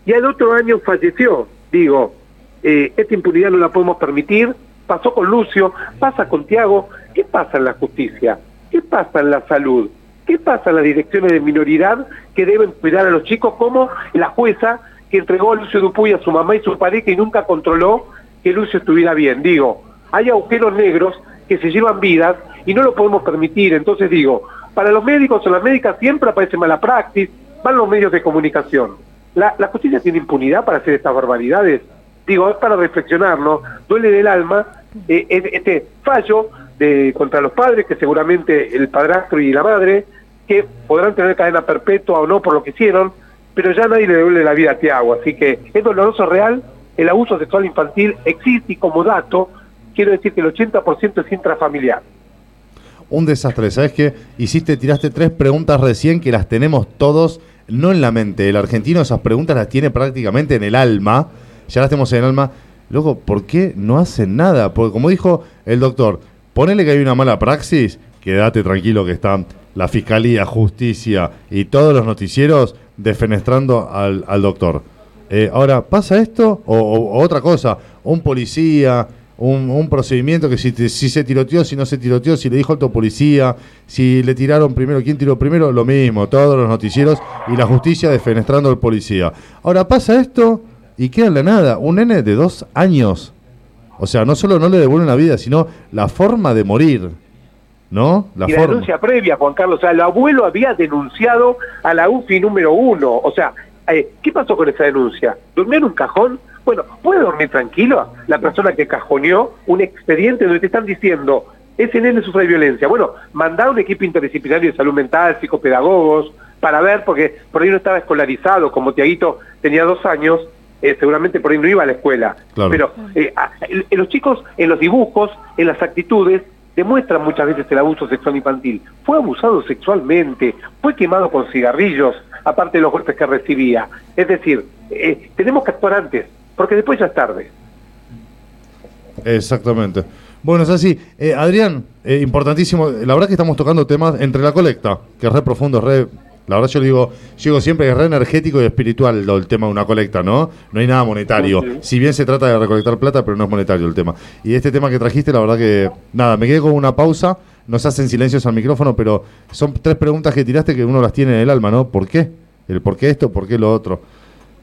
y al otro año falleció. Digo, esta impunidad no la podemos permitir, pasó con Lucio, pasa con Tiago, ¿qué pasa en la justicia? ¿Qué pasa en la salud? ¿Qué pasa en las direcciones de minoridad que deben cuidar a los chicos como la jueza que entregó a Lucio Dupuy a su mamá y su pareja y nunca controló que Lucio estuviera bien? Digo, hay agujeros negros que se llevan vidas y no lo podemos permitir. Entonces digo, para los médicos o las médicas siempre aparece mala praxis, van los medios de comunicación. ¿La, ¿La justicia tiene impunidad para hacer estas barbaridades? Digo, es para reflexionar, ¿no? Duele del alma eh, este fallo de, contra los padres, que seguramente el padrastro y la madre, que podrán tener cadena perpetua o no por lo que hicieron, pero ya nadie le devuelve la vida a Tiago. Así que es doloroso real, el abuso sexual infantil existe y como dato, quiero decir que el 80% es intrafamiliar. Un desastre, ¿sabes qué? Hiciste, tiraste tres preguntas recién que las tenemos todos, no en la mente. El argentino esas preguntas las tiene prácticamente en el alma, ya las tenemos en el alma. Luego, ¿por qué no hacen nada? Porque como dijo el doctor, ponele que hay una mala praxis, quédate tranquilo que están la Fiscalía, Justicia y todos los noticieros defenestrando al, al doctor. Eh, ahora, ¿pasa esto o, otra cosa? Un policía, un, procedimiento que si, si, se tiroteó, si no se tiroteó, si le dijo alto policía, si le tiraron primero, quién tiró primero, lo mismo, todos los noticieros y la justicia defenestrando al policía. Ahora, ¿pasa esto? y queda en la nada. Un nene de dos años. O sea, no solo no le devuelven la vida, sino la forma de morir. ¿No? La y la denuncia previa, Juan Carlos. O sea, el abuelo había denunciado a la UFI número uno. O sea, eh, ¿qué pasó con esa denuncia? ¿Durmió en un cajón? Bueno, ¿puede dormir tranquilo la persona que cajoneó un expediente donde te están diciendo ese nene sufre violencia? Bueno, mandar un equipo interdisciplinario de salud mental, psicopedagogos, para ver, porque por ahí no estaba escolarizado, como Tiaguito tenía dos años, eh, seguramente por ahí no iba a la escuela. Pero eh, los chicos, en los dibujos, en las actitudes, demuestran muchas veces el abuso sexual infantil. Fue abusado sexualmente, fue quemado con cigarrillos, aparte de los golpes que recibía. Es decir, eh, tenemos que actuar antes, porque después ya es tarde. Exactamente. Bueno, es así. Adrián, importantísimo. La verdad que estamos tocando temas entre la colecta, que es re profundo, re la verdad yo digo, yo digo siempre que es re energético y espiritual el, tema de una colecta, ¿no? No hay nada monetario. Si bien se trata de recolectar plata, pero no es monetario el tema. Y este tema que trajiste, la verdad que, nada, me quedé con una pausa, nos hacen silencios al micrófono, pero son tres preguntas que tiraste que uno las tiene en el alma, ¿no? ¿Por qué? El por qué esto, por qué lo otro.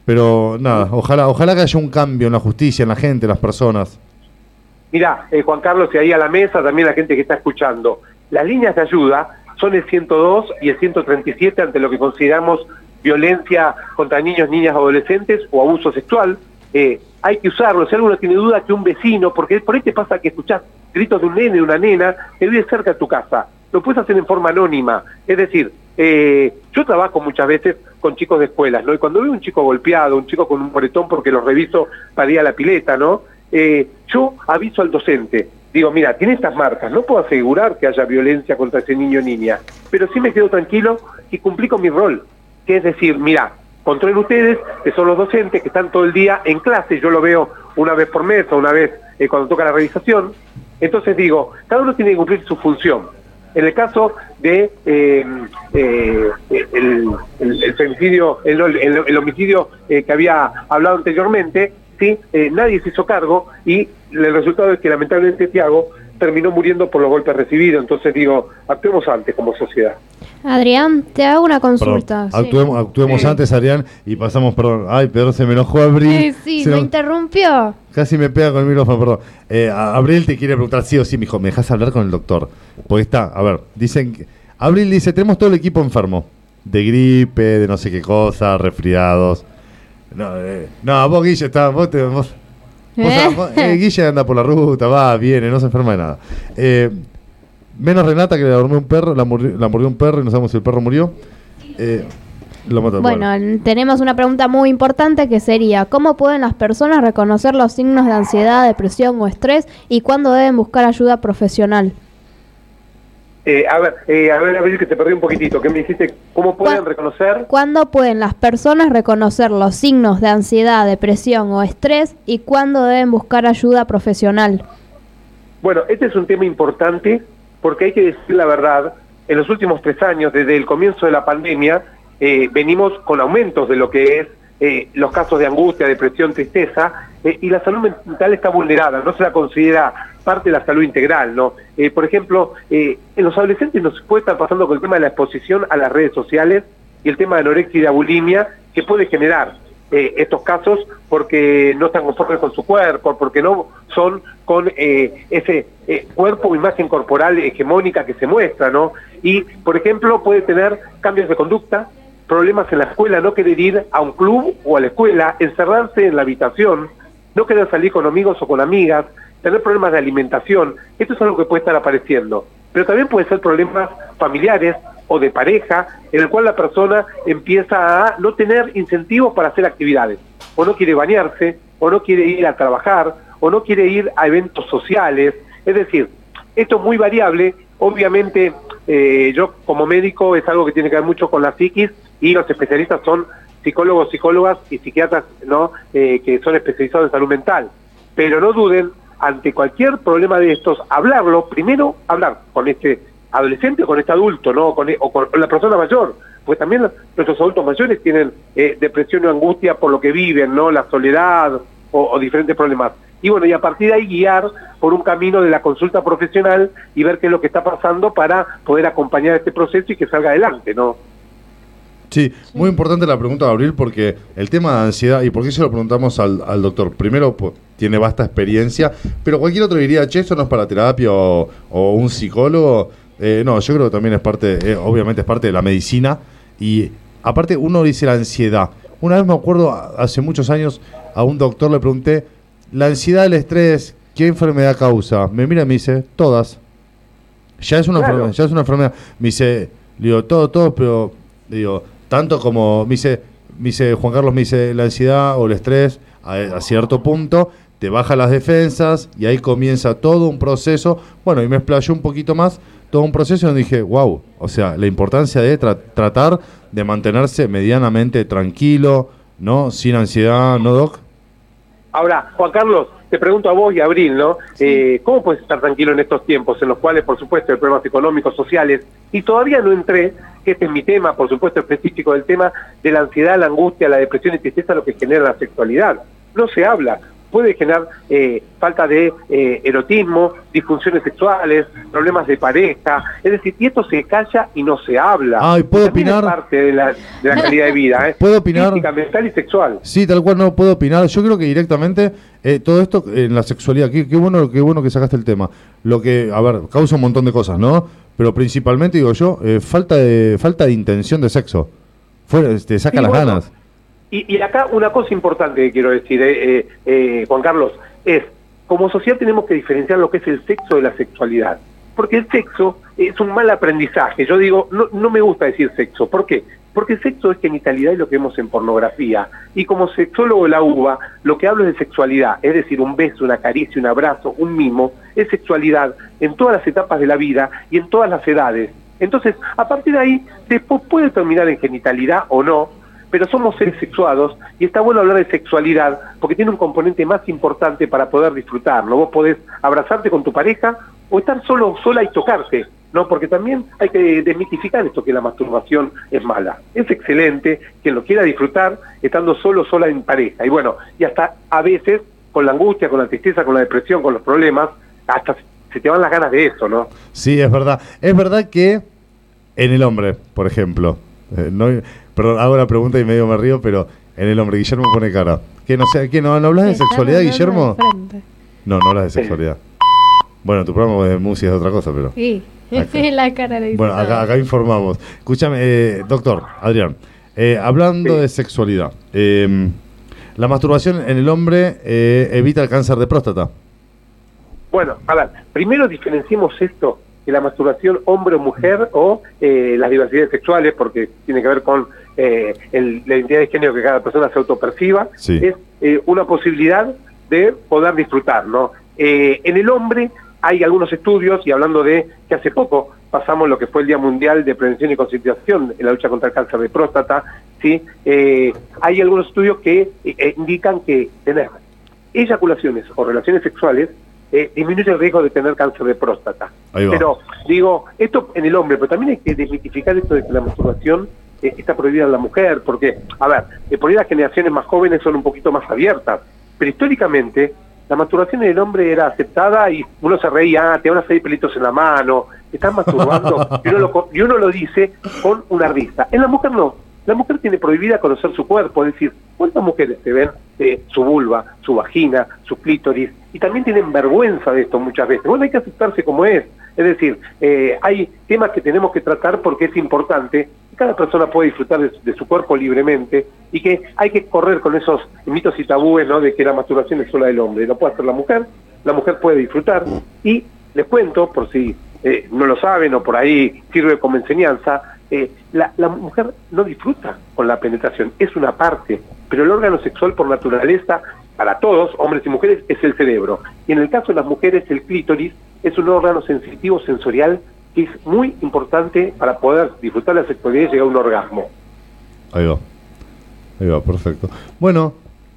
Pero nada, ojalá, ojalá que haya un cambio en la justicia, en la gente, en las personas. Mira, eh, Juan Carlos, y ahí a la mesa también la gente que está escuchando, las líneas de ayuda son el 102 y el 137 ante lo que consideramos violencia contra niños, niñas, adolescentes o abuso sexual. Eh, hay que usarlo. Si alguno tiene duda que un vecino, porque por ahí te pasa que escuchás gritos de un nene, de una nena, que vive cerca de tu casa. Lo puedes hacer en forma anónima. Es decir, eh, yo trabajo muchas veces con chicos de escuelas, ¿no? Y cuando veo un chico golpeado, un chico con un moretón porque lo reviso para ir a la pileta, ¿no? Eh, yo aviso al docente digo, mira, tiene estas marcas, no puedo asegurar que haya violencia contra ese niño o niña, pero sí me quedo tranquilo y cumplí con mi rol, que es decir, mira, controlen ustedes, que son los docentes que están todo el día en clase, yo lo veo una vez por mes o una vez eh, cuando toca la realización, entonces digo, cada uno tiene que cumplir su función. En el caso de eh, eh, el, el, homicidio que había hablado anteriormente, ¿sí? nadie se hizo cargo y el resultado es que lamentablemente Tiago terminó muriendo por los golpes recibidos. Entonces digo, actuemos antes como sociedad. Adrián, te hago una consulta. actuemos, antes, Adrián, y pasamos, perdón. Ay, Pedro, se me enojó Abril. sí, me interrumpió. Casi me pega con el micrófono, perdón. Eh, Abril te quiere preguntar sí o sí, me dijo, ¿me dejas hablar con el doctor? Porque está, a ver, dicen que, Abril dice, tenemos todo el equipo enfermo. De gripe, de no sé qué cosa, resfriados. No, eh, no vos, Guille, está, vos, te, vos ¿Eh? eh, Guille anda por la ruta, va, viene, no se enferma de nada. Eh, menos Renata que le dormió un perro, la murió, un perro y no sabemos si el perro murió. Lo mata- Bueno, tenemos una pregunta muy importante que sería, ¿cómo pueden las personas reconocer los signos de ansiedad, depresión o estrés y cuándo deben buscar ayuda profesional? Eh, a ver, eh, a ver, a ver que te perdí un poquitito. ¿Qué me dijiste? ¿Cómo pueden ¿Cuál- reconocer? ¿Cuándo pueden las personas reconocer los signos de ansiedad, depresión o estrés y cuándo deben buscar ayuda profesional? Bueno, este es un tema importante porque hay que decir la verdad. En los últimos tres años, desde el comienzo de la pandemia, eh, venimos con aumentos de lo que es eh, los casos de angustia, depresión, tristeza, eh, y la salud mental está vulnerada, no se la considera parte de la salud integral, ¿no? Eh, por ejemplo, eh, en los adolescentes nos puede estar pasando con el tema de la exposición a las redes sociales y el tema de anorexia y la bulimia que puede generar eh, estos casos porque no están conformes con su cuerpo, porque no son con eh, ese eh, cuerpo o imagen corporal hegemónica que se muestra, ¿no? Y, por ejemplo, puede tener cambios de conducta, problemas en la escuela, no querer ir a un club o a la escuela, encerrarse en la habitación, no querer salir con amigos o con amigas, tener problemas de alimentación, esto es algo que puede estar apareciendo. Pero también puede ser problemas familiares o de pareja, en el cual la persona empieza a no tener incentivos para hacer actividades, o no quiere bañarse, o no quiere ir a trabajar, o no quiere ir a eventos sociales. Es decir, esto es muy variable, obviamente eh, yo como médico es algo que tiene que ver mucho con la psiquis y los especialistas son psicólogos, psicólogas y psiquiatras ¿no? Eh, que son especializados en salud mental. Pero no duden, ante cualquier problema de estos, hablarlo, primero hablar con este adolescente o con este adulto, ¿no? Con, o con la persona mayor, pues también nuestros adultos mayores tienen eh, depresión o angustia por lo que viven, ¿no? La soledad o, o diferentes problemas. Y bueno, y a partir de ahí guiar por un camino de la consulta profesional y ver qué es lo que está pasando para poder acompañar este proceso y que salga adelante, ¿no? Sí, muy importante la pregunta de Abril porque el tema de ansiedad, y por qué se lo preguntamos al, al doctor, primero pues, tiene vasta experiencia, pero cualquier otro diría, che, esto no es para terapia o, o un psicólogo. Eh, no, yo creo que también es parte, eh, obviamente es parte de la medicina. Y aparte uno dice la ansiedad. Una vez me acuerdo, hace muchos años, a un doctor le pregunté, la ansiedad, el estrés, ¿qué enfermedad causa? Me mira y me dice, todas. Ya es una Claro. enfermedad, ya es una enfermedad. Me dice, le digo, todo, todo, pero le digo, tanto como me dice, me dice Juan Carlos, me dice la ansiedad o el estrés a, a cierto punto te baja las defensas y ahí comienza todo un proceso. Bueno, y me explayó un poquito más, todo un proceso donde dije, wow, o sea, la importancia de tra- tratar de mantenerse medianamente tranquilo, ¿no? Sin ansiedad, ¿no, Doc? Ahora, Juan Carlos, te pregunto a vos y a Abril, ¿no? Eh, ¿Cómo puedes estar tranquilo en estos tiempos en los cuales, por supuesto, hay problemas económicos, sociales, y todavía no entré, que este es mi tema, por supuesto, específico del tema de la ansiedad, la angustia, la depresión y tristeza, lo que genera la sexualidad? No se habla. Puede generar eh, falta de eh, erotismo, disfunciones sexuales, problemas de pareja, es decir, y esto se calla y no se habla. ¿puedo Y también es opinar? parte de la, de la calidad de vida, ¿eh? ¿Puedo opinar? Física, mental y sexual. Sí, tal cual no puedo opinar. Yo creo que directamente eh, todo esto en la sexualidad, qué, qué bueno, qué bueno que sacaste el tema. Lo que, a ver, causa un montón de cosas, ¿no? Pero principalmente digo yo, eh, falta de falta de intención de sexo. Fuera, te saca Sí, las bueno. ganas. Y, y acá una cosa importante que quiero decir, eh, eh, eh, Juan Carlos, es, como sociedad tenemos que diferenciar lo que es el sexo de la sexualidad. Porque el sexo es un mal aprendizaje. Yo digo, no, no me gusta decir sexo. ¿Por qué? Porque sexo es genitalidad y lo que vemos en pornografía. Y como sexólogo de la UBA, lo que hablo es de sexualidad, es decir, un beso, una caricia, un abrazo, un mimo, es sexualidad en todas las etapas de la vida y en todas las edades. Entonces, a partir de ahí, después puede terminar en genitalidad o no, pero somos seres sexuados y está bueno hablar de sexualidad porque tiene un componente más importante para poder disfrutarlo. Vos podés abrazarte con tu pareja o estar solo, sola y tocarte, ¿no? Porque también hay que desmitificar esto que la masturbación es mala. Es excelente, quien lo quiera disfrutar estando solo, sola en pareja. Y bueno, y hasta a veces con la angustia, con la tristeza, con la depresión, con los problemas, hasta se te van las ganas de eso, ¿no? Sí, es verdad. Es verdad que en el hombre, por ejemplo, eh, no, perdón, hago la pregunta y medio me río, pero en el hombre, Guillermo pone cara. ¿Qué no sé, qué no, no hablas de sexualidad, Guillermo? No, no hablas de sexualidad. Bueno, tu programa de música es otra cosa, pero. Sí, Acá. la cara de Bueno, acá, acá informamos. Escúchame, eh, doctor, Adrián, eh, hablando Sí. de sexualidad, eh, la masturbación en el hombre eh, evita el cáncer de próstata. Bueno, a ver, primero diferenciemos esto que la masturbación hombre o mujer o eh, las diversidades sexuales, porque tiene que ver con eh, el- la identidad de género que cada persona se autoperciba, Sí. es eh, una posibilidad de poder disfrutar, ¿no? Eh, en el hombre hay algunos estudios, y hablando de que hace poco pasamos lo que fue el Día Mundial de Prevención y Concientización en la lucha contra el cáncer de próstata, ¿sí? Eh, hay algunos estudios que eh, indican que tener eyaculaciones o relaciones sexuales eh, disminuye el riesgo de tener cáncer de próstata. Pero digo, esto en el hombre, pero también hay que desmitificar esto de que la masturbación eh, está prohibida en la mujer, porque, a ver, por ahí las generaciones más jóvenes son un poquito más abiertas, pero históricamente la masturbación en el hombre era aceptada y uno se reía, ah, te van a salir pelitos en la mano, te estás masturbando, y uno, lo, y uno lo dice con una risa. En la mujer no. La mujer tiene prohibida conocer su cuerpo, es decir, ¿cuántas mujeres te ven eh, su vulva, su vagina, su clítoris? Y también tienen vergüenza de esto muchas veces. Bueno, hay que aceptarse como es. Es decir, eh, hay temas que tenemos que tratar porque es importante cada persona pueda disfrutar de, de su cuerpo libremente y que hay que correr con esos mitos y tabúes ¿no? de que la masturbación es sola del hombre. Lo puede hacer la mujer, la mujer puede disfrutar. Y les cuento, por si eh, no lo saben o por ahí sirve como enseñanza, eh, la, la mujer no disfruta con la penetración, es una parte, pero el órgano sexual por naturaleza, para todos, hombres y mujeres, es el cerebro. Y en el caso de las mujeres, el clítoris es un órgano sensitivo sensorial que es muy importante para poder disfrutar la sexualidad y llegar a un orgasmo. Ahí va. Ahí va, perfecto. Bueno,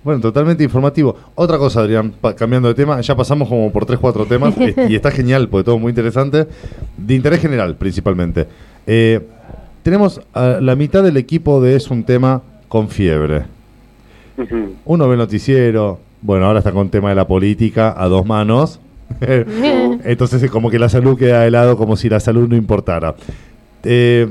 bueno, totalmente informativo. Otra cosa, Adrián, cambiando de tema, ya pasamos como por tres, cuatro temas y está genial, porque todo muy interesante. De interés general, principalmente. Eh, tenemos a la mitad del equipo de Es un tema con fiebre. Uno ve el noticiero, bueno, ahora está con tema de la política a dos manos. Entonces es como que la salud queda de lado como si la salud no importara. Eh,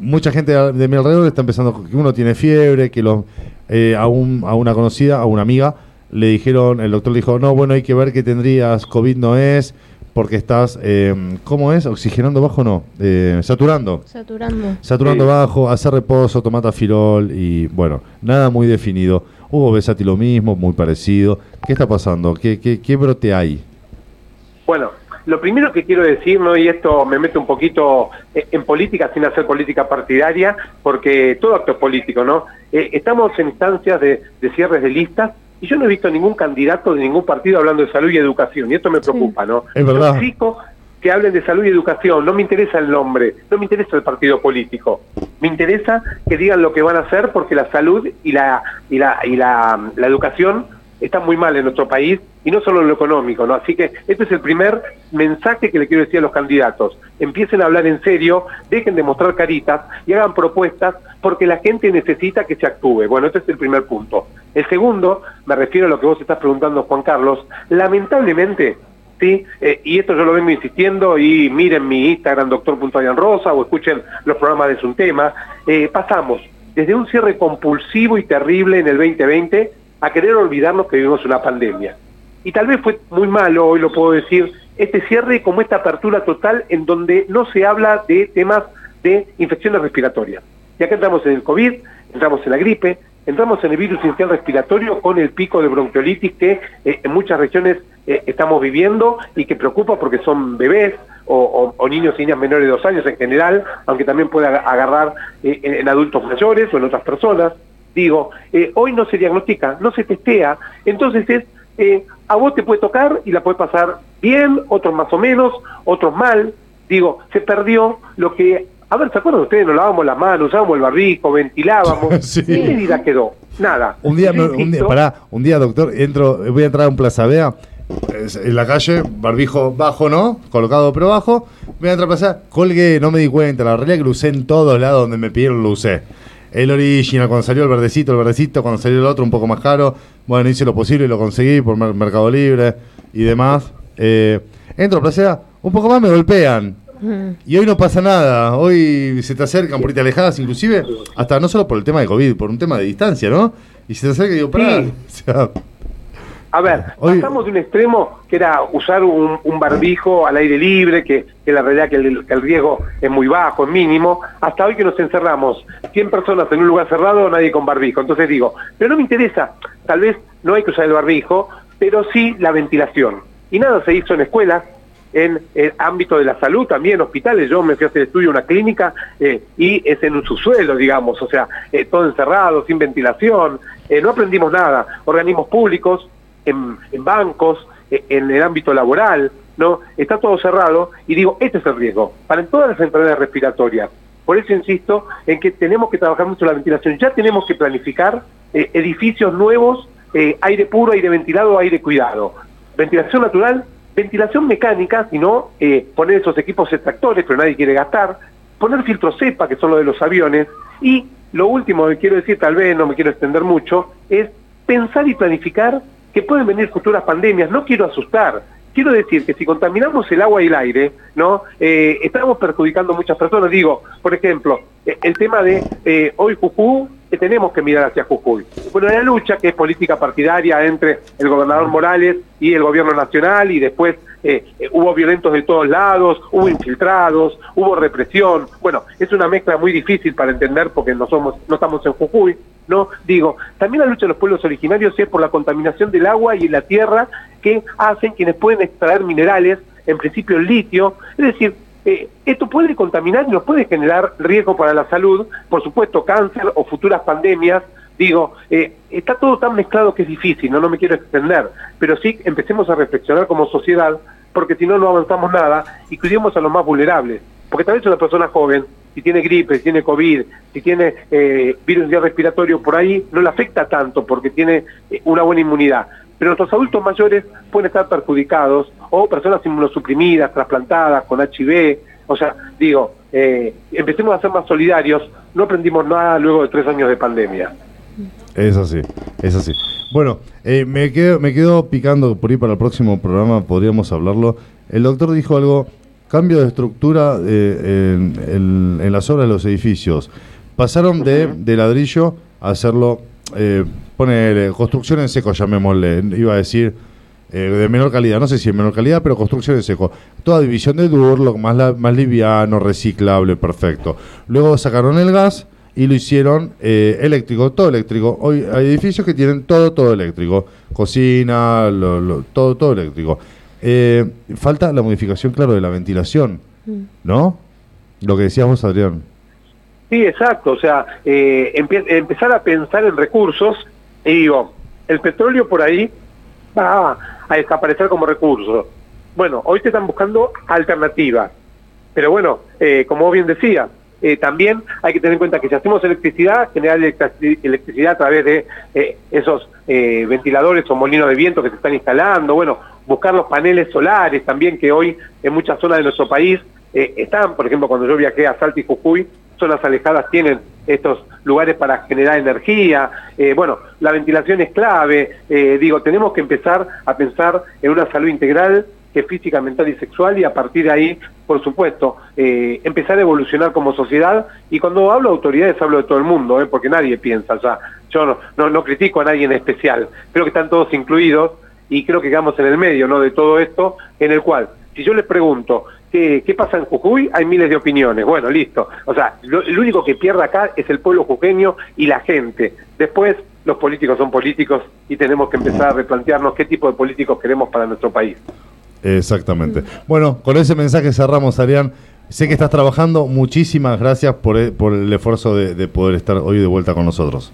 mucha gente de mi alrededor está empezando que uno tiene fiebre, que los, eh, a, un- a una conocida, a una amiga, le dijeron, el doctor le dijo, no, bueno, hay que ver que tendrías, COVID no es, porque estás, eh, ¿cómo es? ¿Oxigenando bajo no? Eh, saturando. Saturando. Saturando Sí. bajo, hacer reposo, tomar tafirol y bueno, nada muy definido. Hubo Besati lo mismo, muy parecido. ¿Qué está pasando? ¿Qué, qué, qué brote hay? Bueno, lo primero que quiero decir, ¿no? y esto me mete un poquito eh, en política sin hacer política partidaria, porque todo acto es político, ¿no? Eh, estamos en instancias de, de cierres de listas y yo no he visto ningún candidato de ningún partido hablando de salud y educación, y esto me preocupa, ¿no? Es verdad. Yo que hablen de salud y educación, no me interesa el nombre, no me interesa el partido político, me interesa que digan lo que van a hacer porque la salud y la, y la, y la, la educación están muy mal en nuestro país y no solo en lo económico, ¿no? Así que este es el primer mensaje que le quiero decir a los candidatos. Empiecen a hablar en serio, dejen de mostrar caritas y hagan propuestas porque la gente necesita que se actúe. Bueno, este es el primer punto. El segundo, me refiero a lo que vos estás preguntando, Juan Carlos, lamentablemente, ¿sí? Eh, y esto yo lo vengo insistiendo y miren mi Instagram, doctor.rosa o escuchen los programas de un tema, eh, pasamos desde un cierre compulsivo y terrible en el 2020 a querer olvidarnos que vivimos una pandemia. Y tal vez fue muy malo, hoy lo puedo decir, este cierre como esta apertura total en donde no se habla de temas de infecciones respiratorias. Y acá entramos en el COVID, entramos en la gripe, entramos en el virus inicial respiratorio con el pico de bronquiolitis que eh, en muchas regiones eh, estamos viviendo y que preocupa porque son bebés o, niños y niñas menores de dos años en general, aunque también puede aga- agarrar eh, en adultos mayores o en otras personas. Digo, eh, hoy no se diagnostica, no se testea, entonces es, eh, a vos te puede tocar y la puede pasar bien, otros más o menos, otros mal. Digo, se perdió lo que, a ver, ¿se acuerdan ustedes? Nos lavábamos las manos, usábamos el barbijo, ventilábamos. Sí. ¿Qué medida quedó? Nada. Un día, un día, pará, un día, doctor, entro, voy a entrar a un Plaza Vea, en la calle, barbijo bajo, ¿no? Colocado pero bajo. Voy a entrar a Plaza, colgué, no me di cuenta. La realidad es que lo usé en todos lados donde me pidieron, lo usé. El original, cuando salió el verdecito, el verdecito, cuando salió el otro un poco más caro. Bueno, hice lo posible y lo conseguí por Mer- Mercado Libre y demás. Eh, entro a Plaza Vea, un poco más me golpean. Y hoy no pasa nada, hoy se te acercan por ahí te alejadas, inclusive, hasta no solo por el tema de COVID, por un tema de distancia, ¿no? Y se te acerca y digo, pará, Sí. o sea, A ver, Hoy- pasamos de un extremo que era usar un, un barbijo al aire libre, que, que la realidad que el, que el riesgo es muy bajo, es mínimo, hasta hoy que nos encerramos 100 personas en un lugar cerrado, nadie con barbijo. Entonces digo, pero no me interesa, tal vez no hay que usar el barbijo, pero sí la ventilación. Y nada se hizo en escuelas, en el ámbito de la salud, también hospitales. Yo me fui a hacer estudio en una clínica eh, y es en un subsuelo, digamos, o sea, eh, todo encerrado, sin ventilación. Eh, no aprendimos nada. Organismos públicos, en, bancos, eh, en el ámbito laboral, ¿no? Está todo cerrado y digo, este es el riesgo para todas las enfermedades respiratorias. Por eso insisto en que tenemos que trabajar mucho la ventilación. Ya tenemos que planificar eh, edificios nuevos, eh, aire puro, aire ventilado, aire cuidado. Ventilación natural, ventilación mecánica, sino eh, poner esos equipos extractores, pero nadie quiere gastar, poner filtros cepa, que son los de los aviones, y lo último que quiero decir, tal vez no me quiero extender mucho, es pensar y planificar que pueden venir futuras pandemias. No quiero asustar, quiero decir que si contaminamos el agua y el aire, ¿no? Eh, estamos perjudicando a muchas personas. Digo, por ejemplo, eh, el tema de eh, hoy Jujuy, que tenemos que mirar hacia Jujuy. Bueno, la lucha que es política partidaria entre el gobernador Morales y el gobierno nacional y después eh, eh, hubo violentos de todos lados, hubo infiltrados, hubo represión. Bueno, es una mezcla muy difícil para entender porque no somos, no estamos en Jujuy, ¿no? Digo, también la lucha de los pueblos originarios es por la contaminación del agua y la tierra que hacen quienes pueden extraer minerales, en principio el litio, es decir, eh, esto puede contaminar y nos puede generar riesgo para la salud, por supuesto cáncer o futuras pandemias, digo, eh, está todo tan mezclado que es difícil, no, no me quiero extender, pero sí empecemos a reflexionar como sociedad, porque si no, no avanzamos nada y cuidemos a los más vulnerables, porque tal vez una persona joven, si tiene gripe, si tiene COVID, si tiene eh, virus ya respiratorio por ahí, no le afecta tanto porque tiene eh, una buena inmunidad. Pero nuestros adultos mayores pueden estar perjudicados, o personas inmunosuprimidas, trasplantadas, con HIV, o sea, digo, eh, empecemos a ser más solidarios, no aprendimos nada luego de tres años de pandemia. Es así, es así. Bueno, eh, me, quedo, me quedo picando por ahí para el próximo programa, podríamos hablarlo. El doctor dijo algo, cambio de estructura eh, en, en- en las obras de los edificios. Pasaron de, de ladrillo a hacerlo, eh, poner construcción en seco, llamémosle, iba a decir, eh, de menor calidad, no sé si de menor calidad, pero construcción en seco. Toda división de Durlock, más, la- más liviano, reciclable, perfecto. Luego sacaron el gas y lo hicieron eh, eléctrico, todo eléctrico. Hoy hay edificios que tienen todo, todo eléctrico. Cocina, lo- lo- todo, todo eléctrico. Eh, falta la modificación, claro, de la ventilación, ¿no? Lo que decías vos, Adrián. Sí, exacto. O sea, eh, empezar a pensar en recursos y digo, el petróleo por ahí va a desaparecer como recurso. Bueno, hoy te están buscando alternativas. Pero bueno, eh, como vos bien decía, eh, también hay que tener en cuenta que si hacemos electricidad, generar electrici- electricidad a través de eh, esos eh, ventiladores o molinos de viento que se están instalando, bueno, buscar los paneles solares también que hoy en muchas zonas de nuestro país están, por ejemplo, cuando yo viajé a Salta y Jujuy, zonas alejadas tienen estos lugares para generar energía. Bueno, la ventilación es clave. Digo, tenemos que empezar a pensar en una salud integral que es física, mental y sexual y a partir de ahí, por supuesto, eh, empezar a evolucionar como sociedad. Y cuando hablo de autoridades hablo de todo el mundo, ¿eh? porque nadie piensa ya. Yo no, no, critico a nadie en especial. Creo que están todos incluidos y creo que quedamos en el medio ¿no? de todo esto, en el cual, si yo les pregunto, ¿qué, qué pasa en Jujuy? Hay miles de opiniones. Bueno, listo. O sea, lo, el único que pierde acá es el pueblo jujeño y la gente. Después, los políticos son políticos y tenemos que empezar a replantearnos qué tipo de políticos queremos para nuestro país. Exactamente. Bueno, con ese mensaje cerramos, Adrián. Sé que estás trabajando. Muchísimas gracias por por el esfuerzo de, de poder estar hoy de vuelta con nosotros.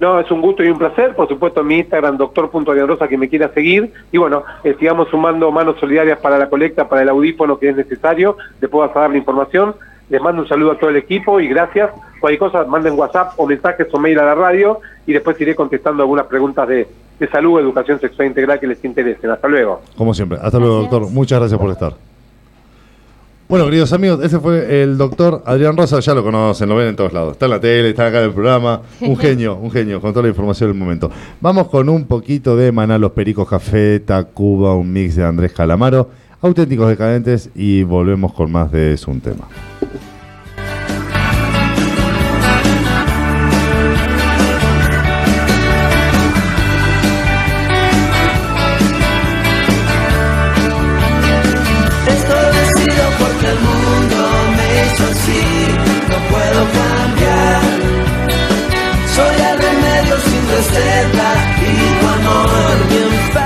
No, es un gusto y un placer. Por supuesto, mi Instagram, doctor.arianrosa, que me quiera seguir. Y bueno, eh, sigamos sumando manos solidarias para la colecta, para el audífono que es necesario. Le puedo dar la información. Les mando un saludo a todo el equipo y gracias. Cualquier cosa, manden WhatsApp o mensajes o mail a la radio y después iré contestando algunas preguntas de, de salud, educación sexual integral que les interesen. Hasta luego. Como siempre. Hasta luego, doctor. Muchas gracias por estar. Bueno, queridos amigos, ese fue el doctor Adrián Rosa, ya lo conocen, lo ven en todos lados. Está en la tele, está acá en el programa. Un genio, un genio, con toda la información del momento. Vamos con un poquito de Maná, Los Pericos Café, Tacuba, un mix de Andrés Calamaro, auténticos decadentes y volvemos con más de Es un tema. Sin receta y amor mi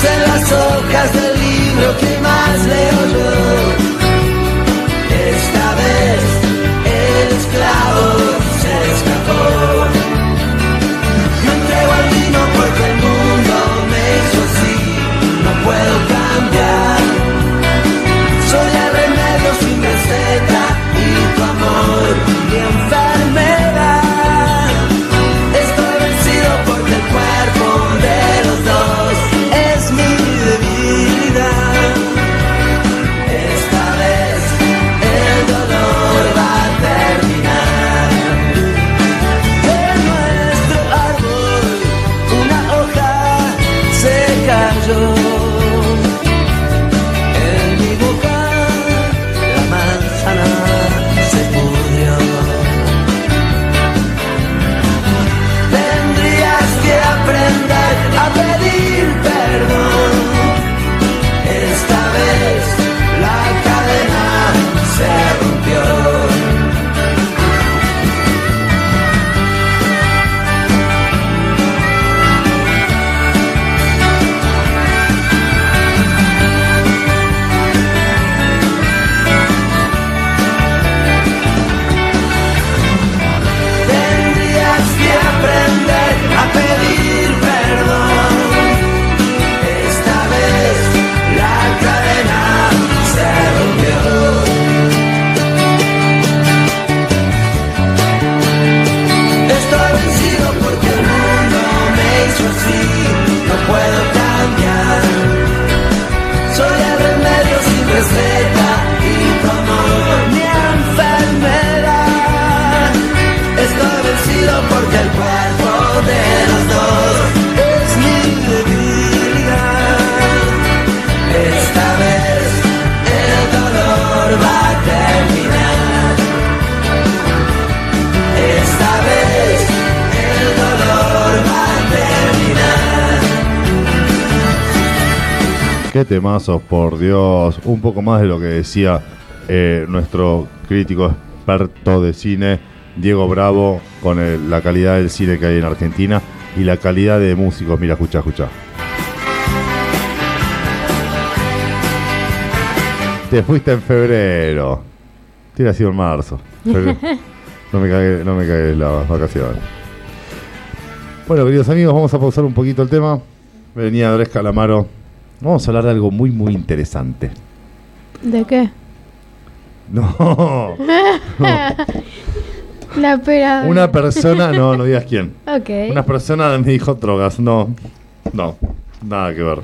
dicen las hojas del libro que más leo yo. Temazos, por Dios. Un poco más de lo que decía eh, nuestro crítico experto de cine, Diego Bravo, con el- la calidad del cine que hay en Argentina y la calidad de músicos. Mira, escucha, escucha. Te fuiste en febrero. Tiene sido en marzo. Febrero. No me cagué, no me cagué las vacaciones. Bueno, queridos amigos, vamos a pausar un poquito el tema. Venía Andrés Calamaro. Vamos a hablar de algo muy, muy interesante. ¿De qué? No, La pera. una persona, no, no digas quién. Ok. Una persona me dijo drogas. No, no, nada que ver.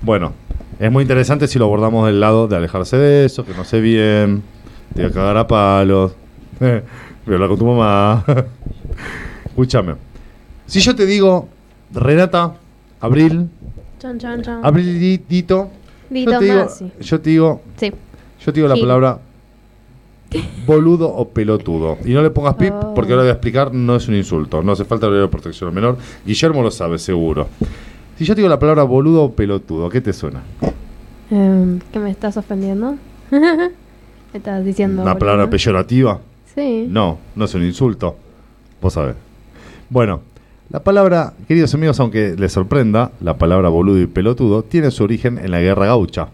Bueno, es muy interesante si lo abordamos del lado de alejarse de eso, que no sé bien, te voy a cagar a palos, voy a hablar con tu mamá. Escúchame. Si yo te digo, Renata, Abril, Chan, chan, chan. Abrilito, Dito yo te digo, Masi. yo te digo, Sí. yo te digo la Gil. palabra boludo o pelotudo. Y no le pongas pip Oh. porque ahora voy a explicar, no es un insulto. No hace falta hablar de protección al menor. Guillermo lo sabe, seguro. Si yo te digo la palabra boludo o pelotudo, ¿qué te suena? Em, ¿Qué me estás ofendiendo? ¿Me estás diciendo? ¿Una boludo? palabra peyorativa? Sí. No, no es un insulto. Vos sabés. Bueno, la palabra, queridos amigos, aunque les sorprenda, la palabra boludo y pelotudo tiene su origen en la guerra gaucha.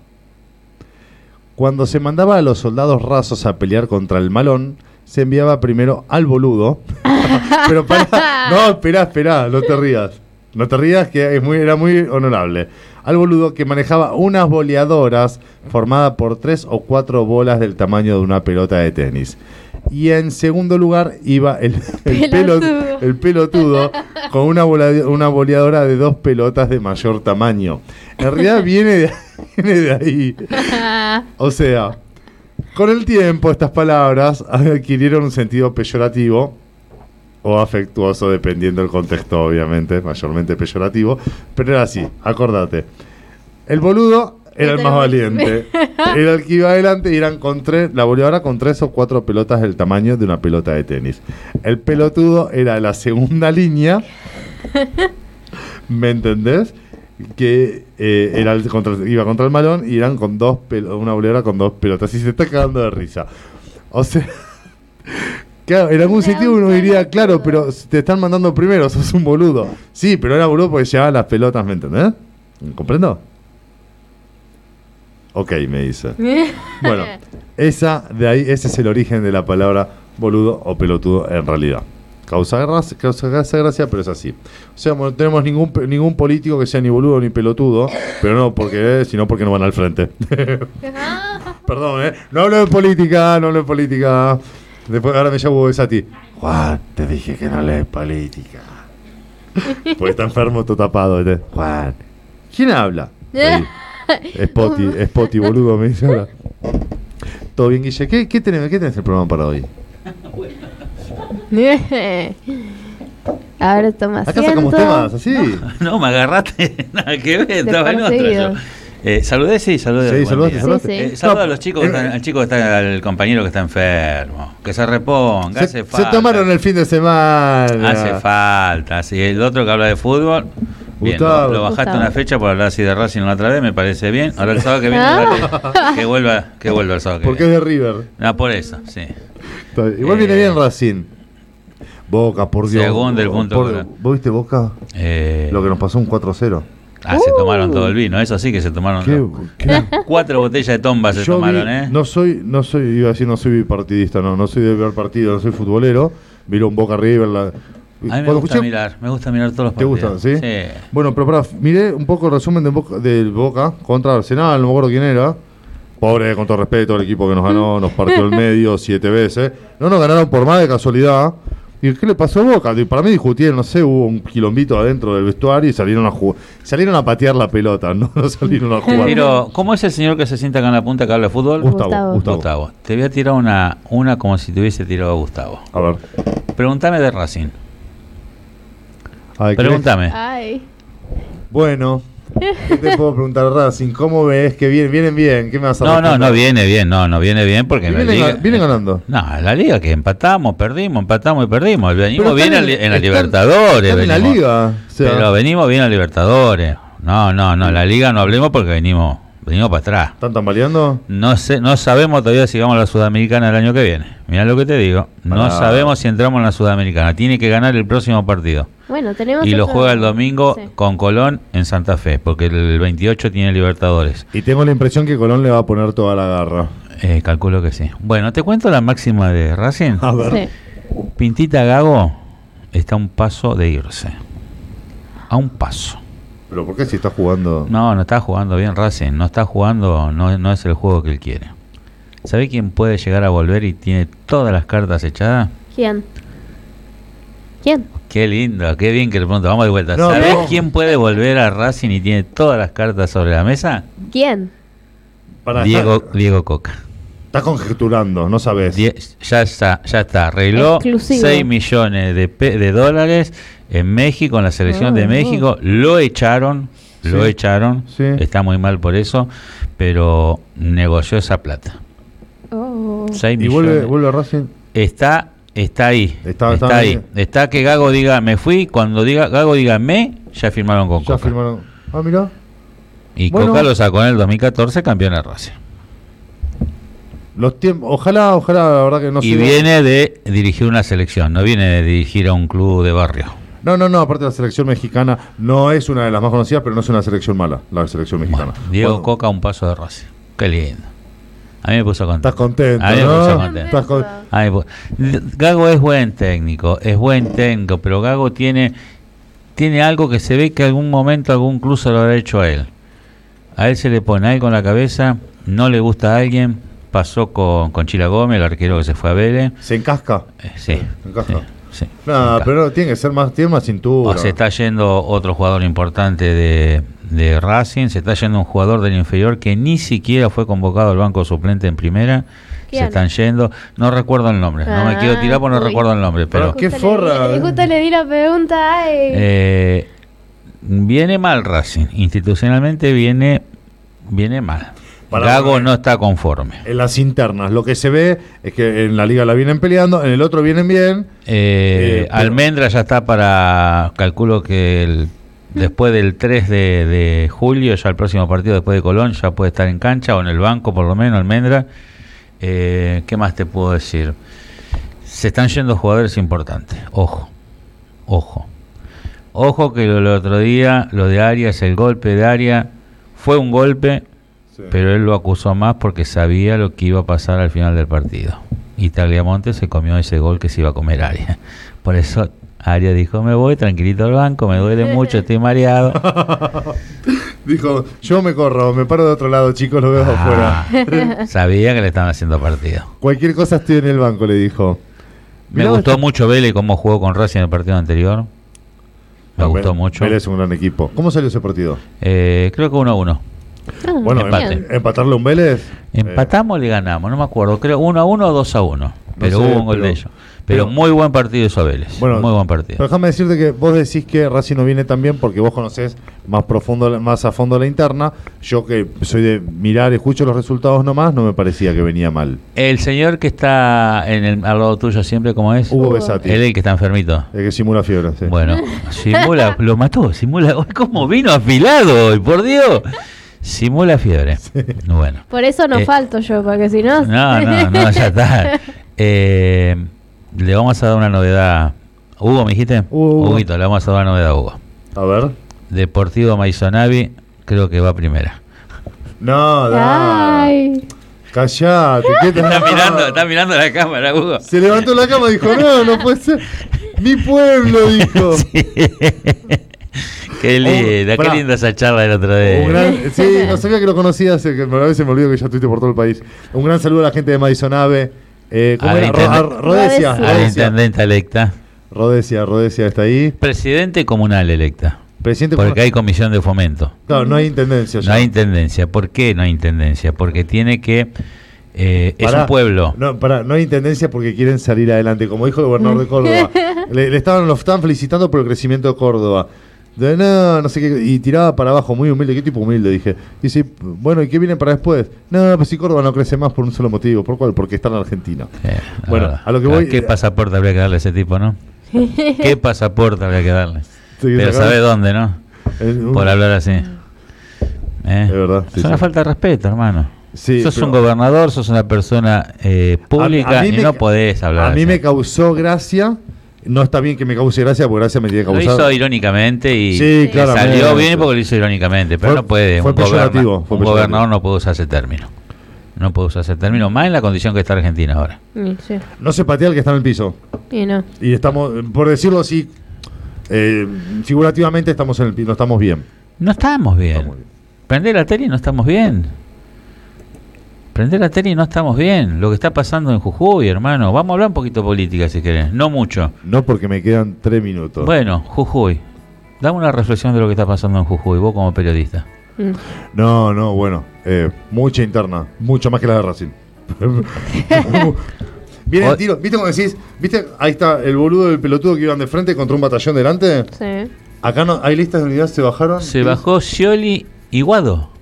Cuando se mandaba a los soldados rasos a pelear contra el malón, se enviaba primero al boludo. Pero para, no, esperá, esperá, no te rías. No te rías, que es muy, era muy honorable. Al boludo que manejaba unas boleadoras formadas por tres o cuatro bolas del tamaño de una pelota de tenis. Y en segundo lugar iba el, el, pelo- Pelotudo. el pelotudo con una, bola- una boleadora de dos pelotas de mayor tamaño. En realidad viene de, viene de ahí. O sea, con el tiempo estas palabras adquirieron un sentido peyorativo o afectuoso, dependiendo del contexto, obviamente, mayormente peyorativo. Pero era así, acordate. El boludo era el más valiente. Era el que iba adelante y eran con tres, la boleadora con tres o cuatro pelotas del tamaño de una pelota de tenis. El pelotudo era la segunda línea. ¿Me entendés? que eh, era el contra- iba contra el malón y eran con dos una bolera con dos pelotas y se está cagando de risa. O sea, claro, en algún sentido uno diría, claro, pero te están mandando primero, sos un boludo. Sí, pero era boludo porque llevaba las pelotas, ¿me entendés? ¿Comprendo? Ok, me dice. Bueno, esa de ahí, ese es el origen de la palabra boludo o pelotudo en realidad. Causa gracia, causa gracia, gracia, pero es así. O sea, no tenemos ningún ningún político que sea ni boludo ni pelotudo, pero no porque, sino porque no van al frente. Perdón, ¿eh? No hablo de política, no hablo de política. Después, ahora me llamo a ti. Juan, te dije que no lees política. Porque está enfermo, todo tapado. ¿eh? Juan, ¿quién habla? Spotty, Spotty, boludo, me dice ahora. Todo bien, Guille. ¿Qué, qué, tenés, ¿Qué tenés el programa para hoy? A ver, toma Acá sacamos temas, así. No, me agarraste. Nada que ver, estaba en Desperseguido. yo. Eh, saludé, sí, saludé. Sí, saludaste, saludaste. Sí, sí. Eh, saluda a No, los chicos, que eh, están- al chico que está, al compañero que está enfermo. Que se reponga, Se, hace se falta. tomaron el fin de semana. Hace falta. Sí, el otro que habla de fútbol. Bien, Gustavo. lo, lo bajaste Gustavo. una fecha por hablar así de Racing la otra vez, me parece bien. Ahora el sábado que viene, Ah. dale, que vuelva, que vuelva el sábado que Porque es de River. Ah, por eso, sí. Igual viene Eh, bien Racing. Boca, por Dios. Segundo el punto, Por-. ¿Vos viste Boca? Eh, Lo que nos pasó un 4-0. ah, se tomaron todo el vino, eso sí que se tomaron. Qué- Cuatro botellas de tomba se Yo vi- tomaron, ¿eh? No soy, no soy, iba a decir, no soy bipartidista, no, no soy de ver partido, no soy futbolero. Miro un Boca River. La, A mí me gusta mirar, me gusta mirar todos los ¿Te partidos. gustan, sí? Bueno, pero pará, miré un poco el resumen de Boca, del Boca contra Arsenal, no me acuerdo quién era. Pobre, con todo respeto, el equipo que nos ganó, nos partió el medio siete veces. No nos ganaron por más de casualidad. ¿Y qué le pasó a Boca? Para mí discutieron, no sé, hubo un quilombito adentro del vestuario y salieron a jugar. Salieron a patear la pelota, no, no salieron a Te jugar. tiro- ¿Cómo es el señor que se sienta acá en la punta que habla de fútbol? Gustavo, Gustavo. Gustavo. Gustavo. Te voy a tirar una, una como si te hubiese tirado a Gustavo. A ver. Pregúntame de Racing. Pregúntame. Ay. Bueno, ¿qué te puedo preguntar, Racing? ¿Cómo ves que vienen, vienen bien? ¿Qué me vas a No, no, responder? no viene bien, no, no viene bien porque en la vienen, liga. ganando. No, en la liga que empatamos, perdimos, empatamos y perdimos. Venimos bien en, la están- Libertadores. están en la liga, o sea. Pero venimos bien a Libertadores. No, no, no, la liga no hablemos porque venimos, venimos para atrás. ¿Están tambaleando? No sé, no sabemos todavía si vamos a la Sudamericana el año que viene. Mira lo que te digo. No sabemos si entramos en la Sudamericana. Tiene que ganar el próximo partido. Bueno, tenemos. Y lo otro- juega el domingo Sí. con Colón en Santa Fe, porque el 28 tiene Libertadores. Y tengo la impresión que Colón le va a poner toda la garra. Eh, calculo que sí. Bueno, te cuento la máxima de Racing. A ver. Sí. Pintita Gago está a un paso de irse. A un paso. ¿Pero por qué si está jugando? No, no está jugando bien Racing. No está jugando, no, no es el juego que él quiere. ¿Sabe quién puede llegar a volver y tiene todas las cartas echadas? ¿Quién? ¿Quién? Qué lindo, qué bien que le pregunto. Vamos de vuelta. No, ¿Sabés no. quién puede volver a Racing y tiene todas las cartas sobre la mesa? ¿Quién? Diego, Diego Coca. está conjeturando, no sabes. Die- ya está, ya está. Arregló Exclusivo. 6 millones de, pe- de dólares en México, en la selección de México. Lo echaron, lo echaron. Sí. Está muy mal por eso, pero negoció esa plata. Oh. 6 Y vuelve, vuelve a Racing. Está, está ahí. Está- Está, está ahí. bien. Está que Gago diga me fui. Cuando diga Gago diga me, ya firmaron con Ya Coca. firmaron. Ah, mira. Y Bueno. Coca lo sacó en el 2014 campeón de Racing. Los tiempos. Ojalá, ojalá, la verdad que no y viene de dirigir una selección, no viene de dirigir a un club de barrio. No, no, no. Aparte, la selección mexicana no es una de las más conocidas, pero no es una selección mala, la selección mexicana. Bueno, Diego Bueno, Coca un paso de Racing. Qué lindo. A mí me puso contento. Estás contento, A mí me puso contento. Estás con- A mí me Gago es buen técnico, es buen técnico, pero Gago tiene tiene algo que se ve que algún momento algún club se lo habrá hecho a él. A él se le pone algo en la cabeza, no le gusta a alguien, pasó con, con Chila Gómez, el arquero que se fue a Vélez. Se encasca. Eh, sí, Se encaja. sí, sí. No, pero tiene que ser más, tiene más cintura. O se está yendo otro jugador importante de, de Racing, se está yendo un jugador del inferior que ni siquiera fue convocado al banco suplente en primera. ¿Quién? Se están yendo, no recuerdo el nombre, no me Ah, quiero tirar porque no uy. recuerdo el nombre, pero Qué Justo le forra. di- justo le di la pregunta. Ay. eh, viene mal Racing, institucionalmente viene, viene mal. Para- Gago no está conforme. En las internas, lo que se ve es que en la liga la vienen peleando, en el otro vienen bien. Eh, Eh, pero- Almendra ya está para, calculo que el Después del 3 de, de julio, ya el próximo partido después de Colón, ya puede estar en cancha o en el banco, por lo menos, Almendra. Eh, ¿Qué más te puedo decir? Se están yendo jugadores importantes. Ojo, ojo. Ojo que lo, el otro día, lo de Arias, el golpe de Arias, fue un golpe, Sí. pero él lo acusó más porque sabía lo que iba a pasar al final del partido. Y Tagliamonte se comió ese gol que se iba a comer Arias. Por eso Arias dijo, me voy tranquilito al banco, me duele mucho, estoy mareado. Dijo, yo me corro, me paro de otro lado, chicos, lo veo Ah, afuera. sabía que le estaban haciendo partido. Cualquier cosa estoy en el banco, le dijo. Me Mirá, gustó mucho Vélez cómo jugó con Racing en el partido anterior. Me No, gustó Vélez- mucho. Vélez es un gran equipo. ¿Cómo salió ese partido? Eh, creo que 1 a 1. Ah, Bueno, Empate. em- empatarle a un Vélez. eh, Empatamos o le ganamos, no me acuerdo. Creo 1 a 1 o 2 a 1. Pero sé, hubo un gol pero- de ellos. Pero, pero- muy buen partido hizo Vélez. Bueno, muy buen Pero partido. déjame decirte que vos decís que Racing no viene tan bien porque vos conocés más profundo, más a fondo la interna. Yo que soy de mirar, escucho los resultados nomás, no me parecía que venía mal. El señor que está en el, al lado tuyo siempre, ¿cómo es? Hugo Besati, Él el que está enfermito. el que simula fiebre. sí. Bueno, simula, lo mató, simula. ¿Cómo vino afilado hoy? Por Dios. Simula fiebre. Bueno. Por eso no Eh, falto yo, porque si no... No, no, no, ya está. Eh, le vamos a dar una novedad. Hugo, ¿me dijiste? Hugo, Hugo. Huguito, le vamos a dar una novedad a Hugo. A ver. Deportivo Maisonavi, creo que va primera. No, dale. Ay, Callate. ¿qué te- Está mirando, está mirando la cámara, Hugo. Se levantó la cama y dijo, no, no puede ser. Mi pueblo, dijo. Qué linda, qué linda esa charla del otro día. Un gran- sí, no sabía que lo conocías, que a veces me olvido que ya estuviste por todo el país. Un gran saludo a la gente de Madison Ave. Eh, ¿cómo Al era? Ro- a- Rodesia, Rodesia. A la Rodesia. intendente electa. Rodesia, Rodesia está ahí. Presidente comunal electa. Presidente Porque hay comisión de fomento. Claro, no hay intendencia ya. No hay intendencia. ¿Por qué no hay intendencia? Porque tiene que. eh, es un pueblo. No, pará, no hay intendencia porque quieren salir adelante. Como dijo el gobernador de Córdoba. le, le estaban, lo estaban felicitando por el crecimiento de Córdoba. De, no, no sé qué. Y tiraba para abajo, muy humilde. ¿Qué tipo humilde? Dije. Dice, bueno, ¿y qué viene para después? No, pues si Córdoba no crece más por un solo motivo. ¿Por cuál? Porque está en Argentina. Eh, Bueno, a lo que voy- ¿Qué pasapaporte habría que darle a ese tipo, no? ¿Qué pasaporte habría que darle? Sí, Pero sabe dónde, ¿no? Es Por hablar así. ¿Eh? Es verdad, sí, es una sí. falta de respeto, hermano. Sí, sos pero- un gobernador, sos una persona eh, pública A- a mí y me no podés hablar A mí así. me causó gracia. No está bien que me cause gracia porque gracia me tiene que Lo hizo irónicamente y Sí, salió bien porque lo hizo irónicamente, pero Fue- no puede. fue un, peyorativo, fue un gobernador no puede usar ese término. No puede usar ese término, más en la condición que está Argentina ahora. sí, No se patea el que está en el piso. y no. Y estamos, por decirlo así, eh, figurativamente estamos en el piso, no estamos bien. No estamos bien. Estamos bien. Prender la tele y no estamos bien. Prender la tele y no estamos bien. Lo que está pasando en Jujuy, hermano. Vamos a hablar un poquito de política si querés. No mucho. No porque me quedan tres minutos. Bueno, Jujuy. Dame una reflexión de lo que está pasando en Jujuy, vos como periodista. Mm. No, no, bueno. eh, mucha interna. Mucho más que la de Racing. Viene el tiro. ¿Viste cómo decís? ¿Viste? Ahí está el boludo del pelotudo que iban de frente contra un batallón delante. Sí. Acá no, hay listas de unidad, se bajaron. Se bajó Scioli y Guado.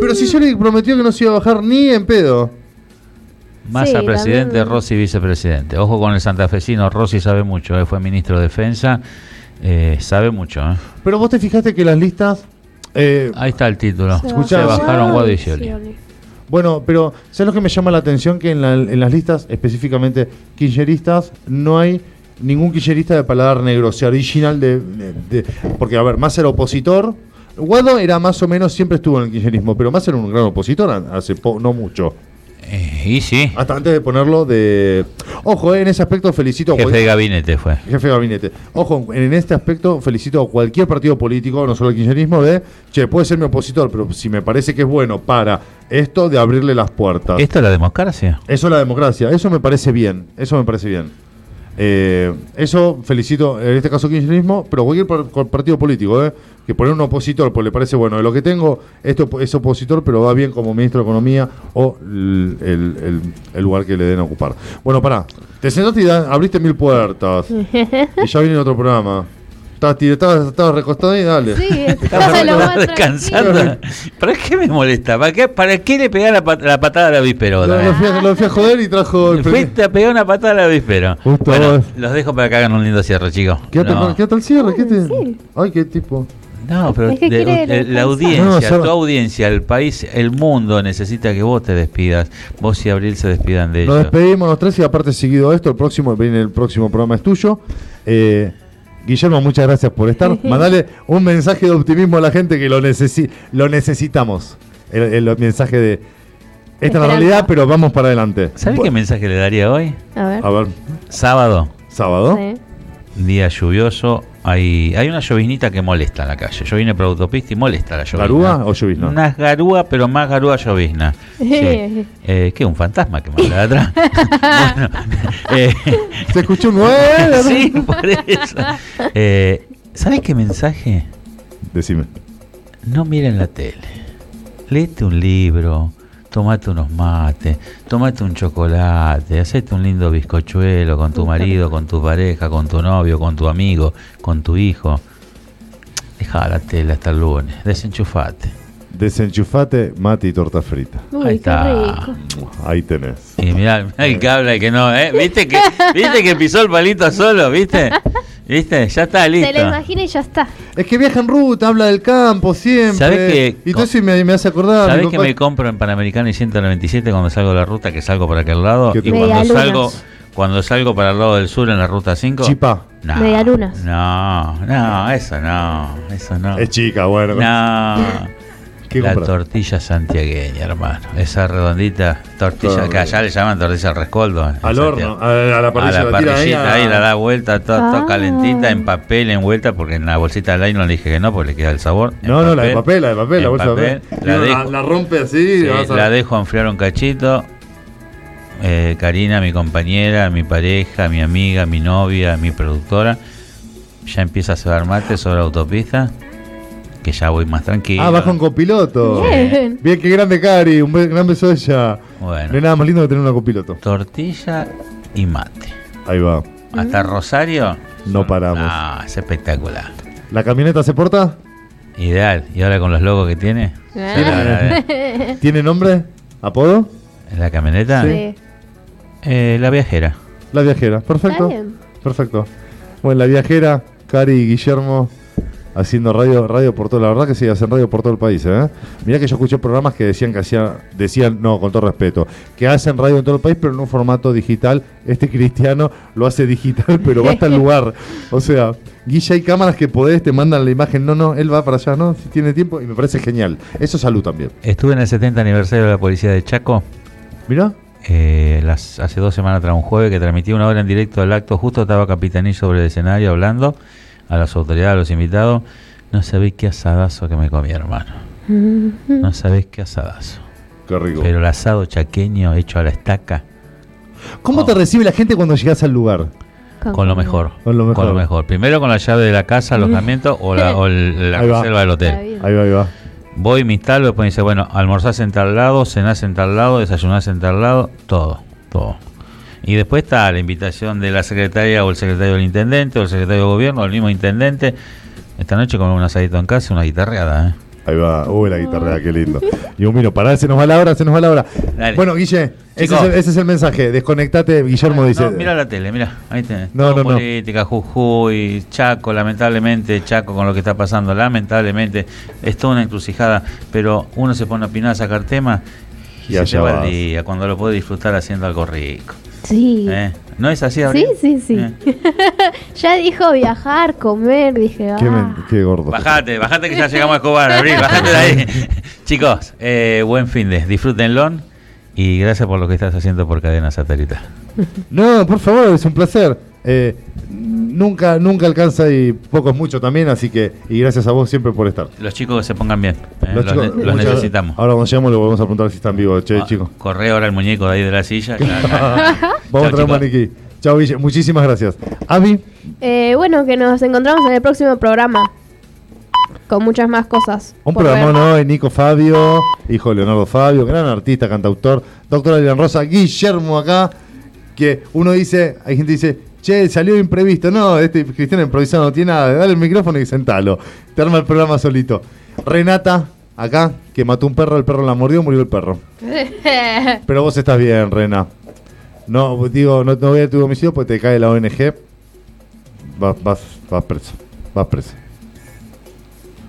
Pero si yo le prometió que no se iba a bajar ni en pedo. Massa Sí, presidente, también- Rossi vicepresidente. Ojo con el santafesino, Rossi sabe mucho, eh, fue ministro de defensa, eh, sabe mucho. eh. Pero vos te fijaste que las listas. eh, Ahí está el título. Se Escuchá, Se bajaron Guado y Scioli. Bueno, pero ¿sabes lo que me llama la atención? Que en, la- en las listas, específicamente kirchneristas, no hay ningún kirchnerista de paladar negro, o sea, original de, de- de- Porque, a ver, más era opositor. Guado era más o menos, siempre estuvo en el kirchnerismo, pero más era un gran opositor hace po- no mucho. Eh, y sí, Hasta antes de ponerlo de... Ojo, eh, en ese aspecto felicito... a jefe cual- de gabinete fue. Jefe de gabinete. Ojo, en este aspecto felicito a cualquier partido político, no solo el kirchnerismo, de, che, puede ser mi opositor, pero si me parece que es bueno para esto de abrirle las puertas. ¿Esto es la democracia? Eso es la democracia, eso me parece bien, eso me parece bien. Eh, eso felicito, en este caso kirchnerismo, pero cualquier par- cual partido político, eh, que poner un opositor, pues le parece, bueno, de lo que tengo, esto es opositor, pero va bien como ministro de Economía o el, el- el- lugar que le den a ocupar. Bueno, pará, te sentaste y abriste mil puertas y ya viene otro programa. Estabas recostado y dale. Sí, Estaba estaba lo más descansando. tranquilo. ¿Para qué me molesta? ¿Para qué, para qué le pegar la, pat- la patada a la Lo, víspera? lo fui a, lo fui a joder y trajo el Fuiste a pegar una patada a la víspera. Justo Bueno, vos. los dejo para que hagan un lindo cierre, chicos. Quédate, No. quédate al cierre, ¿qué te- Sí. Ay, qué tipo. No, pero Es que de- quiere de- la descansar. audiencia, No, tu audiencia, el país, el mundo necesita que vos te despidas. Vos y Abril se despidan de Nos ellos. despedimos los tres y aparte seguido esto, el próximo viene el próximo programa es tuyo. Eh, Guillermo, muchas gracias por estar. Mandale un mensaje de optimismo a la gente que lo, necesi lo necesitamos. El, el mensaje de esta es la realidad, pero vamos para adelante. ¿Sabes qué mensaje le daría hoy? A ver. A ver, Sábado, sábado. Sí. día lluvioso. Hay, hay una lloviznita que molesta en la calle. Yo vine por autopista y molesta la llovizna. ¿Garúa o llovizna? Una garúa, pero más garúa llovizna. Sí. Eh, ¿Qué? ¿Un fantasma que manda de atrás? bueno, eh, Se escuchó un nueve. sí, por eso. Eh, ¿Sabes qué mensaje? Decime. No miren la tele. Léete un libro, tomate unos mates, tomate un chocolate, hacete un lindo bizcochuelo con tu marido, con tu pareja, con tu novio, con tu amigo, con tu hijo. Deja la tele hasta el lunes, desenchufate. Desenchufate, mate y torta frita. Uy, Ahí está. rico. Ahí tenés. Y mirá, mirá el que habla y que no, ¿eh? ¿Viste que, ¿Viste que pisó el palito solo? ¿Viste? ¿Viste? Ya está listo. Se lo imagina y ya está. Es que viaja en ruta, habla del campo siempre. ¿Sabés que- Y todo eso me, me hace acordar. ¿Sabés que me compro en Panamericana y 197 cuando salgo de la ruta, que salgo por aquel lado? ¿Qué Y cuando salgo, cuando salgo para el lado del sur en la ruta 5. Chipá. No, Medialunas. No, no, eso no, eso no. Es chica, bueno. No. ¿Qué la compras? tortilla santiagueña, hermano. Esa redondita tortilla Todo que allá le llaman tortilla al rescoldo. Al Santiago. horno, a, a la parrilla. a la parrillita ahí, a- la da vuelta, toda, toda Ah. calentita, en papel, envuelta, porque en la bolsita de nylon le dije que no, porque le queda el sabor. En No, no, la de papel, la de papel, la en bolsa de papel. papel. La, dejo, la, la rompe así. sí, y vas a- la dejo enfriar un cachito. Eh, Karina, mi compañera, mi pareja, mi amiga, mi novia, mi productora, ya empieza a cebar mate sobre la autopista, que ya voy más tranquilo. Ah, vas con copiloto. Bien. Bien, qué grande Cari. Un gran beso a ella. Bueno. No hay nada más lindo que tener una copiloto. Tortilla y mate. Ahí va. Hasta Rosario. No paramos. Ah, es espectacular. ¿La camioneta se porta? Ideal. Y ahora con los logos que tiene. Ah. ¿Tiene nombre? ¿Apodo? ¿La camioneta? Sí. Eh, la viajera. La viajera. Perfecto. Está bien. Perfecto. Bueno, la viajera, Cari y Guillermo haciendo radio, radio por todo. La verdad que sí, hacen radio por todo el país. ¿eh? Mirá que yo escuché programas que decían que hacían, decían, no, con todo respeto, que hacen radio en todo el país, pero en un formato digital. Este cristiano lo hace digital, pero va hasta el lugar. O sea, Guilla, hay cámaras que podés, te mandan la imagen. No, no, él va para allá, ¿no? Si tiene tiempo, y me parece genial. Eso es salud también. Estuve en el 70 aniversario de la policía de Chaco. Mirá. eh, las, hace dos semanas tras un jueves que transmití una hora en directo del acto. Justo estaba Capitaní sobre el escenario hablando a las autoridades, a los invitados. No sabéis qué asadazo que me comí, hermano. No sabéis qué asadazo. Qué rico. Pero el asado chaqueño hecho a la estaca. ¿Cómo Oh. te recibe la gente cuando llegas al lugar? Con lo mejor. Con lo mejor. Primero con la llave de la casa, alojamiento o la, o el- la Ahí va. reserva del hotel. Ahí va, ahí va. Voy, me instalo, después me dice, bueno, almorzás en tal lado, cenás en tal lado, desayunás en tal lado, todo, todo. Y después está la invitación de la secretaria o el secretario del intendente o el secretario de gobierno o el mismo intendente. Esta noche comemos un asadito en casa una guitarreada, ¿eh? Ahí va, uy, la guitarra, qué lindo. Y un vino, pará, se nos va la hora, se nos va la hora. Dale. Bueno, Guille, ese es, el, ese es el mensaje. Desconectate, Guillermo dice. No, mira la tele, mira, ahí tenés. No, Todo no, no. política, Jujuy, Chaco, lamentablemente, Chaco con lo que está pasando, lamentablemente, es toda una encrucijada, pero uno se pone a opinar, a sacar temas y, Y se allá te va el día, cuando lo puede disfrutar haciendo algo rico. Sí. ¿eh? ¿No es así, Sí, Abril? sí, sí. ¿Eh? ya dijo viajar, comer, dije, Qué, ah. men- qué gordo. Bajate, bajate que ya llegamos a Escobar, Abril, bajate de ahí. Chicos, eh, buen fin de, disfrútenlo y gracias por lo que estás haciendo por Cadena Satelital. No, por favor, es un placer. Eh, nunca, nunca alcanza y poco es mucho también, así que, y gracias a vos siempre por estar. Los chicos que se pongan bien, ¿eh? Los los, chicos- ne- los muchas- necesitamos. Ahora cuando llegamos le volvemos a preguntar si están vivos, che, Ah, chicos. Corre ahora el muñeco de ahí de la silla. claro, claro. Vamos a traer un maniquí. Chao, Guille. Muchísimas gracias. Avi, Eh, bueno, que nos encontramos en el próximo programa. Con muchas más cosas. un programa ver. hoy. Nico Fabio, hijo de Leonardo Fabio, gran artista, cantautor. Doctora Lilian Rosa, Guillermo acá. Que uno dice, hay gente que dice, che, salió imprevisto. No, este cristiano improvisado no tiene nada. Dale el micrófono y sentalo. Te arma el programa solito. Renata, acá, que mató un perro, el perro la mordió, murió el perro. Pero vos estás bien, Rena. No, digo, no, no voy a tu domicilio porque te cae la ONG. Vas, vas, vas preso. Vas preso.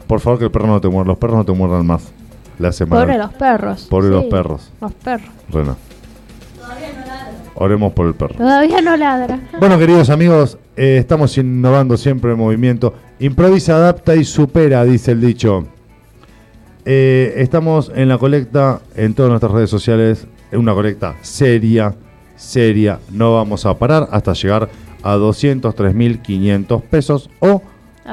Por favor, que el perro no te muerda. Los perros no te muerdan más. Le hace mal. Pobre los perros. Pobre los perros. Los perros. Rena. Oremos por el perro. Todavía no ladra. Bueno, queridos amigos, eh, estamos innovando siempre en movimiento. Improvisa, adapta y supera, dice el dicho. Eh, estamos en la colecta en todas nuestras redes sociales. En una colecta seria, seria. No vamos a parar hasta llegar a 203.500 pesos o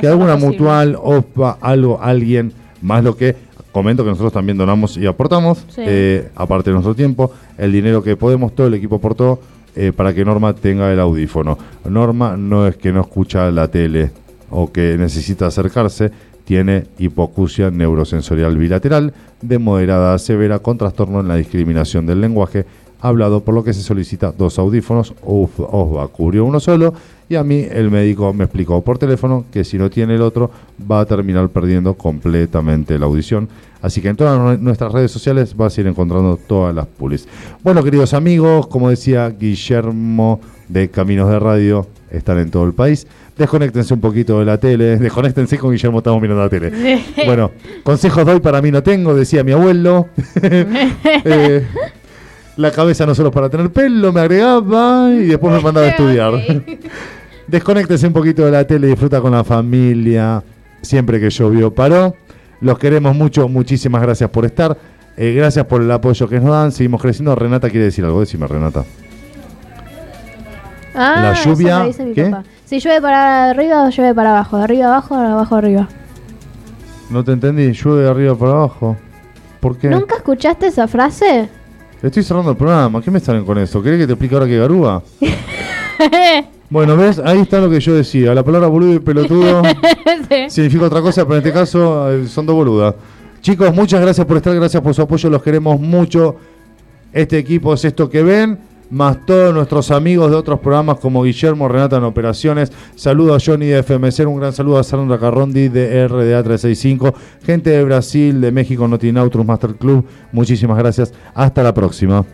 que alguna posible. mutual o pa- algo, alguien, más lo que comento que nosotros también donamos y aportamos, Sí. eh, aparte de nuestro tiempo, el dinero que podemos, todo el equipo aportó eh, para que Norma tenga el audífono. Norma no es que no escucha la tele o que necesita acercarse, tiene hipoacusia neurosensorial bilateral de moderada a severa con trastorno en la discriminación del lenguaje hablado, por lo que se solicita dos audífonos, Osva cubrió uno solo y a mí el médico me explicó por teléfono que si no tiene el otro va a terminar perdiendo completamente la audición. Así que en todas nue- nuestras redes sociales vas a ir encontrando todas las pulis. Bueno, queridos amigos, como decía Guillermo de Caminos de Radio, están en todo el país. Desconéctense un poquito de la tele, desconéctense con Guillermo, estamos mirando la tele. Bueno, consejos doy para mí no tengo, decía mi abuelo. Eh, la cabeza no solo para tener pelo, me agregaba y después me mandaba a estudiar. Desconéctese un poquito de la tele, disfruta con la familia. Siempre que llovió paró. Los queremos mucho, muchísimas gracias por estar. Eh, gracias por el apoyo que nos dan. Seguimos creciendo. Renata quiere decir algo, decime Renata. Ah, La eso lluvia, me dice mi ¿qué? papá. Si llueve para arriba o llueve para abajo. De arriba abajo, de abajo arriba. No te entendí, llueve de arriba para abajo. ¿Por qué? ¿Nunca escuchaste esa frase? Estoy cerrando el programa, ¿qué me salen con eso? ¿Querés que te explique ahora que garúa? Bueno, ¿ves? Ahí está lo que yo decía. La palabra boludo y pelotudo Sí. significa otra cosa, pero en este caso eh, son dos boludas. Chicos, muchas gracias por estar, gracias por su apoyo, los queremos mucho. Este equipo es esto que ven, más todos nuestros amigos de otros programas como Guillermo, Renata en Operaciones. Saludo a Johnny de FMC, un gran saludo a Sandra Carrondi de RDA 365, gente de Brasil, de México, Notinautrus Master Club. Muchísimas gracias. Hasta la próxima.